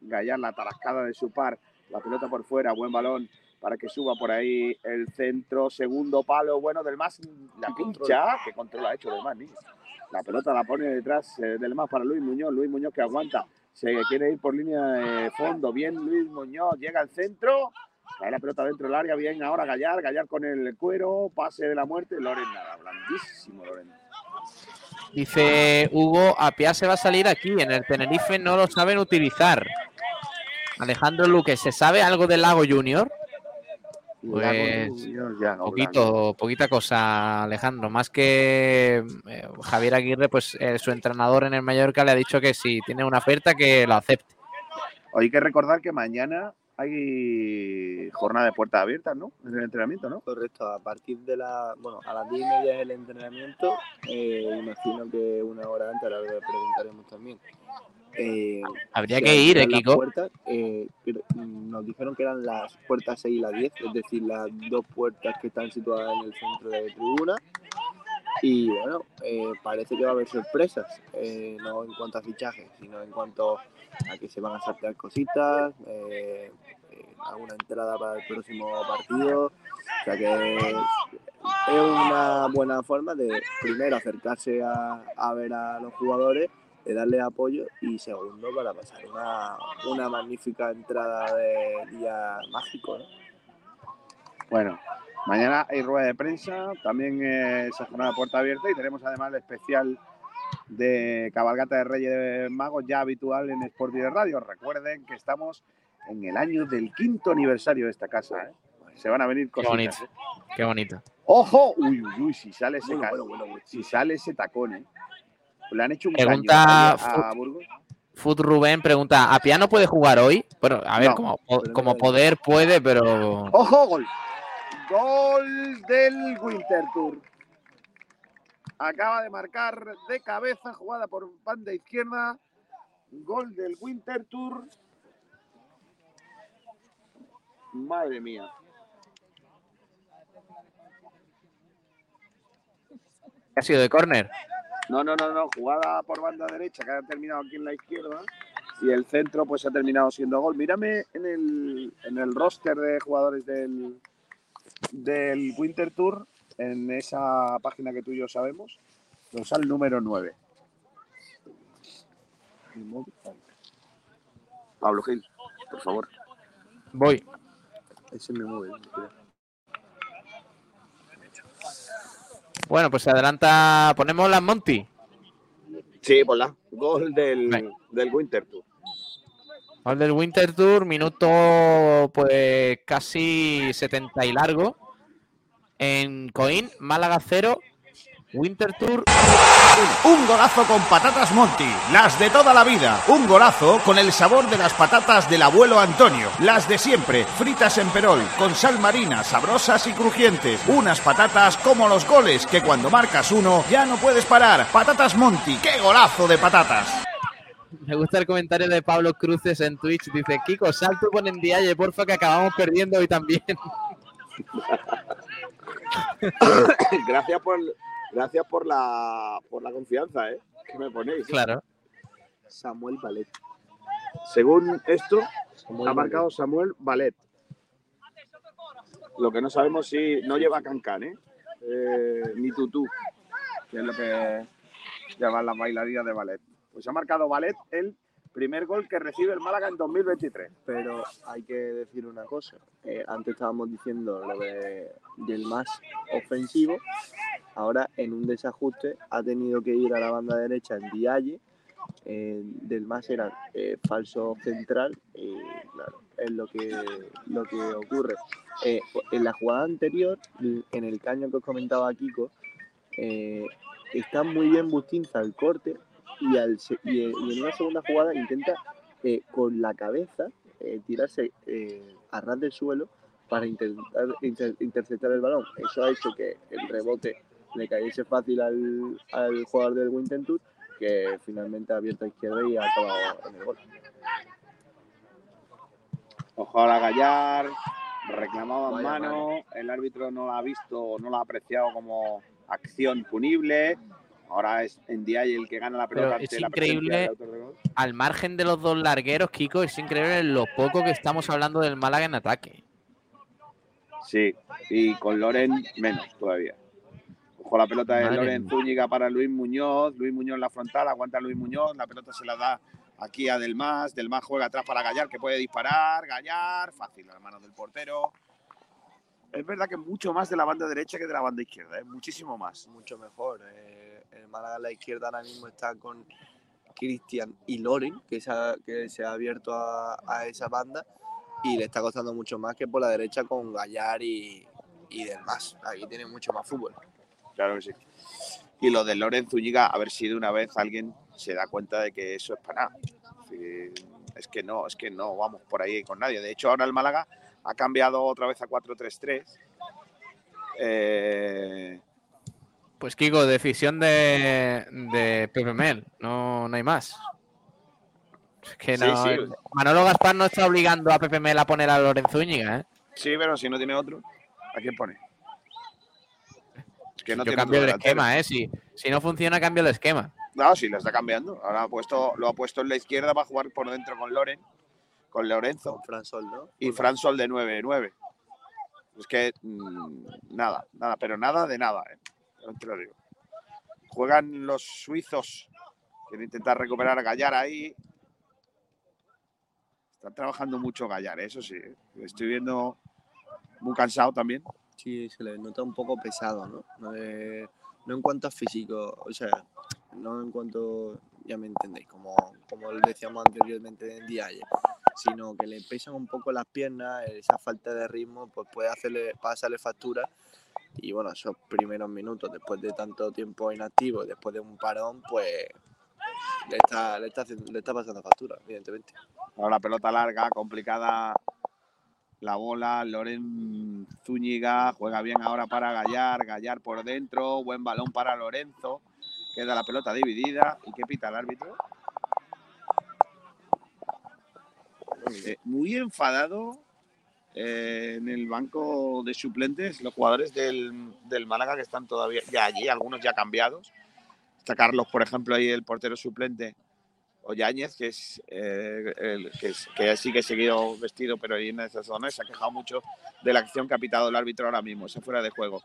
Gallar la tarascada de su par, la pelota por fuera, buen balón para que suba por ahí el centro, segundo palo, bueno, del más, la pincha, que control ha hecho del más, niño. La pelota la pone detrás eh, del más para Luis Muñoz, Luis Muñoz que aguanta, se quiere ir por línea de fondo, bien Luis Muñoz, llega al centro, cae la pelota dentro del área, bien ahora Gallar, Gallar con el cuero, pase de la muerte, Loren nada, blandísimo Loren. Dice Hugo, Apia se va a salir aquí. En el Tenerife no lo saben utilizar. Alejandro Luque, ¿se sabe algo del Lago Junior? Pues, ya, no, Poquito, poquita cosa, Alejandro. Más que eh, Javier Aguirre, pues eh, su entrenador en el Mallorca le ha dicho que si tiene una oferta que lo acepte. Hay que recordar que mañana hay jornada de puertas abiertas, ¿no? En el entrenamiento, ¿no? Correcto, a partir de la. Bueno, a las 10 y media es el entrenamiento. eh, imagino que una hora antes, ahora le preguntaremos también. Eh, Habría que ir, ¿eh, Kiko? puertas, eh, nos dijeron que eran las puertas 6 y las 10, es decir, las dos puertas que están situadas en el centro de tribuna. Y bueno, eh, parece que va a haber sorpresas, eh, no en cuanto a fichajes, sino en cuanto a que se van a sortear cositas, alguna entrada para el próximo partido. O sea que es una buena forma de, primero, acercarse a, a ver a los jugadores, de darle apoyo y, segundo, para pasar una, una magnífica entrada de día mágico. ¿no? Bueno, mañana hay rueda de prensa, también eh, esa jornada de puerta abierta y tenemos además el especial de cabalgata de Reyes Magos ya habitual en Sport de Radio. Recuerden que estamos en el año del quinto aniversario de esta casa. ¿eh? Se van a venir Qué cositas. bonito. ¿eh? Qué bonito. ¡Ojo! Uy, uy, uy, si sale ese, Bueno, ca- bueno, bueno, bueno. si sale ese tacón, ¿eh? Le han hecho un Pregunta a, a Burgos. Rubén pregunta, ¿Apia no puede jugar hoy? Bueno, a ver, No, como, poder puede, pero... ¡Ojo, gol! Gol del Winter Tour. Acaba de marcar de cabeza, jugada por banda izquierda. Gol del Winter Tour. Madre mía. Ha sido de córner. No, no, no, no. Jugada por banda derecha que ha terminado aquí en la izquierda. Y el centro pues ha terminado siendo gol. Mírame en el, en el roster de jugadores del, del Winter Tour, en esa página que tú y yo sabemos, nos sale el número 9. Pablo Gil, por favor. Voy. Ese es mi móvil. Bueno, pues se adelanta. Ponemos las Monty. Sí, la Gol del, del Winter Tour. Gol del Winter Tour, minuto pues casi 70 y largo. En Coín, Málaga 0, Winter Tour. Un golazo con patatas Monty, las de toda la vida. Un golazo con el sabor de las patatas del abuelo Antonio, las de siempre, fritas en perol, con sal marina, sabrosas y crujientes. Unas patatas como los goles, que cuando marcas uno ya no puedes parar. Patatas Monty, qué golazo de patatas. Me gusta el comentario de Pablo Cruces en Twitch. Dice, Kiko, salto con Ndiaye, porfa, que acabamos perdiendo hoy también. gracias por gracias por la por la confianza, ¿eh? Que me ponéis. ¿eh? Claro. Samuel Ballet. Según esto, Samuel ha marcado Samuel Ballet. Lo que no sabemos si no lleva cancán, ¿eh? Eh, ni tutú, que es lo que llaman las bailarinas de ballet. Pues ha marcado Ballet el primer gol que recibe el Málaga en 2023. Pero hay que decir una cosa. antes estábamos diciendo lo de, del más ofensivo. Ahora, en un desajuste, ha tenido que ir a la banda derecha en Dialle. del más era eh, falso central. Y claro, es lo que, lo que ocurre. Eh, en la jugada anterior, en el caño que os comentaba Kiko, eh, está muy bien Bustinza al corte y, al, y, y en una segunda jugada intenta eh, con la cabeza eh, tirarse eh, a ras del suelo para intentar inter- interceptar el balón. Eso ha hecho que el rebote le cayese fácil al, al jugador del Winter Tour, que finalmente ha abierto a izquierda y ha acabado en el gol. Ahora Gallar, reclamado en Vaya mano, el árbitro no la ha visto, no la ha apreciado como acción punible. Ahora es Ndiaye el que gana la pelota Pero es ante la increíble. Al margen de los dos largueros, Kiko, es increíble lo poco que estamos hablando del Málaga en ataque. Sí, y con Loren menos todavía. Ojo la pelota de Madre Loren. Zúñiga para Luis Muñoz. Luis Muñoz en la frontal, aguanta Luis Muñoz. La pelota se la da aquí a Delmas. Delmas juega atrás para Gallar, que puede disparar. Gallar, fácil a las manos del portero. Es verdad que mucho más de la banda derecha que de la banda izquierda, ¿eh? muchísimo más. Mucho mejor. eh, el Málaga a la izquierda ahora mismo está con Cristian y Loren, que se ha, que se ha abierto a, a esa banda y le está costando mucho más que por la derecha con Gallar y, y Delmas. Aquí tiene mucho más fútbol. Claro que sí. Y lo de Loren Zúñiga, a ver si una vez alguien se da cuenta de que eso es para nada. Es que no, es que no vamos por ahí con nadie. De hecho, ahora el Málaga ha cambiado otra vez a 4-3-3. Eh, Pues Kiko, decisión de, de Pepe Mel, no, no hay más. Es que no, sí. Manolo Gaspar no está obligando a Pepe Mel a poner a Lorenzo Úñiga, ¿eh? sí, pero si no tiene otro, ¿a quién pone? Es que no Yo tiene cambio el esquema, ¿eh? Si, si no funciona, cambio el esquema. No, sí, lo está cambiando. Ahora ha puesto, lo ha puesto en la izquierda para jugar por dentro con Loren, con Lorenzo. Con Fran Sol, ¿no? y Fran Sol de 9-9. Es que mm, nada, nada, pero nada de nada, ¿eh? Te lo digo. Juegan los suizos, quieren intentar recuperar a Gallar ahí. Están trabajando mucho Gallar, ¿eh? eso sí. ¿eh? Estoy viendo muy cansado también. Sí, se le nota un poco pesado, ¿no? No, en cuanto a físico, o sea, no en cuanto, ya me entendéis, como, como decíamos anteriormente en Diaye, sino que le pesan un poco las piernas, esa falta de ritmo, pues puede hacerle, pasarle factura. Y bueno, esos primeros minutos, después de tanto tiempo inactivo, después de un parón, pues le está, le está, le está pasando factura, evidentemente. Ahora la pelota larga, complicada. La bola, Loren Zúñiga juega bien ahora para Gallar, Gallar por dentro, buen balón para Lorenzo, queda la pelota dividida. ¿Y qué pita el árbitro? Eh, muy enfadado eh, en el banco de suplentes los jugadores del, del Málaga que están todavía ya allí, algunos ya cambiados. Está Carlos, por ejemplo, ahí el portero suplente, o que es, eh, el- que, es- que sí que ha seguido vestido, pero ahí en esa zona se ha quejado mucho de la acción que ha pitado el árbitro ahora mismo, se fuera de juego.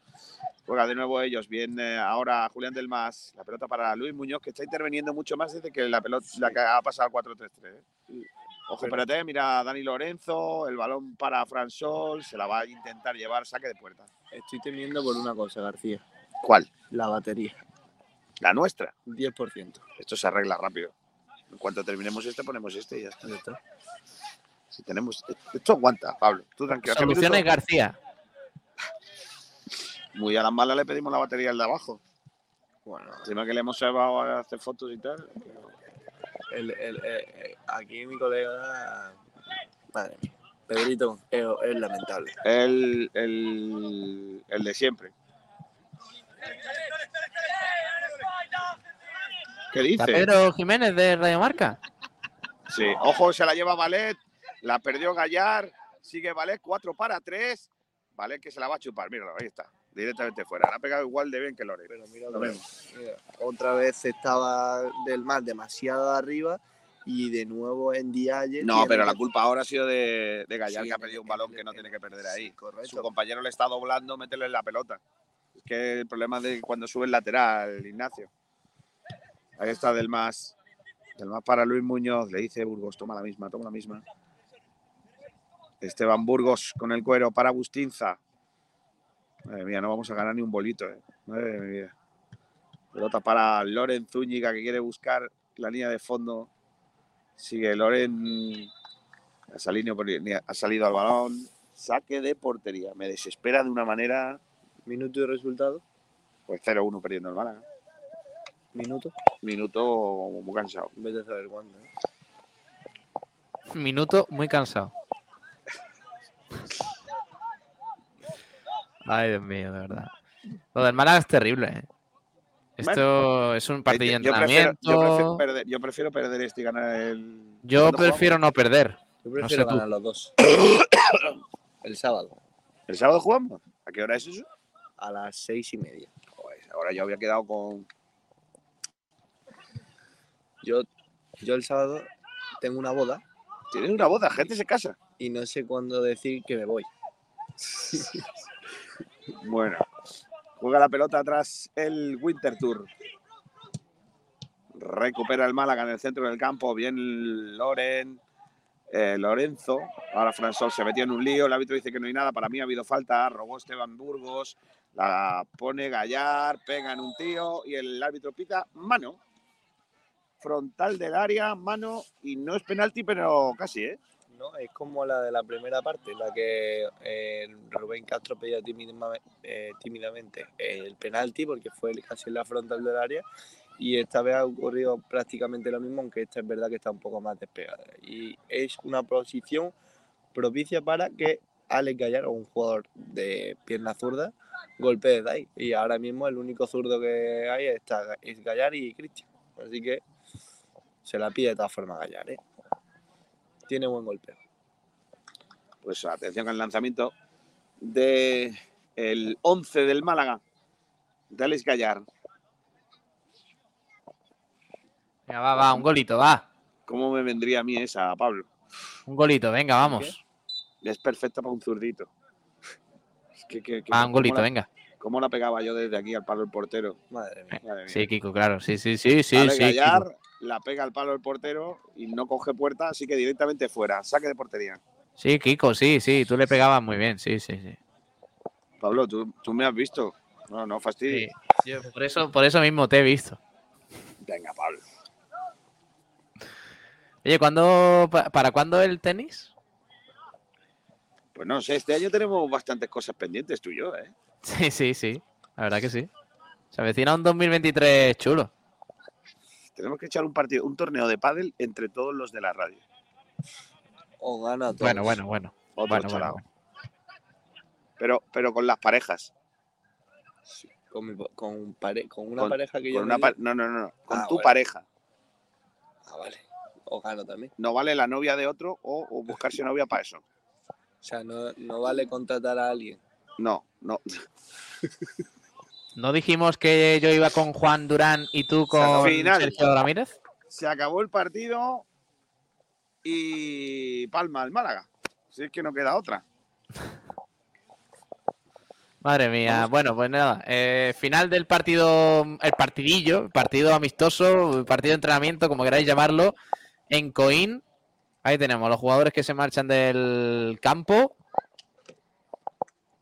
Juega de nuevo ellos, bien eh, ahora Julián del Mas, la pelota para Luis Muñoz, que está interviniendo mucho más desde que la pelota la que ha pasado al 4-3-3. ¿eh? Ojo, espérate, mira a Dani Lorenzo, el balón para Fran Sol, se la va a intentar llevar, saque de puerta. Estoy temiendo por una cosa, García, ¿Cuál? la batería, La nuestra. 10%. Esto se arregla rápido. En cuanto terminemos este, ponemos este y ya está. Ya está. Si tenemos. Esto aguanta, Pablo. Tú tranquilo. Soluciones García. Muy a la mala le pedimos la batería al de abajo. Bueno, Encima que le hemos llevado a hacer fotos y tal. El, el- eh, eh, aquí mi colega. Madre mía. Pedrito es, es lamentable. El, el, el de siempre. ¿Qué ¿Está dice? Pedro Jiménez de Radio Marca? Sí, ojo, se la lleva Valet, la perdió Gallar, sigue Valet, 4 para 3. Valet que se la va a chupar, míralo, ahí está, directamente fuera. La ha pegado igual de bien que Lore. Pero mira, Lo vemos. mira, otra vez estaba del mal demasiado arriba y de nuevo en Dialle. No, pero la culpa ahora ha sido de, de Gallar, Sí, que ha perdido un balón que no en- tiene que perder sí, ahí. Su compañero le está doblando, métele en la pelota. Es que el problema es de cuando sube el lateral, Ignacio. Ahí está del más. Del más para Luis Muñoz. Le dice Burgos, toma la misma, toma la misma. Esteban Burgos con el cuero para Bustinza. Madre mía, no vamos a ganar ni un bolito, eh. Madre mía. Pelota para Loren Zúñiga que quiere buscar la línea de fondo. Sigue Loren. Ha salido, ha salido al balón. Saque de portería. Me desespera de una manera. Minuto y resultado. Pues 0-1 perdiendo el Málaga. Minuto. Minuto muy cansado. En vez de saber cuándo. ¿eh? Minuto muy cansado. Ay, Dios mío, de verdad. Lo del Málaga es terrible, ¿eh? Esto es un partido de yo, prefiero, entrenamiento. yo, prefiero perder, yo prefiero perder este y ganar el. Yo ¿Cuándo prefiero no perder. Yo No prefiero tú. ganar los dos. el sábado? ¿El sábado jugamos? ¿A qué hora es eso? a las seis y media. Joder, ahora yo había quedado con. Yo, yo el sábado tengo una boda Tienes una boda, gente se casa. y no sé cuándo decir que me voy. Bueno, juega la pelota atrás el Winter Tour. Recupera el Málaga en el centro del campo. Bien Loren. eh, Lorenzo. Ahora Fransol se metió en un lío. El árbitro dice que no hay nada. Para mí ha habido falta. Robó Esteban Burgos. La pone Gallar. Pega en un tío. Y el árbitro pita mano. Frontal del área, mano. Y no es penalti, pero casi, ¿eh? No, es como la de la primera parte, la que eh, Rubén Castro pedía eh, tímidamente el penalti porque fue casi en la frontal del área y esta vez ha ocurrido prácticamente lo mismo, aunque esta es verdad que está un poco más despegada. Y es una posición propicia para que Alex Gallar, un jugador de pierna zurda, golpee de ahí. Y ahora mismo el único zurdo que hay está, es Gallar y Cristian. Así que se la pide de todas formas Gallar, ¿eh? Tiene buen golpeo. Pues atención al lanzamiento de el 11 del Málaga, de Alex Gallar. Venga, va, va, un golito, va. ¿Cómo me vendría a mí esa, Pablo? Un golito, venga, vamos. Es perfecta para un zurdito. Es que, que- que- Va, un ¿cómo golito, la- venga. ¿Cómo la pegaba yo desde aquí al palo del portero? Madre mía. Madre mía. Sí, Kiko, claro. Sí, sí, sí, sí, Alex sí. Gallar Kiko. La pega al palo del portero y no coge puerta, así que directamente fuera. Saque de portería. Sí, Kiko, sí, sí. Tú le pegabas muy bien, sí, sí, sí. Pablo, tú, tú me has visto. No, no Sí, fastidies. yo por, eso, por eso mismo te he visto. Venga, Pablo. Oye, ¿cuándo, pa- ¿para cuándo el tenis? Pues no sé, este año tenemos bastantes cosas pendientes tú y yo, ¿eh? Sí, sí, sí. La verdad que sí. Se avecina un 2023 chulo. Tenemos que echar un partido, un torneo de pádel entre todos los de la radio. O gana todos. Bueno, bueno, bueno. Otro Bueno, bueno. Pero, pero con las parejas. Con, mi pa- con, pare- con una Con- pareja que yo una pa- no, no, no, no. Con Ah, tu pareja. Ah, vale. O gano también. No vale la novia de otro o, o buscarse novia para eso. O sea, no, no vale contratar a alguien. No, no. ¿No dijimos que yo iba con Juan Durán y tú con Final. Sergio Ramírez? Se acabó el partido y palma el Málaga. Si es que no queda otra. Madre mía. Bueno, pues nada. eh, final del partido, el partidillo, partido amistoso, partido de entrenamiento, como queráis llamarlo, en Coín. Ahí tenemos los jugadores que se marchan del campo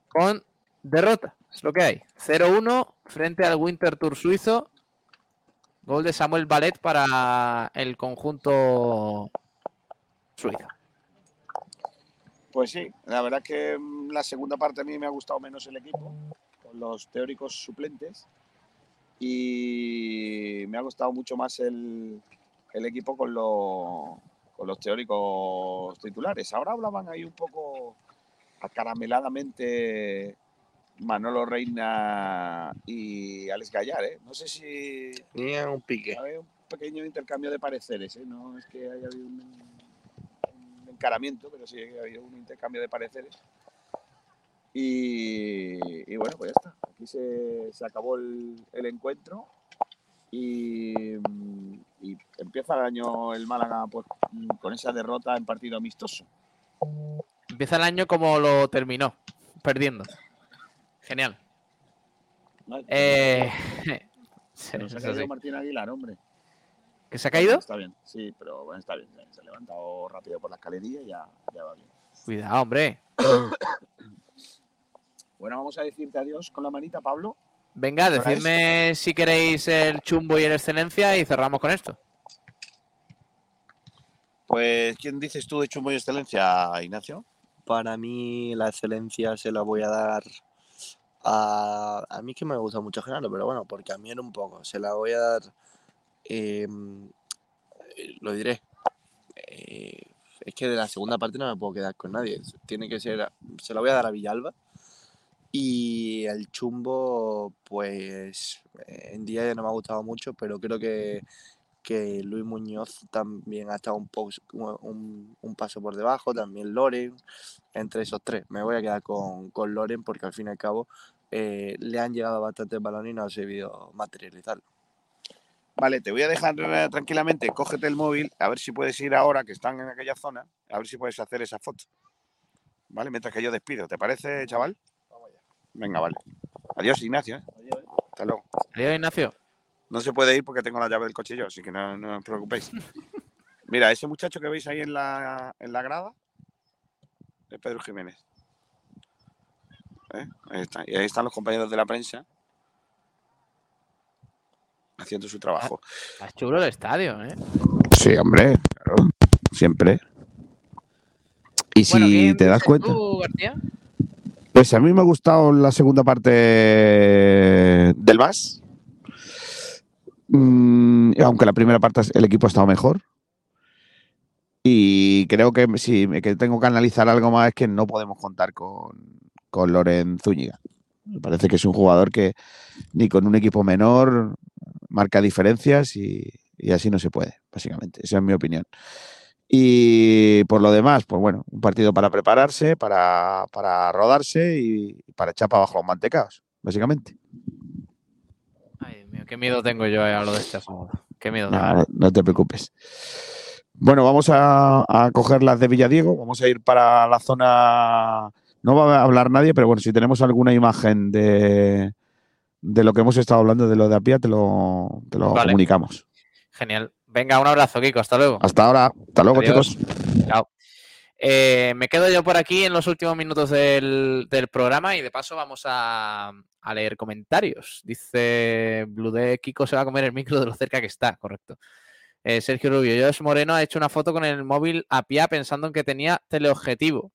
con derrota. Es lo que hay. 0-1 frente al Winter Tour suizo. Gol de Samuel Ballet para el conjunto suizo. Pues sí, la verdad es que mm, la segunda parte a mí me ha gustado menos el equipo, con los teóricos suplentes. y me ha gustado mucho más el, equipo con los teóricos titulares. Ahora hablaban ahí un poco acarameladamente Manolo Reina y Alex Gallar. ¿eh? No sé si Tenía un pique. había un pequeño intercambio de pareceres. ¿eh? No es que haya habido un, un encaramiento, pero sí que ha habido un intercambio de pareceres. Y, y bueno, pues ya está. Aquí se, se acabó el, el encuentro y, y empieza el año el Málaga pues, con esa derrota en partido amistoso. Empieza el año como lo terminó, perdiendo. Genial. ¿no? Eh, se ha eso caído sí. Martín Aguilar, hombre. ¿Que se ha caído? Está bien, sí, pero bueno, está bien. Se ha levantado rápido por la escalerilla y ya, ya va bien. Cuidado, hombre. Bueno, vamos a decirte adiós con la manita, Pablo. Venga, decidme si queréis el chumbo y el excelencia y cerramos con esto. Pues, ¿quién dices tú de chumbo y excelencia, Ignacio? Para mí la excelencia se la voy a dar a... A mí que me gusta mucho Genaro, pero bueno, porque a mí era un poco. Se la voy a dar... eh, lo diré. eh, es que de la segunda parte no me puedo quedar con nadie. Tiene que ser... Se la voy a dar a Villalba. Y el chumbo, pues en día ya no me ha gustado mucho, pero creo que, que Luis Muñoz también ha estado un, poco, un, un paso por debajo, también Loren, entre esos tres. Me voy a quedar con, con Loren porque al fin y al cabo eh, le han llegado bastantes balones y no ha sabido materializarlo. Vale, te voy a dejar eh, tranquilamente, cógete el móvil, a ver si puedes ir ahora, que están en aquella zona, a ver si puedes hacer esa foto. Vale, mientras que yo despido. ¿Te parece, chaval? Venga, vale. Adiós, Ignacio. ¿eh? Hasta luego. Adiós, Ignacio. No se puede ir porque tengo la llave del coche yo, así que no, no os preocupéis. Mira, ese muchacho que veis ahí en la, en la grada es Pedro Jiménez. ¿Eh? Ahí está. Y ahí están los compañeros de la prensa haciendo su trabajo. Está chulo el estadio, ¿eh? Sí, hombre, claro, siempre. Y si Bueno, ¿quién te das cuenta, tú, pues a mí me ha gustado la segunda parte del VAS. Mm, aunque la primera parte el equipo ha estado mejor. Y creo que si que tengo que analizar algo más es que no podemos contar con, con Loren Zúñiga. Me parece que es un jugador que ni con un equipo menor marca diferencias y, y así no se puede, básicamente. Esa es mi opinión. Y por lo demás, pues bueno, un partido para prepararse, para, para rodarse y para echar para abajo los mantecaos, básicamente. Ay, Dios mío, qué miedo tengo yo a lo de este sábado. Qué miedo. No- no te preocupes. Bueno, vamos a, a coger las de Villadiego, vamos a ir para la zona... No va a hablar nadie, pero bueno, si tenemos alguna imagen de, de lo que hemos estado hablando, de lo de Apia, te lo, te lo Vale. comunicamos. Genial. Venga, un abrazo, Kiko. Hasta luego. Hasta ahora, hasta luego Adiós. chicos. Chao. Eh, me quedo yo por aquí en los últimos minutos del, del programa y de paso vamos a, a leer comentarios. Dice Blue de Kiko se va a comer el micro de lo cerca que está, correcto. Eh, Sergio Rubio, Jos Moreno ha hecho una foto con el móvil a pie pensando en que tenía teleobjetivo.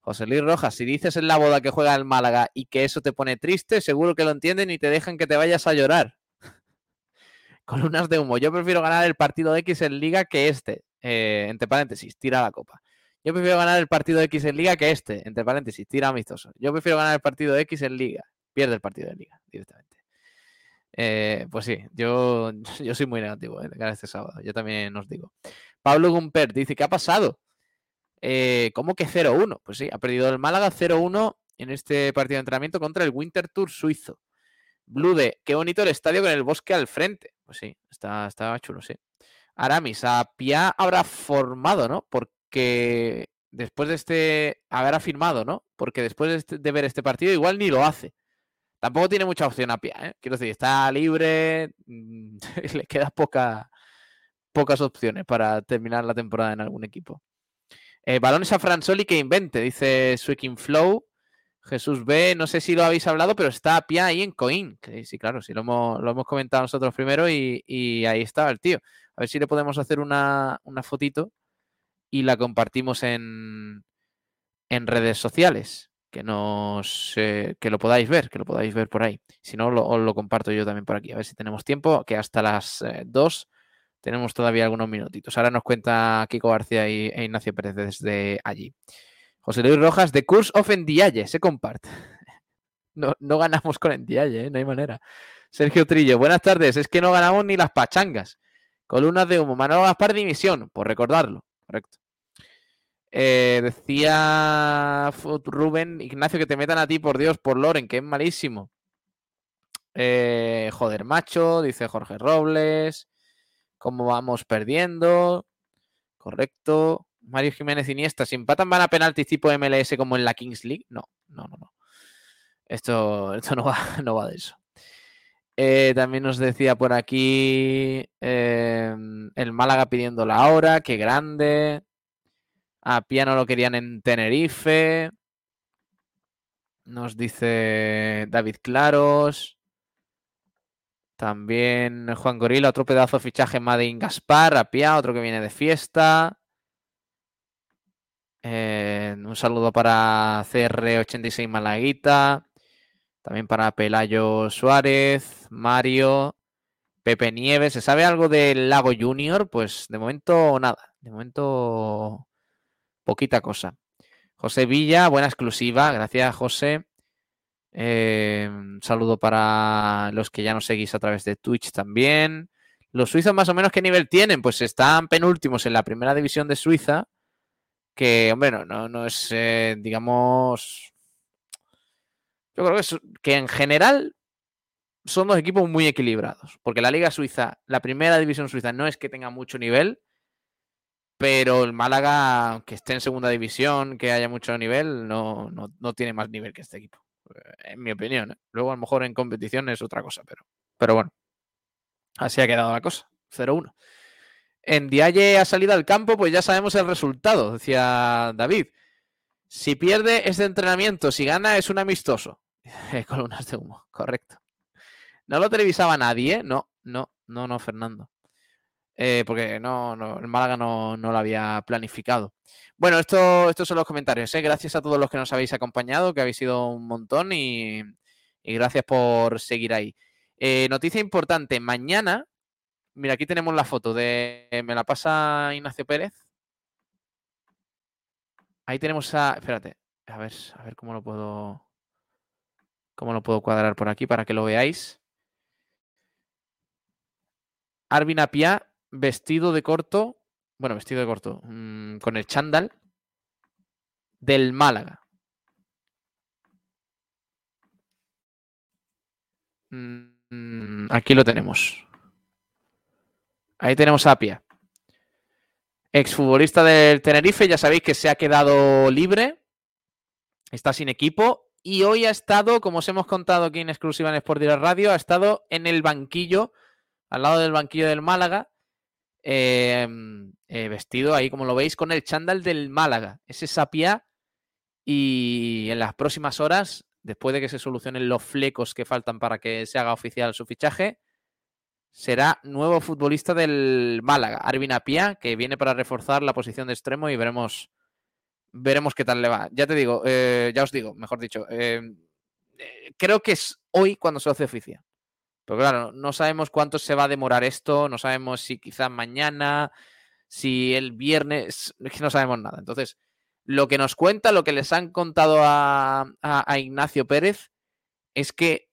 José Luis Rojas, si dices en la boda que juega el Málaga y que eso te pone triste, seguro que lo entienden y te dejan que te vayas a llorar. Columnas de humo. Yo prefiero ganar el partido X en liga que este. Eh, entre paréntesis, tira la copa. Yo prefiero ganar el partido X en liga que este. Entre paréntesis, tira amistoso. Yo prefiero ganar el partido X en liga. Pierde el partido de liga directamente. Eh, pues sí, yo, yo soy muy negativo eh, de este sábado. Yo también os digo. Pablo Gumpert dice: ¿Qué ha pasado? Eh, ¿Cómo que 0-1? Pues sí, ha perdido el Málaga 0-1 en este partido de entrenamiento contra el Winter Tour suizo. Blude, qué bonito el estadio con el bosque al frente. Pues sí, está, está chulo, sí. Aramis, a Pia habrá formado, ¿no? Porque después de este. Habrá firmado, ¿no? Porque después de, este- de ver este partido, igual ni lo hace. Tampoco tiene mucha opción a Pia, ¿eh? Quiero decir, está libre, mm, le queda poca, pocas opciones para terminar la temporada en algún equipo. Eh, balones a Fransoli que invente, dice Swicking Flow. Jesús B, no sé si lo habéis hablado, pero está Pia ahí en Coin. Sí, claro, sí lo hemos, lo hemos comentado nosotros primero y, y ahí estaba el tío. A ver si le podemos hacer una, una fotito y la compartimos en, en redes sociales. que nos eh, que lo podáis ver, que lo podáis ver por ahí. Si no, lo, os lo comparto yo también por aquí. A ver si tenemos tiempo, que hasta las 2 tenemos todavía algunos minutitos. Ahora nos cuenta Kiko García y, e Ignacio Pérez desde allí. José Luis Rojas, The Curse of Ndiaye, se comparte. No, no ganamos con Ndiaye, ¿eh? no hay manera. Sergio Trillo, buenas tardes. Es que no ganamos ni las pachangas. Columnas de humo. Manuel Gaspar, dimisión, por recordarlo. Correcto. Eh, decía Rubén, Ignacio, que te metan a ti, por Dios, por Loren, que es malísimo. Eh, joder, macho, dice Jorge Robles. ¿Cómo vamos perdiendo? Correcto. Mario Jiménez Iniesta, si empatan van a penaltis tipo MLS como en la Kings League. No, no, no, no. Esto, esto no, va, no va de eso. Eh, también nos decía por aquí em, el Málaga pidiendo la hora, qué grande. A Piano lo querían en Tenerife. Nos dice David Claros. También Juan Gorila, otro pedazo de fichaje Madin Gaspar, Apia, otro que viene de fiesta. Eh, un saludo para CR86 Malaguita. También para Pelayo Suárez, Mario, Pepe Nieves. ¿Se sabe algo del Lago Junior? Pues de momento nada. De momento poquita cosa. José Villa, buena exclusiva. Gracias, José. Eh, saludo para los que ya nos seguís a través de Twitch también. Los suizos más o menos qué nivel tienen? Pues están penúltimos en la primera división de Suiza. Que, hombre, no, no, es, eh, digamos... Yo creo que, que en general son dos equipos muy equilibrados. Porque la Liga Suiza, la primera división suiza, no es que tenga mucho nivel. Pero el Málaga, aunque esté en segunda división, que haya mucho nivel, no, no, no tiene más nivel que este equipo en mi opinión. ¿eh? Luego a lo mejor en competición es otra cosa, pero, pero bueno, así ha quedado la cosa. 0-1. En Dialle ha salido al campo, pues ya sabemos el resultado, decía David. Si pierde es de entrenamiento, si gana es un amistoso. Columnas de humo, correcto. No lo televisaba nadie, no, no, no, no, Fernando. Eh, porque no, el Málaga no, no lo había planificado. Bueno, esto, estos son los comentarios. ¿eh? Gracias a todos los que nos habéis acompañado, que habéis sido un montón y, gracias por seguir ahí. Eh, noticia importante, mañana, mira, aquí tenemos la foto de, me la pasa Ignacio Pérez. Ahí tenemos a, espérate, a ver, a ver cómo lo puedo, cómo lo puedo cuadrar por aquí para que lo veáis. Arvin Apia, vestido de corto, bueno, vestido de corto, mm, con el chándal del Málaga. Mm, aquí lo tenemos. Ahí tenemos a Apia. Exfutbolista del Tenerife, ya sabéis que se ha quedado libre. Está sin equipo. Y hoy ha estado, como os hemos contado aquí en exclusiva en Sport Radio, ha estado en el banquillo, al lado del banquillo del Málaga, Em, eh, vestido ahí, como lo veis, con el chándal del Málaga. Ese Sapia. Y en las próximas horas, después de que se solucionen los flecos que faltan para que se haga oficial su fichaje, será nuevo futbolista del Málaga, Arvin Apia, que viene para reforzar la posición de extremo y veremos, veremos qué tal le va. Ya te digo, eh, ya os digo, mejor dicho, em, eh, creo que es hoy cuando se hace oficial. Pero claro, no sabemos cuánto se va a demorar esto, no sabemos si quizás mañana, si el viernes, no sabemos nada. Entonces, lo que nos cuenta, lo que les han contado a, Ignacio Pérez, es que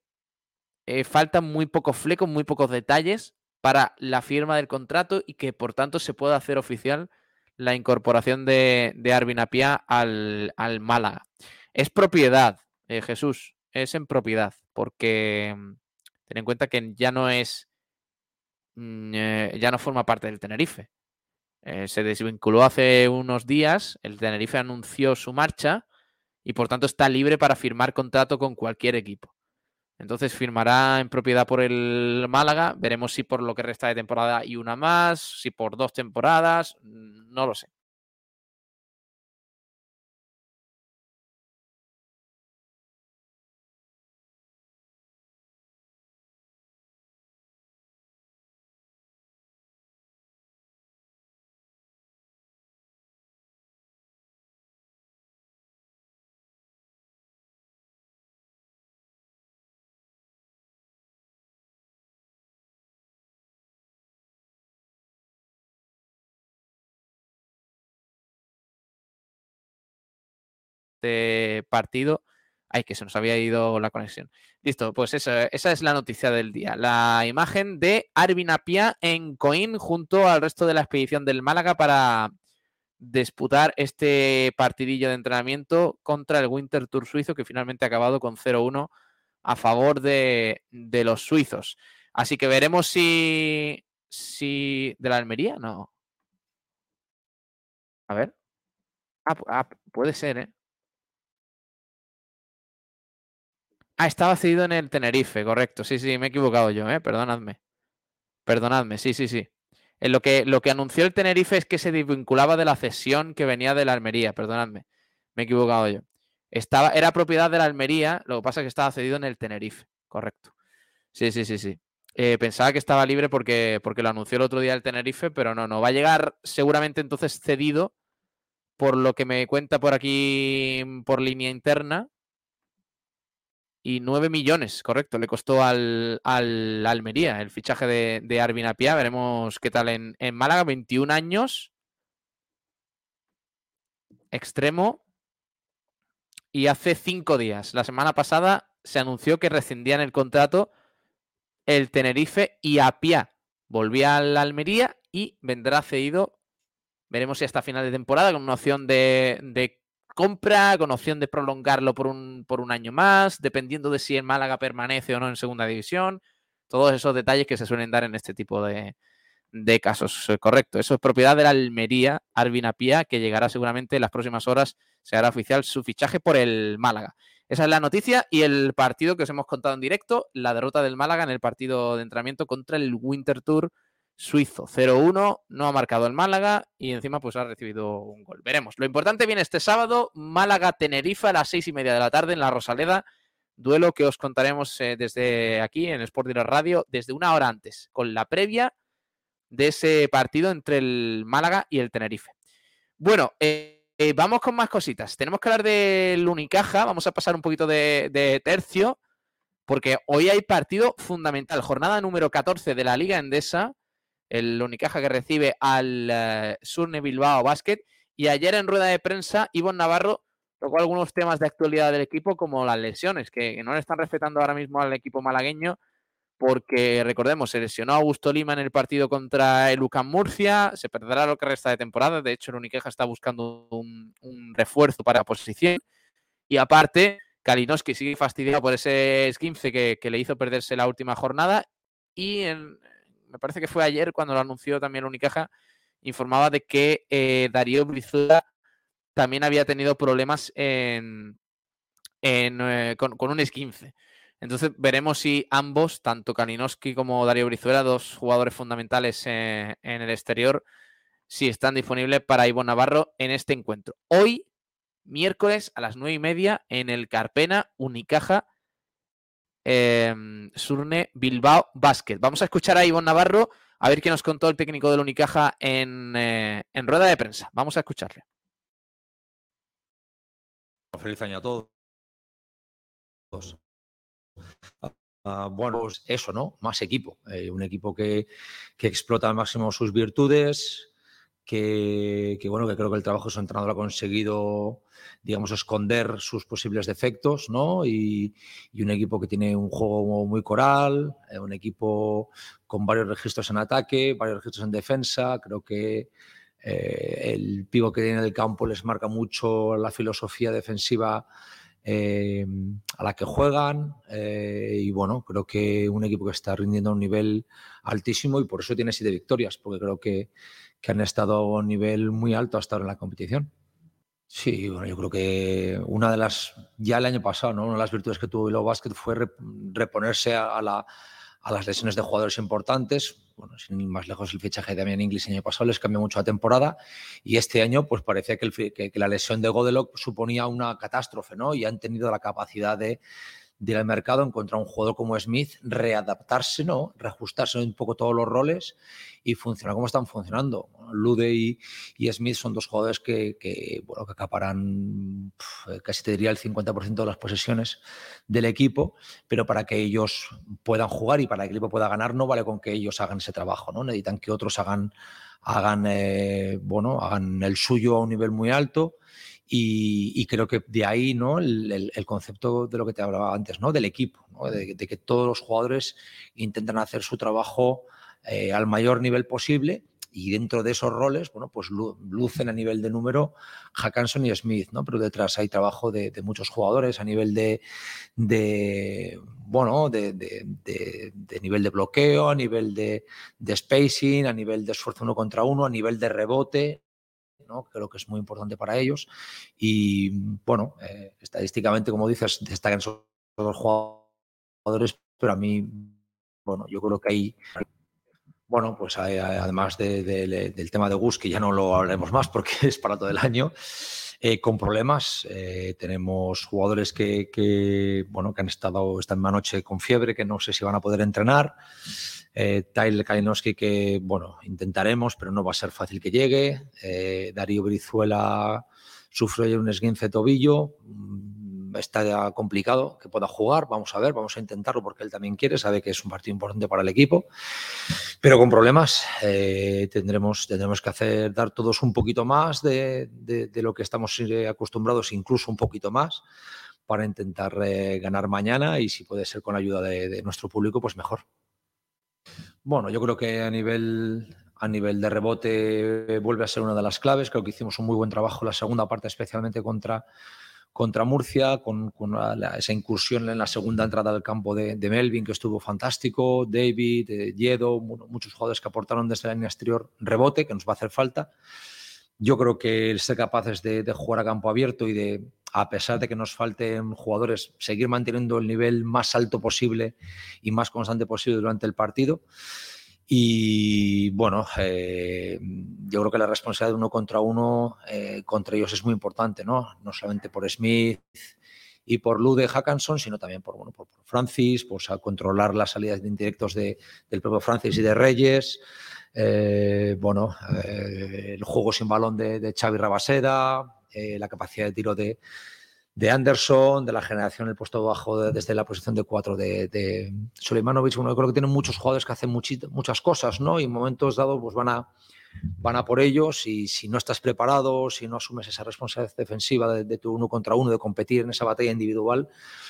eh, faltan muy pocos flecos, muy pocos detalles para la firma del contrato y que por tanto se pueda hacer oficial la incorporación de, de Arvin Apia al, Málaga. Es propiedad, eh, Jesús, es en propiedad, porque Ten en cuenta que ya no es, mm, eh, ya no forma parte del Tenerife. Eh, se desvinculó hace unos días, el Tenerife anunció su marcha y por tanto está libre para firmar contrato con cualquier equipo. Entonces firmará en propiedad por el Málaga. Veremos si por lo que resta de temporada y una más, si por dos temporadas, no lo sé. Este partido. Ay, que se nos había ido la conexión. Listo, pues eso, esa es la noticia del día. La imagen de Arvin Apia en Coín junto al resto de la expedición del Málaga para disputar este partidillo de entrenamiento contra el Winter Tour suizo que finalmente ha acabado con 0-1 a favor de, de, los suizos. Así que veremos si, si... ¿De la Almería? No. A ver. Ah, ah, puede ser, ¿eh? Ah, estaba cedido en el Tenerife, correcto. Sí, sí, me he equivocado yo, ¿eh? Perdonadme. Perdonadme, sí, sí, sí. En lo, que, lo que anunció el Tenerife es que se desvinculaba de la cesión que venía de la Almería, perdonadme. Me he equivocado yo. Estaba, era propiedad de la Almería, lo que pasa es que estaba cedido en el Tenerife, correcto. Sí, sí, sí, sí. Eh, pensaba que estaba libre porque, porque lo anunció el otro día el Tenerife, pero no, no. Va a llegar seguramente entonces cedido, por lo que me cuenta por aquí por línea interna, y 9 millones, correcto, le costó al, al Almería el fichaje de, Arvin Apia. Veremos qué tal en, en, Málaga, 21 años, extremo. Y hace cinco días, la semana pasada, se anunció que rescindían el contrato el Tenerife y Apia. Volvía al Almería y vendrá cedido. Veremos si hasta final de temporada con una opción de compra, con opción de prolongarlo por un, por un año más, dependiendo de si el Málaga permanece o no en segunda división. Todos esos detalles que se suelen dar en este tipo de, de casos. Eh, correcto, eso es propiedad de la Almería, Arvin Pía, que llegará seguramente en las próximas horas, se hará oficial su fichaje por el Málaga. Esa es la noticia y el partido que os hemos contado en directo, la derrota del Málaga en el partido de entrenamiento contra el Winter Tour suizo. 0-1, no ha marcado el Málaga y encima pues ha recibido un gol. Veremos. Lo importante viene este sábado, Málaga-Tenerife a las seis y media de la tarde en la Rosaleda. Duelo que os contaremos eh, desde aquí en Sport Direct Radio desde una hora antes, con la previa de ese partido entre el Málaga y el Tenerife. Bueno, eh, eh, vamos con más cositas. Tenemos que hablar del Unicaja, vamos a pasar un poquito de, de tercio, porque hoy hay partido fundamental, jornada número 14 de la Liga Endesa el Unicaja que recibe al uh, Surne Bilbao Basket. Y ayer en rueda de prensa, Ivonne Navarro tocó algunos temas de actualidad del equipo, como las lesiones, que, no le están respetando ahora mismo al equipo malagueño, porque recordemos, se lesionó Augusto Lima en el partido contra el UCAM Murcia, se perderá lo que resta de temporada. De hecho, el Unicaja está buscando un, un refuerzo para la posición. Y aparte, Kalinowski sigue fastidiado por ese esquince que, que le hizo perderse la última jornada. Y en, me parece que fue ayer cuando lo anunció también Unicaja, informaba de que eh, Darío Brizuela también había tenido problemas en, eh, con, con, un esquince. Entonces veremos si ambos, tanto Kalinowski como Darío Brizuela, dos jugadores fundamentales eh, en el exterior, si están disponibles para Ivo Navarro en este encuentro. Hoy, miércoles a las nueve y media, en el Carpena Unicaja eh, Surne Bilbao Basket. Vamos a escuchar a Ivonne Navarro a ver qué nos contó el técnico del Unicaja en, eh, en rueda de prensa. Vamos a escucharle. Feliz año a todos. Uh, bueno, pues eso, ¿no? Más equipo. Eh, un equipo que, que, explota al máximo sus virtudes, que, bueno, que creo que el trabajo de su entrenador ha conseguido, digamos, esconder sus posibles defectos, ¿no? Y, un equipo que tiene un juego muy coral, eh, un equipo con varios registros en ataque, varios registros en defensa. Creo que eh, el pivo que tiene en el campo les marca mucho la filosofía defensiva eh, a la que juegan y bueno, creo que un equipo que está rindiendo a un nivel altísimo y por eso tiene siete victorias, porque creo que, que han estado a un nivel muy alto hasta ahora en la competición. Sí, bueno, yo creo que una de las, ya el año pasado, ¿no? una de las virtudes que tuvo Bilbao Basket fue reponerse a, la, a las lesiones de jugadores importantes. Bueno, sin ir más lejos, el fichaje de Damian Inglis el año pasado les cambió mucho la temporada y este año pues parecía que, que la lesión de Godelock suponía una catástrofe, ¿no? Y han tenido la capacidad de, de ir al mercado, encontrar un jugador como Smith, readaptarse, ¿no? reajustarse un poco todos los roles y funcionar como están funcionando. Lude y, Smith son dos jugadores que, que, bueno, que casi te diría el 50% de las posesiones del equipo, pero para que ellos puedan jugar y para que el equipo pueda ganar no vale con que ellos hagan ese trabajo, ¿no? necesitan que otros hagan, hagan, eh, bueno, hagan el suyo a un nivel muy alto Y, creo que de ahí ¿no? El, concepto de lo que te hablaba antes, ¿no? del equipo, de, que todos los jugadores intentan hacer su trabajo eh, al mayor nivel posible y dentro de esos roles, bueno, pues lucen a nivel de número Hackanson y Smith, ¿no? Pero detrás hay trabajo de, muchos jugadores a nivel de, bueno, de, nivel de bloqueo, a nivel de, spacing, a nivel de esfuerzo uno contra uno, a nivel de rebote, ¿no? Creo que es muy importante para ellos. Y bueno, eh, estadísticamente, como dices, destacan esos jugadores, pero a mí, bueno, yo creo que hay bueno, pues además del tema de Gus, que ya no lo hablaremos más porque es para todo el año, eh, con problemas. Eh, tenemos jugadores que, bueno, que han estado esta misma noche con fiebre, que no sé si van a poder entrenar. Eh, Tyler Kalinowski, que bueno, intentaremos, pero no va a ser fácil que llegue. Darío Brizuela sufre un esguince tobillo está complicado que pueda jugar. Vamos a ver, vamos a intentarlo porque él también quiere, sabe que es un partido importante para el equipo, pero con problemas eh, tendremos, tendremos que hacer, dar todos un poquito más de, lo que estamos eh, acostumbrados, incluso un poquito más, para intentar eh, ganar mañana y si puede ser con ayuda de, nuestro público, pues mejor. Bueno, yo creo que a nivel, a nivel de rebote vuelve a ser una de las claves. Creo que hicimos un muy buen trabajo la segunda parte, especialmente contra, contra Murcia, con, esa incursión en la segunda entrada del campo de, Melvin, que estuvo fantástico, David, eh, Yedo, muchos jugadores que aportaron desde la línea exterior rebote, que nos va a hacer falta. Yo creo que el ser capaces de, jugar a campo abierto y de, a pesar de que nos falten jugadores, seguir manteniendo el nivel más alto posible y más constante posible durante el partido. Y bueno, eh, yo creo que la responsabilidad de uno contra uno eh, contra ellos es muy importante, ¿no? No solamente por Smith y por Lude Hackanson, sino también por, bueno, por, Francis, por controlar las salidas de indirectos de, del propio Francis y de Reyes. Eh, bueno, el juego sin balón de, de Xavi Rabaseda, la capacidad de tiro de, de Anderson, de la generación el puesto bajo desde la posición de cuatro de, de Suleimanovic. Bueno, yo creo que tienen muchos jugadores que hacen muchas cosas, ¿no? Y en momentos dados pues van a, van a por ellos y si no estás preparado, si no asumes esa responsabilidad defensiva de, tu uno contra uno, de competir en esa batalla individual,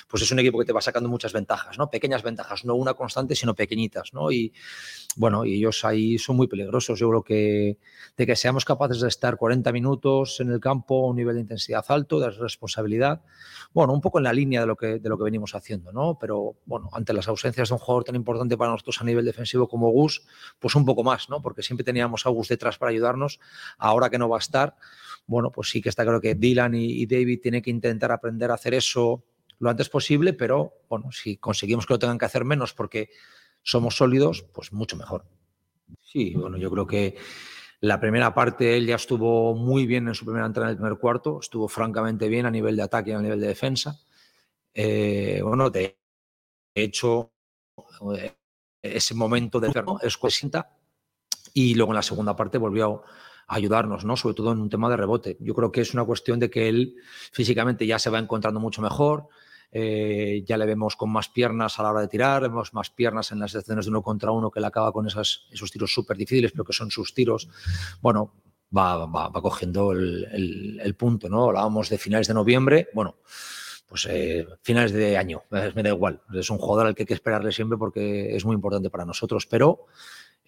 pues es un equipo que te va sacando muchas ventajas, ¿no? Pequeñas ventajas, no una constante, sino pequeñitas, ¿no? Y bueno, y ellos ahí son muy peligrosos. Yo creo que de que seamos capaces de estar 40 minutos en el campo a un nivel de intensidad alto, de responsabilidad, bueno, un poco en la línea de lo que, de lo que venimos haciendo, ¿no? Pero bueno, ante las ausencias de un jugador tan importante para nosotros a nivel defensivo como Gus, pues un poco más, ¿no? Porque siempre teníamos a Gus detrás para ayudarnos, ahora que no va a estar, bueno, pues sí que está claro que Dylan y, David tienen que intentar aprender a hacer eso lo antes posible, pero bueno, si conseguimos que lo tengan que hacer menos porque somos sólidos, pues mucho mejor. Sí, bueno, yo creo que la primera parte él ya estuvo muy bien en su primera entrada en el primer cuarto, estuvo francamente bien a nivel de ataque y a nivel de defensa. Eh, bueno, de hecho, eh, ese momento de es cuesinta y luego en la segunda parte volvió a ayudarnos, ¿no? Sobre todo en un tema de rebote. Yo creo que es una cuestión de que él físicamente ya se va encontrando mucho mejor, eh, ya le vemos con más piernas a la hora de tirar, vemos más piernas en las escenas de uno contra uno que le acaba con esas, esos tiros súper difíciles, pero que son sus tiros. Bueno, va, va, cogiendo el, punto, ¿no? Hablábamos de finales de noviembre, bueno, pues eh, finales de año, me da igual. Es un jugador al que hay que esperarle siempre porque es muy importante para nosotros, pero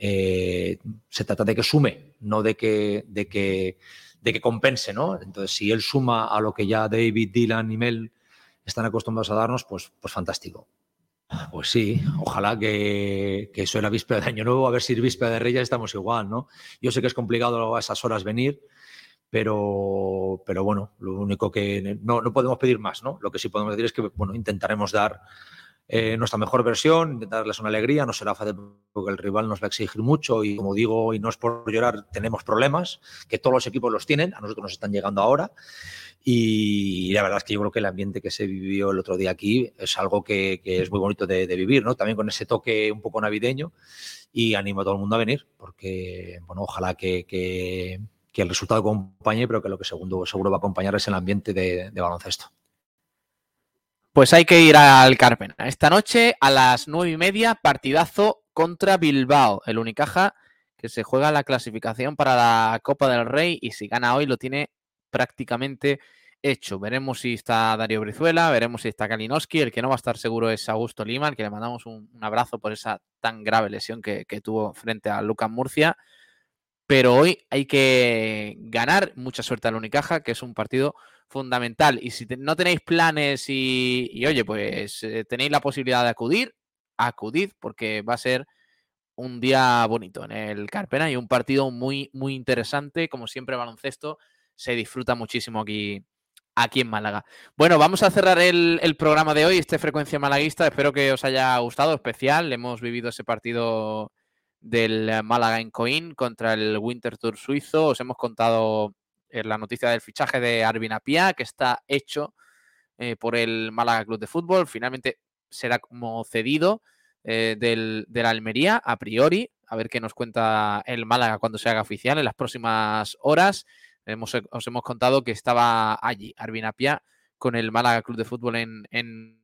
eh, se trata de que sume, no de que, de que, de que compense, ¿no? Entonces, si él suma a lo que ya David, Dylan y Mel están acostumbrados a darnos, pues, pues fantástico. Pues sí, ojalá que, que eso era víspera de Año Nuevo, a ver si víspera de Reyes estamos igual, ¿no? Yo sé que es complicado a esas horas venir, pero, pero bueno, lo único que no, no podemos pedir más, ¿no? Lo que sí podemos decir es que, bueno, intentaremos dar eh, nuestra mejor versión, intentar darles una alegría, no será fácil porque el rival nos va a exigir mucho y como digo, y no es por llorar, tenemos problemas, que todos los equipos los tienen, a nosotros nos están llegando ahora y la verdad es que yo creo que el ambiente que se vivió el otro día aquí es algo que, es muy bonito de, vivir, ¿no? También con ese toque un poco navideño y animo a todo el mundo a venir porque, bueno, ojalá que, el resultado acompañe, pero que lo que segundo, seguro va a acompañar es el ambiente de baloncesto. Pues hay que ir al Carpena. Esta noche a las nueve y media, partidazo contra Bilbao, el Unicaja que se juega la clasificación para la Copa del Rey y si gana hoy lo tiene prácticamente hecho. Veremos si está Darío Brizuela, veremos si está Kalinowski. El que no va a estar seguro es Augusto Lima, al que le mandamos un, abrazo por esa tan grave lesión que, que, tuvo frente a Lucas Murcia. Pero hoy hay que ganar. Mucha suerte al Unicaja, que es un partido fundamental. Y si no tenéis planes y, y oye, pues eh, tenéis la posibilidad de acudir, acudid, porque va a ser un día bonito en el Carpena y un partido muy, muy interesante. Como siempre, baloncesto se disfruta muchísimo aquí, aquí en Málaga. Bueno, vamos a cerrar el, el, programa de hoy, este Frecuencia Malaguista. Espero que os haya gustado, especial. Hemos vivido ese partido del Málaga en Coín contra el Winter Tour suizo. Os hemos contado eh, la noticia del fichaje de Arvin Apia, que está hecho eh, por el Málaga Club de Fútbol. Finalmente será como cedido eh, del, Almería, a priori. A ver qué nos cuenta el Málaga cuando se haga oficial en las próximas horas. Hemos, os hemos contado que estaba allí, Arvin Apia, con el Málaga Club de Fútbol en, en